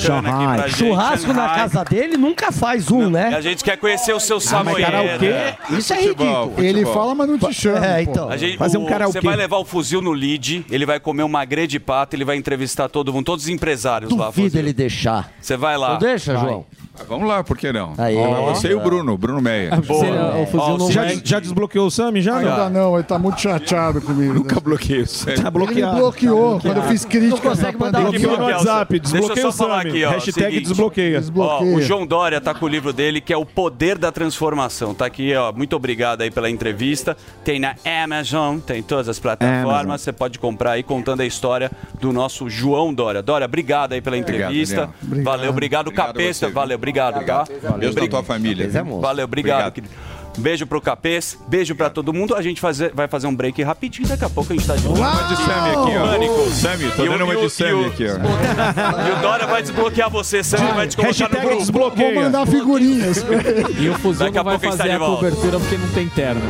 Speaker 1: gente.
Speaker 4: Churrasco na
Speaker 1: Shanghai.
Speaker 4: casa dele nunca faz um, né?
Speaker 1: a gente quer conhecer o seu
Speaker 4: mas
Speaker 1: Samoedo.
Speaker 4: karaokê? Isso é ridículo.
Speaker 5: Ele fala, mas não te chama.
Speaker 4: É, então.
Speaker 1: A gente,
Speaker 6: Fazer um karaokê.
Speaker 1: Você vai levar o fuzil no lead, ele vai comer uma grelha de pato, ele vai entrevistar todo mundo, todos os empresários lá.
Speaker 4: Duvido ele deixar.
Speaker 1: Você vai lá.
Speaker 4: Não deixa,
Speaker 1: Vai.
Speaker 4: João?
Speaker 26: Ah, Vamos lá, por que não?
Speaker 4: Aí.
Speaker 26: Você e o Bruno, Bruno Meia.
Speaker 1: Boa.
Speaker 2: O fuzil
Speaker 1: Ó,
Speaker 2: não
Speaker 6: Já, já desbloqueou o Sami? Já?
Speaker 5: Ainda
Speaker 6: não?
Speaker 5: não, ele tá muito chateado comigo.
Speaker 26: Nunca bloqueei o Sérgio.
Speaker 6: Tá
Speaker 5: Ele
Speaker 6: bloqueado.
Speaker 5: bloqueou quando eu fiz crítica.
Speaker 4: Não consegue mandar
Speaker 5: pandemia.
Speaker 6: Bloqueou no
Speaker 1: o
Speaker 6: WhatsApp.
Speaker 1: Sami. Deixa eu
Speaker 6: Desbloqueia
Speaker 1: só
Speaker 6: o
Speaker 1: falar
Speaker 6: Sami.
Speaker 1: aqui, ó,
Speaker 6: Hashtag
Speaker 1: seguinte.
Speaker 6: desbloqueia.
Speaker 1: O João Dória tá com o livro dele, que é O Poder da Transformação. Tá aqui, ó. Muito obrigado aí pela entrevista. Tem na Amazon, tem em todas as plataformas. Você pode comprar aí contando a história do nosso João Dória. Dória, obrigado aí pela
Speaker 26: Obrigado,
Speaker 1: entrevista. Valeu, obrigado,
Speaker 26: Obrigado
Speaker 1: Capesta. valeu, obrigado, tá?
Speaker 26: Beijo da tua família.
Speaker 4: É.
Speaker 1: Valeu, obrigado.
Speaker 26: Obrigado.
Speaker 1: querido. Beijo pro Capês, beijo pra todo mundo. A gente fazer- vai fazer um break rapidinho, daqui a pouco a gente tá de volta.
Speaker 26: Uma de Sammy aqui, ó.
Speaker 1: Pânico.
Speaker 26: Sammy, tô
Speaker 1: E o-
Speaker 26: dando uma
Speaker 1: e o-
Speaker 26: de
Speaker 1: e
Speaker 26: Sammy aqui, ó.
Speaker 1: E o Dória vai desbloquear você, Sammy vai te colocar no grupo.
Speaker 6: desbloqueia.
Speaker 5: Vou mandar figurinhas.
Speaker 2: E o fuzil
Speaker 1: Daqui a
Speaker 2: não vai
Speaker 1: a tá
Speaker 2: fazer
Speaker 1: de
Speaker 2: a
Speaker 1: volta.
Speaker 2: cobertura porque não tem terno.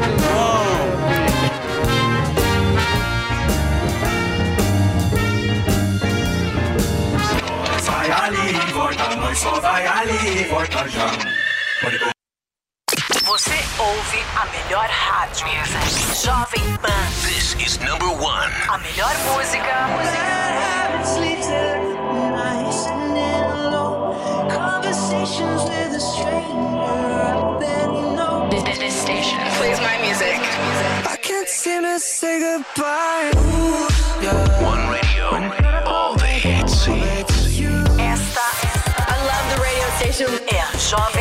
Speaker 28: Vai ali, volta, nós só vai ali, volta já.
Speaker 24: Você ouve a melhor rádio. Jovem Pan.
Speaker 28: This is number one.
Speaker 24: A melhor música. This, this station plays my music.
Speaker 12: I can't seem to say goodbye. Ooh, yeah.
Speaker 28: One radio, all the hits.
Speaker 24: Esta I love the radio station. É a Jovem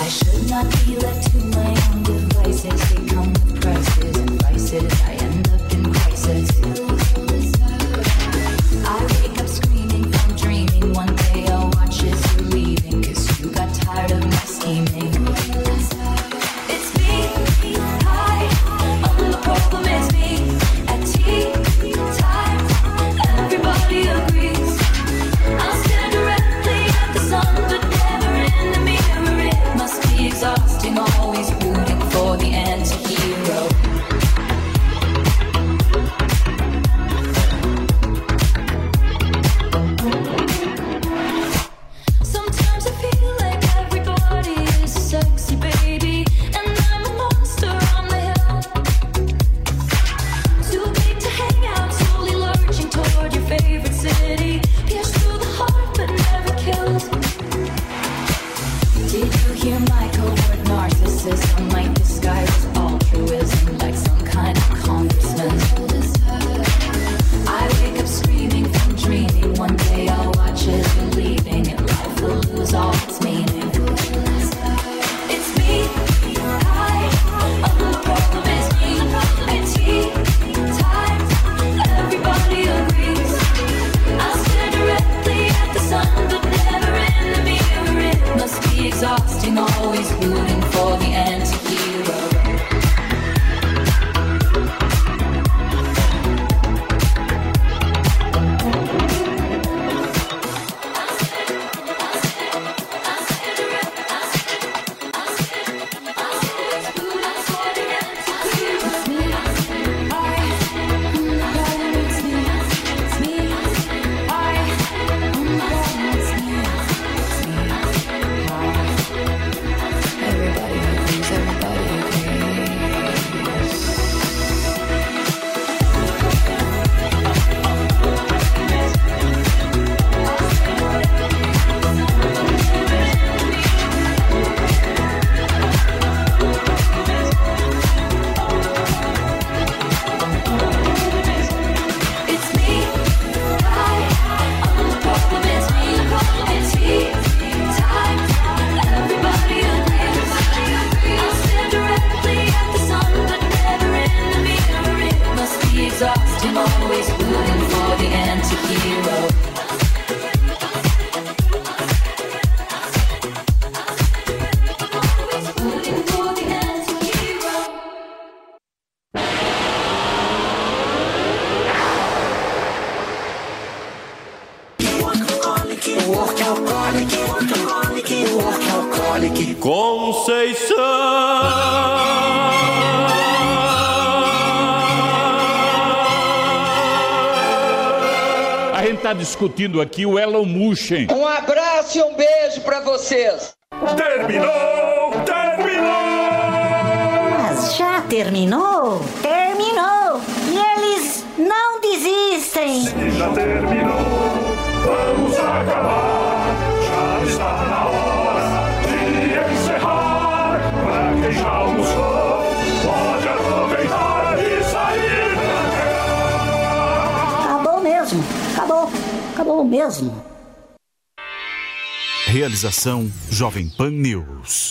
Speaker 13: I should not be left to my own
Speaker 33: discutindo aqui o Elon Musk.
Speaker 34: Um abraço e um beijo para vocês.
Speaker 33: Terminou! Terminou!
Speaker 11: Mas já terminou? Terminou! E eles não desistem!
Speaker 33: Sim, já
Speaker 11: terminou! mesmo.
Speaker 35: Realização Jovem Pan News.